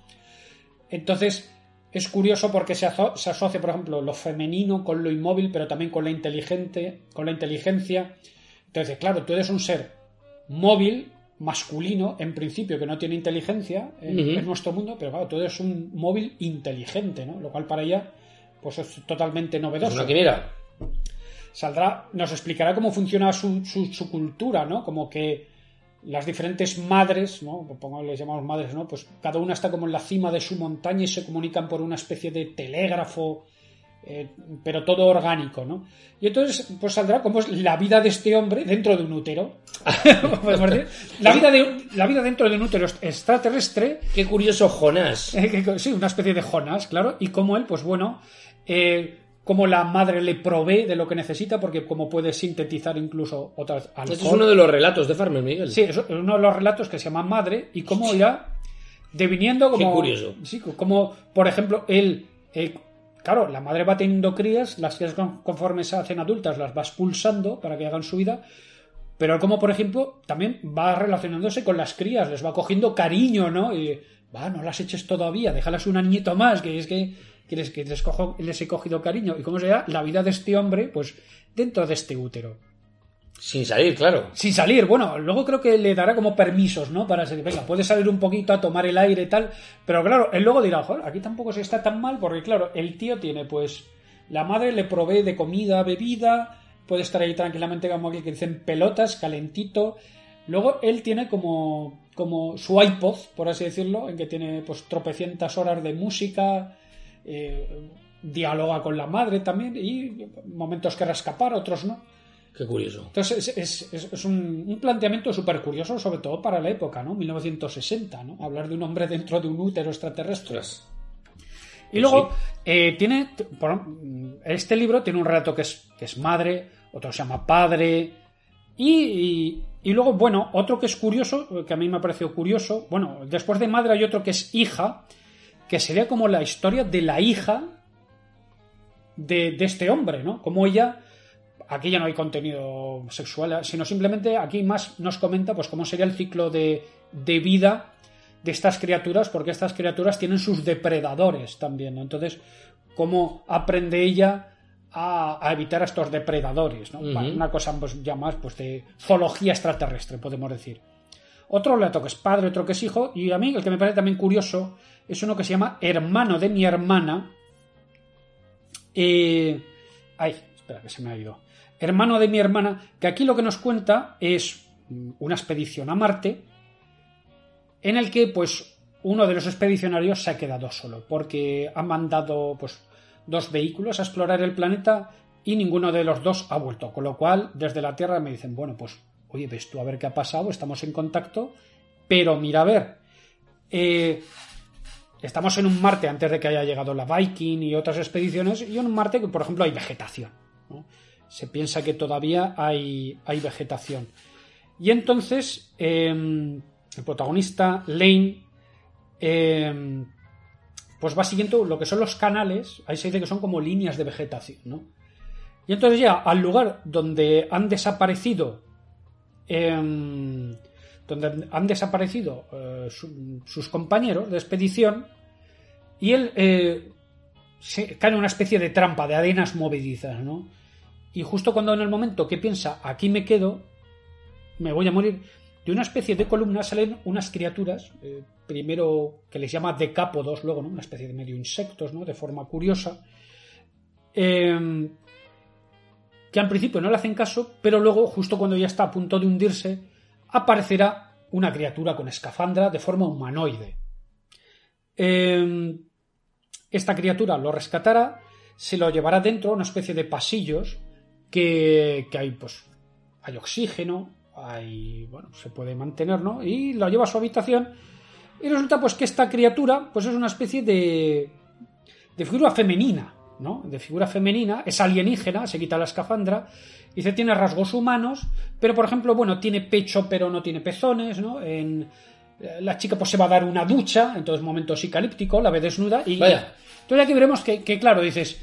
Entonces, es curioso porque se, aso- se asocia, por ejemplo, lo femenino con lo inmóvil, pero también con la inteligente, con la inteligencia. Entonces, claro, tú eres un ser móvil, masculino, en principio, que no tiene inteligencia en, nuestro mundo, pero claro, tú eres un móvil inteligente, ¿no? Lo cual para ella, pues es totalmente Es novedoso una saldrá, nos explicará cómo funciona su, su, su cultura, ¿no? Como que las diferentes madres, ¿no? Pongo, les llamamos madres, ¿no? Pues cada una está como en la cima de su montaña y se comunican por una especie de telégrafo, eh, pero todo orgánico, ¿no? Y entonces, pues saldrá como es la vida de este hombre dentro de un útero. La vida, de, la vida dentro de un útero extraterrestre Qué curioso Jonás. eh, Sí, una especie de Jonas, claro. Y como él, pues bueno, eh, como la madre le provee de lo que necesita, porque como puede sintetizar incluso otras alcohol. Este es uno de los relatos de Farmer Miguel. Sí, es uno de los relatos que se llama Madre y cómo irá deviniendo como... Qué curioso. Sí, como, por ejemplo, él... eh, claro, la madre va teniendo crías, las crías con- conforme se hacen adultas las va expulsando para que hagan su vida, pero como, por ejemplo, también va relacionándose con las crías, les va cogiendo cariño, ¿no? Y, va, no las eches todavía, déjalas un añito más, que es que, que les, que les, cojo- les he cogido cariño. ¿Y cómo será la vida de este hombre? Pues dentro de este útero. Sin salir, claro. Sin salir, bueno, luego creo que le dará como permisos, ¿no? Para decir, venga, puede salir un poquito a tomar el aire y tal. Pero claro, él luego dirá, joder, aquí tampoco se está tan mal, porque claro, el tío tiene, pues, la madre le provee de comida, bebida, puede estar ahí tranquilamente, como aquí que dicen pelotas, calentito. Luego él tiene como, como su iPod, por así decirlo, en que tiene pues tropecientas horas de música, eh, dialoga con la madre también, y momentos que escapar, otros no. Qué curioso. Entonces es, es- un, un planteamiento súper curioso, sobre todo para la época, ¿no? 1960, ¿no? Hablar de un hombre dentro de un útero extraterrestre. Ostras. Y luego eh, tiene, este libro tiene un relato que es, que es madre, otro se llama padre, y, y- y luego, bueno, otro que es curioso, que a mí me ha parecido curioso, bueno, después de madre hay otro que es hija, que sería como la historia de la hija de, de este hombre, ¿no? Como ella, aquí ya no hay contenido sexual, sino simplemente aquí más nos comenta pues cómo sería el ciclo de, de vida de estas criaturas, porque estas criaturas tienen sus depredadores también, ¿no? Entonces, cómo aprende ella a, a evitar a estos depredadores, ¿no? Una cosa pues, ya más pues, de zoología extraterrestre, podemos decir. Otro relato que es padre, otro que es hijo, y a mí el que me parece también curioso es uno que se llama Hermano de mi hermana. Eh, ay, espera, que se me ha ido. Hermano de mi hermana, que aquí lo que nos cuenta es mm, una expedición a Marte, en el que, pues, uno de los expedicionarios se ha quedado solo, porque han mandado, pues, dos vehículos a explorar el planeta y ninguno de los dos ha vuelto. Con lo cual, desde la Tierra me dicen, bueno, pues, oye, ves tú a ver qué ha pasado, estamos en contacto, pero mira a ver, eh, estamos en un Marte antes de que haya llegado la Viking y otras expediciones, y en un Marte que, por ejemplo, hay vegetación. Se piensa que todavía hay, hay vegetación. Y entonces, eh, el protagonista, Lane, eh, pues va siguiendo lo que son los canales, ahí se dice que son como líneas de vegetación. Y entonces ya al lugar donde han desaparecido, em, donde han desaparecido eh, su- sus compañeros de expedición, y él eh, se cae en una especie de trampa de arenas movedizas, ¿no? Y justo cuando en el momento que piensa, aquí me quedo, me voy a morir, de una especie de columna salen unas criaturas, eh, primero que les llama decápodos, luego una especie de medio insectos, ¿no? de forma curiosa, eh, que al principio no le hacen caso, pero luego, justo cuando ya está a punto de hundirse, aparecerá una criatura con escafandra de forma humanoide. Eh, esta criatura lo rescatará, se lo llevará dentro a una especie de pasillos que, que hay, pues, hay oxígeno, hay, bueno, se puede mantener, ¿no? Y lo lleva a su habitación y resulta, pues, que esta criatura, pues, es una especie de, de figura femenina, ¿no? De figura femenina, es alienígena, se quita la escafandra, dice tiene rasgos humanos, pero por ejemplo, bueno, tiene pecho pero no tiene pezones, ¿no? En, eh, la chica pues se va a dar una ducha, entonces momento psicalíptico, la ve desnuda y... Vaya. Entonces aquí veremos que, que, claro, dices,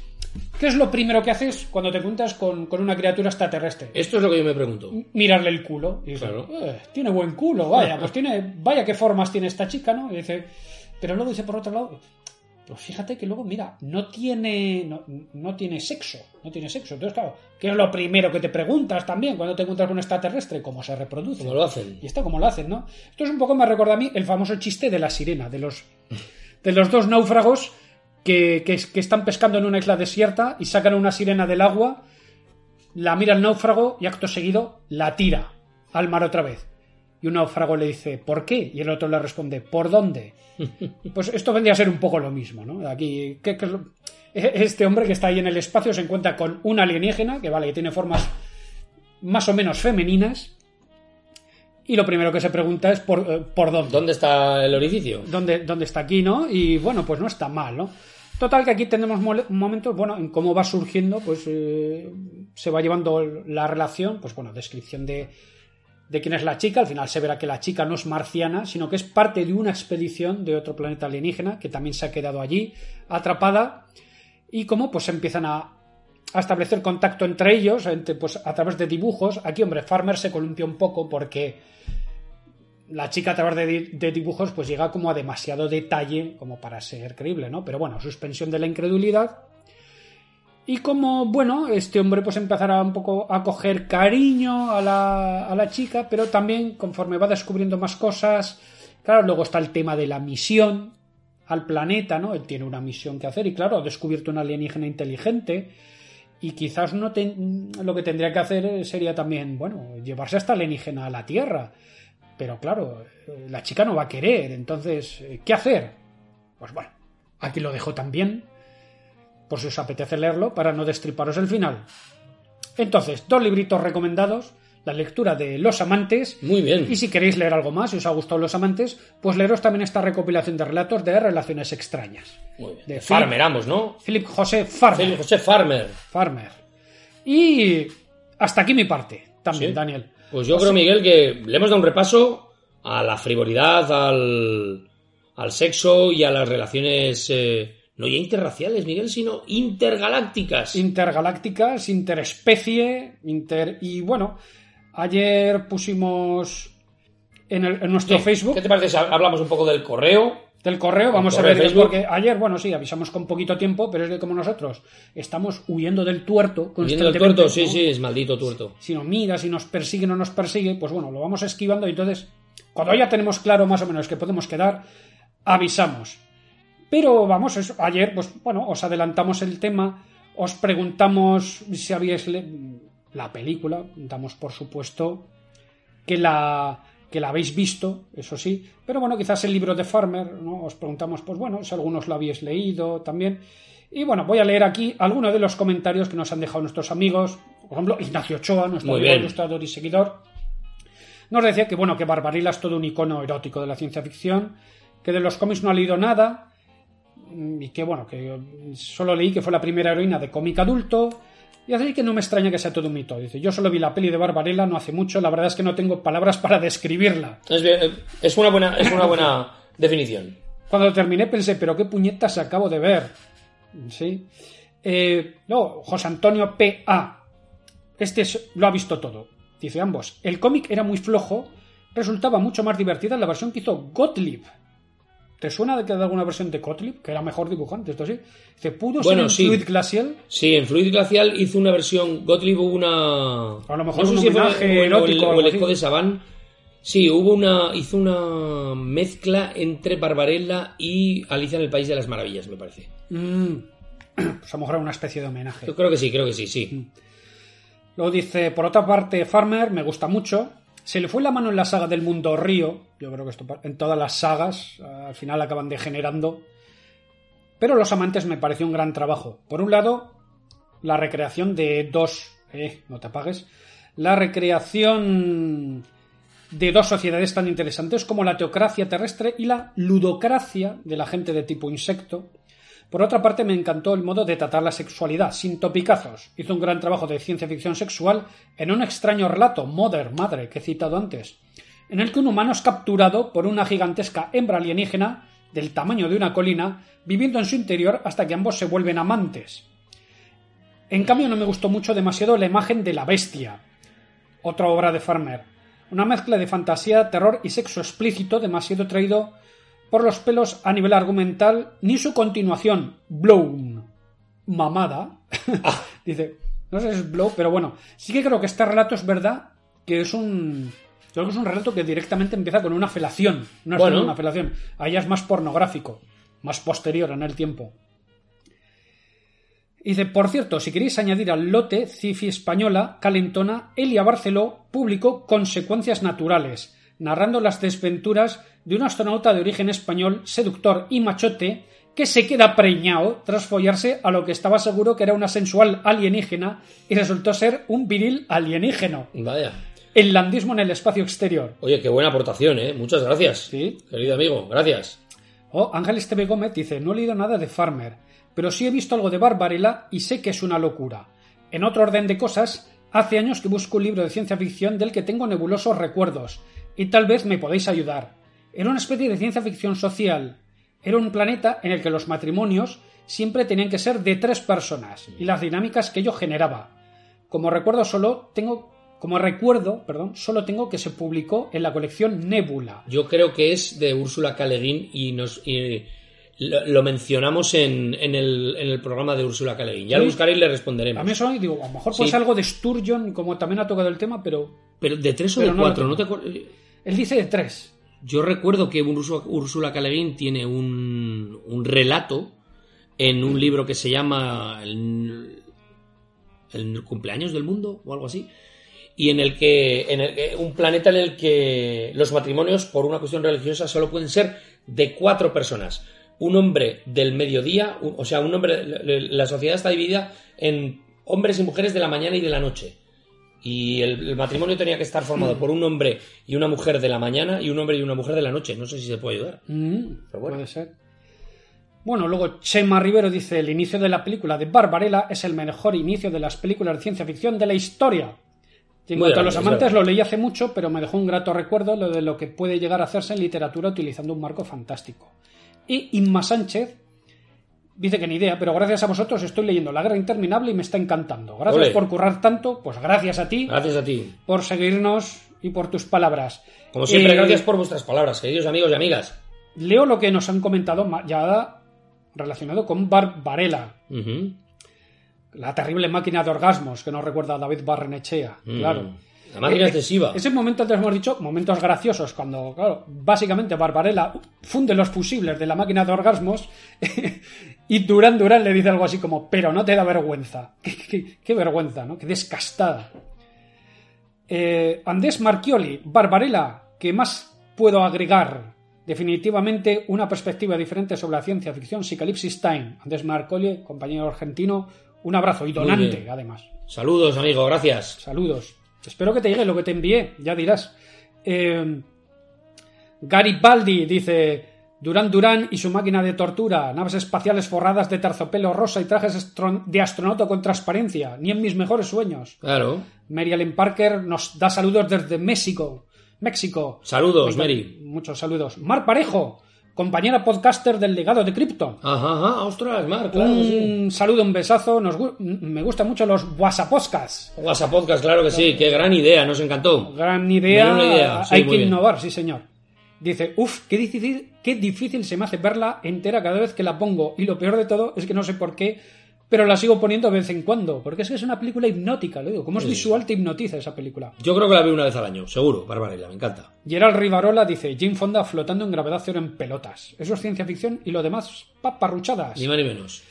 ¿qué es lo primero que haces cuando te juntas con, con una criatura extraterrestre? Esto es lo que yo me pregunto. mirarle el culo. Y Claro. "Eh, tiene buen culo, vaya, pues tiene, vaya qué formas tiene esta chica, ¿no? Y dice, pero luego dice por otro lado, pues fíjate que luego, mira, no tiene, no, no tiene sexo, no tiene sexo. Entonces, claro, ¿qué es lo primero que te preguntas también cuando te encuentras con un extraterrestre? ¿Cómo se reproduce? ¿Cómo lo hacen? Y esto cómo lo hacen, ¿no? Esto es un poco me recuerda a mí el famoso chiste de la sirena, de los, de los dos náufragos que, que, que están pescando en una isla desierta y sacan a una sirena del agua, la mira el náufrago y acto seguido la tira al mar otra vez. Y un náufrago le dice, ¿por qué? Y el otro le responde, ¿por dónde? Pues esto vendría a ser un poco lo mismo, ¿no? Aquí, ¿qué- qué es lo- Este hombre que está ahí en el espacio se encuentra con un alienígena, que vale, que tiene formas más o menos femeninas, y lo primero que se pregunta es por, eh, ¿por dónde? ¿Dónde está el orificio? dónde, dónde está aquí, ¿no? Y bueno, pues no está mal, ¿no? Total que aquí tenemos momentos, bueno, en cómo va surgiendo, pues eh, se va llevando la relación, pues bueno, descripción de, de quién es la chica, al final se verá que la chica no es marciana, sino que es parte de una expedición de otro planeta alienígena que también se ha quedado allí atrapada y cómo pues empiezan a, establecer contacto entre ellos, pues a través de dibujos. Aquí, hombre, Farmer se columpia un poco porque la chica a través de, de dibujos pues llega como a demasiado detalle como para ser creíble, ¿no? Pero bueno, suspensión de la incredulidad. Y como, bueno, este hombre pues empezará un poco a coger cariño a la, a la chica, pero también conforme va descubriendo más cosas, claro, luego está el tema de la misión al planeta, ¿no? Él tiene una misión que hacer y claro, ha descubierto un alienígena inteligente y quizás no lo que tendría que hacer sería también, bueno, llevarse a esta alienígena a la Tierra. Pero claro, la chica no va a querer, entonces, ¿qué hacer? Pues bueno, aquí lo dejo también, por si os apetece leerlo, para no destriparos el final. Entonces, dos libritos recomendados, la lectura de Los Amantes, Muy bien. y si queréis leer algo más, si os ha gustado Los Amantes, pues leeros también esta recopilación de relatos de relaciones extrañas. Muy bien. De Farmer, ambos, ¿no? Philip José Farmer. Félix José Farmer. Farmer. Y hasta aquí mi parte, también, Sí. Daniel. Pues yo creo, Miguel, que le hemos dado un repaso a la frivolidad, al, al sexo y a las relaciones eh, no ya interraciales, Miguel, sino intergalácticas. intergalácticas, interespecie, inter... Y bueno, ayer pusimos en, el- en nuestro. Facebook ¿Qué te parece si hablamos un poco del correo? del correo, vamos a ver, porque ayer, bueno, sí, avisamos con poquito tiempo, pero es que como nosotros estamos huyendo del tuerto Viendo el constantemente, tuerto, sí, ¿no? sí, es maldito tuerto. si nos mira, si nos persigue o no nos persigue, pues bueno, lo vamos esquivando y entonces, cuando ya tenemos claro más o menos que podemos quedar, avisamos. Pero vamos, eso, ayer, pues bueno, os adelantamos el tema, os preguntamos si habíais la película, damos por supuesto que la que la habéis visto, eso sí, pero bueno, quizás el libro de Farmer, ¿no? Os preguntamos, pues bueno, si algunos lo habéis leído también. Y bueno, voy a leer aquí algunos de los comentarios que nos han dejado nuestros amigos. Por ejemplo, Ignacio Ochoa, nuestro amigo ilustrador y seguidor, nos decía que bueno, que Barbarilla es todo un icono erótico de la ciencia ficción, que de los cómics no ha leído nada, y que bueno, que solo leí que fue la primera heroína de cómic adulto, y así que no me extraña que sea todo un mito. Dice, yo solo vi la peli de Barbarella no hace mucho, la verdad es que no tengo palabras para describirla. Es, bien, eh, es una buena, es una buena definición. Cuando terminé pensé, pero qué puñetas acabo de ver. ¿Sí? Eh, no, José Antonio P.A. Este es- lo ha visto todo. Dice ambos. El cómic era muy flojo, resultaba mucho más divertida la versión que hizo Gottlieb. ¿Te suena de que de alguna versión de Gottlieb? Que era mejor dibujante, esto sí. Dice, ¿pudo Bueno, ser en sí. Fluid Glacial? Sí, en Fluid Glacial hizo una versión. Gottlieb hubo una. A lo mejor no sé un si fue homenaje o el- erótico o O el, Eco así. de Saban. Sí, hubo una. Hizo una mezcla entre Barbarella y Alicia en el País de las Maravillas, me parece. Mm. Pues a lo mejor era una especie de homenaje. Yo creo que sí, creo que sí, sí. Luego dice, por otra parte, Farmer me gusta mucho. Se le fue la mano en la saga del mundo río. Yo creo que esto en todas las sagas eh, al final acaban degenerando. Pero Los Amantes me pareció un gran trabajo. Por un lado, la recreación de dos... Eh, no te apagues. La recreación de dos sociedades tan interesantes como la teocracia terrestre y la ludocracia de la gente de tipo insecto. Por otra parte, me encantó el modo de tratar la sexualidad, sin topicazos. Hizo un gran trabajo de ciencia ficción sexual en un extraño relato, Mother, Madre, que he citado antes, en el que un humano es capturado por una gigantesca hembra alienígena del tamaño de una colina, viviendo en su interior hasta que ambos se vuelven amantes. En cambio, no me gustó mucho demasiado la imagen de la bestia, otra obra de Farmer. Una mezcla de fantasía, terror y sexo explícito demasiado traído por los pelos a nivel argumental, ni su continuación, Blown, mamada. Dice, no sé si es Blow, pero bueno, sí que creo que este relato es verdad que es un. Creo que es un relato que directamente empieza con una felación. No es Bueno. solo una felación. Ahí ya es más pornográfico, más posterior en el tiempo. Y Dice, por cierto, si queréis añadir al lote Cifi Española, Calentona, Elia Barceló publicó Consecuencias Naturales, narrando las desventuras de un astronauta de origen español, seductor y machote, que se queda preñado tras follarse a lo que estaba seguro que era una sensual alienígena y resultó ser un viril alienígeno. Vaya. El landismo en el espacio exterior. Oye, qué buena aportación, ¿eh? Muchas gracias. Sí. Querido amigo, gracias. Oh, Ángeles TV Gómez dice, no he leído nada de Farmer, pero sí he visto algo de Barbarella y sé que es una locura. En otro orden de cosas, hace años que busco un libro de ciencia ficción del que tengo nebulosos recuerdos, y tal vez me podéis ayudar. Era una especie de ciencia ficción social. Era un planeta en el que los matrimonios siempre tenían que ser de tres personas, y las dinámicas que ello generaba. Como recuerdo solo tengo como recuerdo, perdón, solo tengo que se publicó en la colección Nebula. Yo creo que es de Úrsula K. Le Guin y nos y lo, lo mencionamos en, en el, en el programa de Úrsula K. Le Guin. Ya lo buscaré y le responderemos. A mí eso, digo, a lo mejor Sí. ser algo de Sturgeon, como también ha tocado el tema, pero Pero de tres o Pero de no cuatro, ¿no te tengo. acuerdas? él dice de tres. Yo recuerdo que Úrsula, Guin tiene un, relato en un libro que se llama el, cumpleaños del mundo o algo así y en el que en el un planeta en el que los matrimonios por una cuestión religiosa solo pueden ser de cuatro personas. Un hombre del mediodía o sea un hombre la sociedad está dividida en hombres y mujeres de la mañana y de la noche y el, el matrimonio tenía que estar formado por un hombre y una mujer de la mañana y un hombre y una mujer de la noche no sé si se puede ayudar Mm, Pero bueno. Puede ser. Bueno, luego Chema Rivero dice: el inicio de la película de Barbarella es el mejor inicio de las películas de ciencia ficción de la historia. Y en cuanto a los es amantes, lo leí hace mucho, pero me dejó un grato recuerdo lo de lo que puede llegar a hacerse en literatura utilizando un marco fantástico. Y Inma Sánchez dice que ni idea, pero gracias a vosotros estoy leyendo La Guerra Interminable y me está encantando. Gracias Ole. por currar tanto, pues gracias a ti gracias a ti por seguirnos y por tus palabras. como siempre Eh, gracias por vuestras palabras queridos amigos y amigas Leo lo que nos han comentado ya relacionado con Barbarella, la terrible máquina de orgasmos que nos recuerda a David Barrenechea. Mm. Claro. la máquina Eh, excesiva Ese momento antes hemos dicho momentos graciosos, cuando, claro, básicamente Barbarella funde los fusibles de la máquina de orgasmos y Durán Durán le dice algo así como, pero no te da vergüenza. Qué, qué- qué vergüenza, ¿no? Qué descastada. Eh, Andrés Marchioli, Barbarella, ¿qué más puedo agregar? Definitivamente una perspectiva diferente sobre la ciencia ficción, Psicalipsis Time. Andrés Marchioli, compañero argentino, un abrazo y donante, además. saludos amigo gracias Saludos. Espero que te llegue lo que te envié, ya dirás. Eh, Garibaldi dice: Durán Durán y su máquina de tortura, naves espaciales forradas de terciopelo rosa y trajes de astronauta con transparencia, ni en mis mejores sueños. claro Mary Ellen Parker nos da saludos desde México. México. saludos Mary Muchos saludos. Mar Parejo, compañera podcaster del legado de Krypton. ajá ajá ostras Mar claro sí. un saludo, un besazo. Nos me gustan mucho los WhatsAppodcasts. WhatsApp Podcast, claro que sí, qué gran idea, nos encantó. Gran idea. Menuda idea, sí, Hay que bien. innovar, sí, señor. Dice, uff, qué difícil, qué difícil se me hace verla entera cada vez que la pongo. Y lo peor de todo es que no sé por qué, pero la sigo poniendo de vez en cuando. Porque es que es una película hipnótica, lo digo. Como es visual, te hipnotiza esa película. Yo creo que la veo una vez al año, seguro, Barbarella, me encanta. Gerald Rivarola dice, Jane Fonda flotando en gravedad cero en pelotas. Eso es ciencia ficción y lo demás, paparruchadas. Ni más ni menos.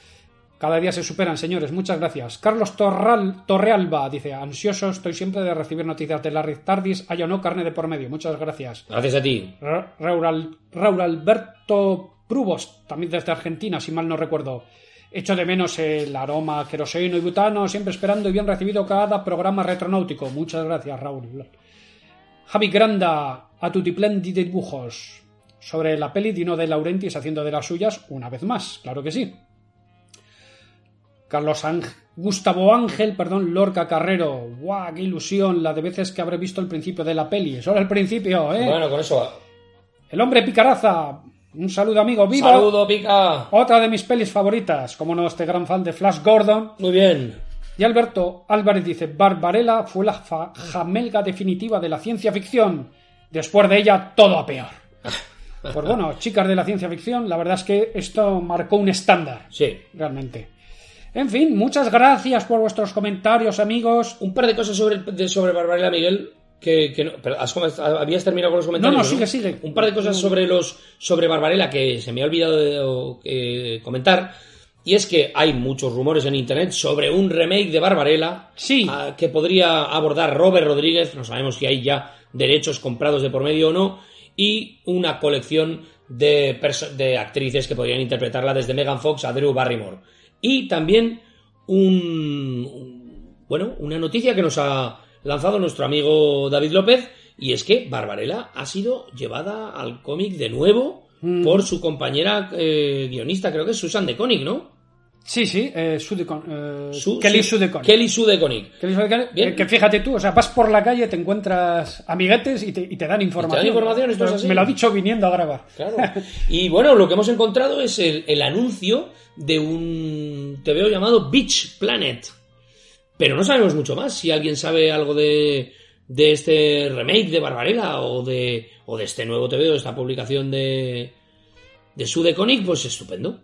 Cada día se superan, señores. Muchas gracias. Carlos Torral, Torrealba dice: Ansioso estoy siempre de recibir noticias de Larry Tardis. Hay o no carne de por medio. Muchas gracias. Gracias a ti. Ra- Raúl, Raúl Alberto Prubos, también desde Argentina, si mal no recuerdo. Echo de menos el aroma queroseno y butano, siempre esperando y bien recibido cada programa retronáutico. Muchas gracias, Raúl. Javi Granda, a tutiplén de dibujos. Sobre la peli Dino de Laurentiis haciendo de las suyas una vez más, claro que sí. Carlos Ángel, Gustavo Ángel, perdón, Lorca Carrero. ¡Guau! ¡Qué ilusión! La de veces que habré visto el principio de la peli. Solo el principio, ¿eh? Bueno, con eso va. El hombre picaraza. Un saludo, amigo. ¡Viva! Saludo, pica. Otra de mis pelis favoritas. Como no, este gran fan de Flash Gordon. Muy bien. Y Alberto Álvarez dice: Barbarella fue la fa- jamelga definitiva de la ciencia ficción. Después de ella, todo a peor. Pues bueno, chicas de la ciencia ficción, la verdad es que esto marcó un estándar, Sí. realmente. En fin, muchas gracias por vuestros comentarios, amigos. Un par de cosas sobre, sobre Barbarella, Miguel. Que, que no, pero has come- habías terminado con los comentarios. No, no, sigue, sigue. Un par de cosas sobre los sobre Barbarella que se me ha olvidado de, o, eh, comentar. Y es que hay muchos rumores en internet sobre un remake de Barbarella Sí. ah, que podría abordar Robert Rodríguez. No sabemos si hay ya derechos comprados de por medio o no. Y una colección de, de actrices que podrían interpretarla desde Megan Fox a Drew Barrymore. Y también un, un- bueno, una noticia que nos ha lanzado nuestro amigo David López, y es que Barbarella ha sido llevada al cómic de nuevo Mm. por su compañera eh, guionista, creo que es Susan de Koenig, ¿no? Sí, sí, eh, Sudecon- eh, Su- Kelly su- Sudecon. Kelly Sue de Koenig. Kelly Sudecon, Bien. eh, que fíjate tú, o sea, vas por la calle, te encuentras amiguetes y te, y te dan información. información, esto es así. Me lo ha dicho viniendo a grabar. Claro. Y bueno, lo que hemos encontrado es el, el anuncio de un TVO llamado Beach Planet. Pero no sabemos mucho más. Si alguien sabe algo de, de este remake de Barbarella o de, o de este nuevo TVO, de esta publicación de, de Sudeconic, pues estupendo.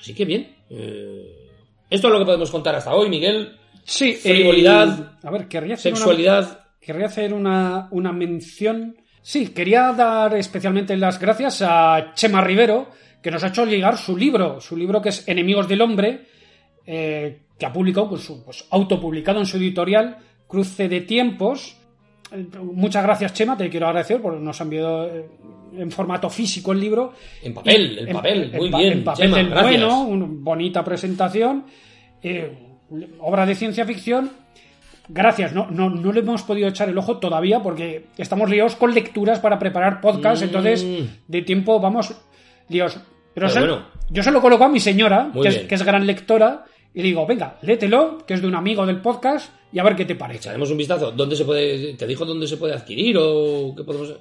Así que bien. Eh, esto es lo que podemos contar hasta hoy, Miguel. Sí, Frivolidad, eh, a ver, querría hacer una- Sexualidad. Querría hacer una, una mención. Sí, quería dar especialmente las gracias a Chema Rivero, que nos ha hecho llegar su libro, su libro que es Enemigos del Hombre, eh, que ha publicado, pues, pues, autopublicado en su editorial, Cruce de Tiempos. Muchas gracias, Chema, te quiero agradecer porque nos ha enviado eh, en formato físico el libro. En papel, en papel, muy bien, En papel Chema, del gracias. bueno, una bonita presentación. eh, obra de ciencia ficción. Gracias, no, no, no le hemos podido echar el ojo todavía porque estamos liados con lecturas para preparar podcast, Mm. entonces de tiempo vamos liados. Pero, Pero se- bueno. yo se lo coloco a mi señora, es, que es gran lectora, y le digo, venga, léetelo, que es de un amigo del podcast, y a ver qué te parece. Echaremos un vistazo. ¿Dónde se puede, te dijo dónde se puede adquirir o qué podemos,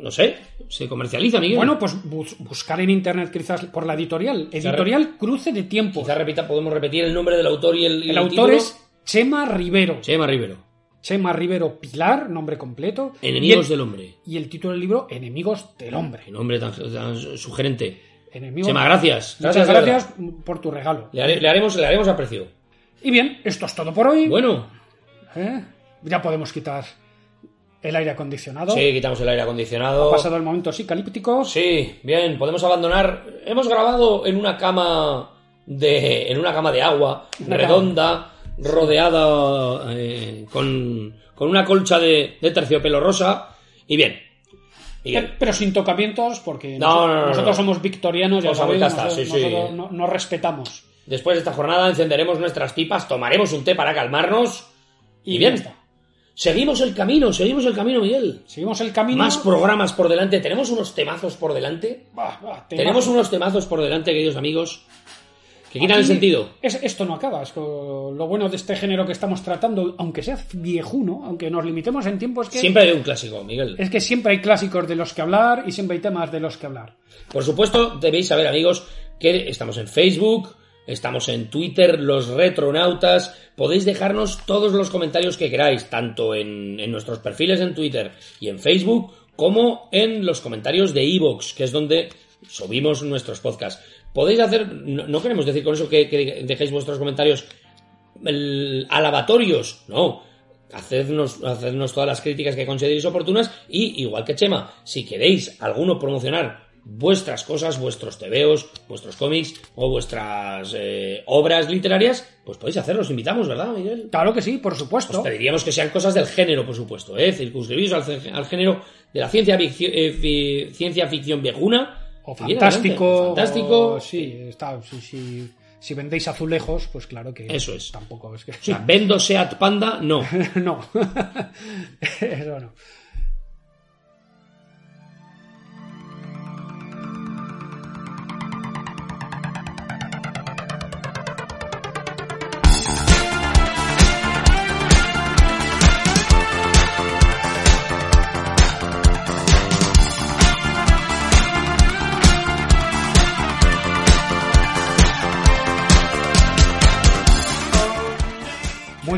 no sé, se comercializa, Miguel. Bueno, pues bus- buscar en internet quizás por la editorial. Editorial Cruce de Tiempos. quizás repita, podemos repetir el nombre del autor y el, El el autor título. es Chema Rivero. Chema Rivero. Chema Rivero Pilar, nombre completo. Enemigos el, del hombre. Y el título del libro, Enemigos del Hombre. Nombre tan, tan sugerente. Enemigos- Chema, gracias. Muchas gracias, por tu regalo. Le, haremos, le haremos aprecio. Y bien, esto es todo por hoy. Bueno, ¿Eh? Ya podemos quitar el aire acondicionado. sí, quitamos el aire Ha acondicionado. pasado el momento psicalíptico. Sí, bien, podemos abandonar. Hemos grabado en una cama de. en una cama de agua, Una redonda, rodeada eh, con, con una colcha de, de terciopelo rosa. Y bien. Pero, pero sin tocamientos, porque No, nos- no, no, no, nosotros no. somos victorianos, nosotros, sí, nosotros no- nos respetamos. después de esta jornada encenderemos nuestras pipas, tomaremos un té para calmarnos. Y, Y bien. está. Seguimos el camino, seguimos el camino, Miguel. Seguimos el camino. Más programas por delante. Tenemos unos temazos por delante. Bah, bah, te Tenemos unos temazos por delante, queridos amigos, que quitan el sentido. es- esto no acaba. Es lo bueno de este género que estamos tratando, aunque sea viejuno, aunque nos limitemos en tiempo, es que, Siempre hay un clásico, Miguel. es que siempre hay clásicos de los que hablar y siempre hay temas de los que hablar. Por supuesto, debéis saber, amigos, que estamos en Facebook, estamos en Twitter, los retronautas. Podéis dejarnos todos los comentarios que queráis, tanto en, en nuestros perfiles en Twitter y en Facebook, como en los comentarios de Evox, que es donde subimos nuestros podcasts. Podéis hacer, no, no queremos decir con eso que, que dejéis vuestros comentarios el- alabatorios, no. Hacednos, hacednos todas las críticas que consideréis oportunas y, igual que Chema, si queréis alguno promocionar vuestras cosas, vuestros tebeos, vuestros cómics o vuestras eh, obras literarias, pues podéis hacerlo, os invitamos, ¿verdad, Miguel? Claro que sí, por Os supuesto. pediríamos que sean cosas del género, por supuesto, ¿eh? circunscribís al, género de la ciencia, ficción, eh, ciencia ficción viejuna. O fantástico. O fantástico. o- sí, está. sí, sí. Si vendéis azulejos, pues claro que. Eso es. Tampoco es que. O sea, vendo Seat Panda, no. no. Eso no.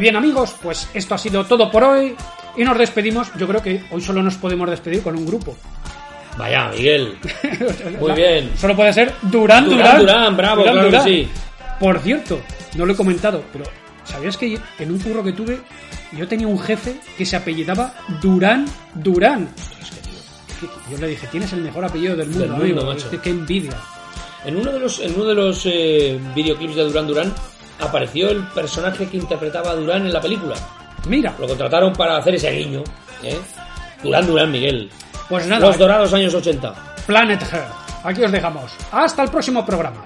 Bien amigos, pues esto ha sido todo por hoy y nos despedimos. Yo creo que hoy solo nos podemos despedir con un grupo. Vaya, Miguel. Muy bien. Solo puede ser Durán Durán, Durán. Durán, bravo, claro que sí. Por cierto, no lo he comentado, pero ¿sabías que en un curro que tuve yo tenía un jefe que se apellidaba Durán Durán? Yo le dije, tienes el mejor apellido del mundo, Del mundo, amigo. macho. Qué envidia. En uno de los, en uno de los eh, videoclips de Durán Durán apareció el personaje que interpretaba a Durán en la película. Mira, Lo contrataron para hacer ese guiño. ¿eh? Durán Durán, Miguel. pues nada, Los dorados años 80. Planet Earth. Aquí os dejamos. Hasta el próximo programa.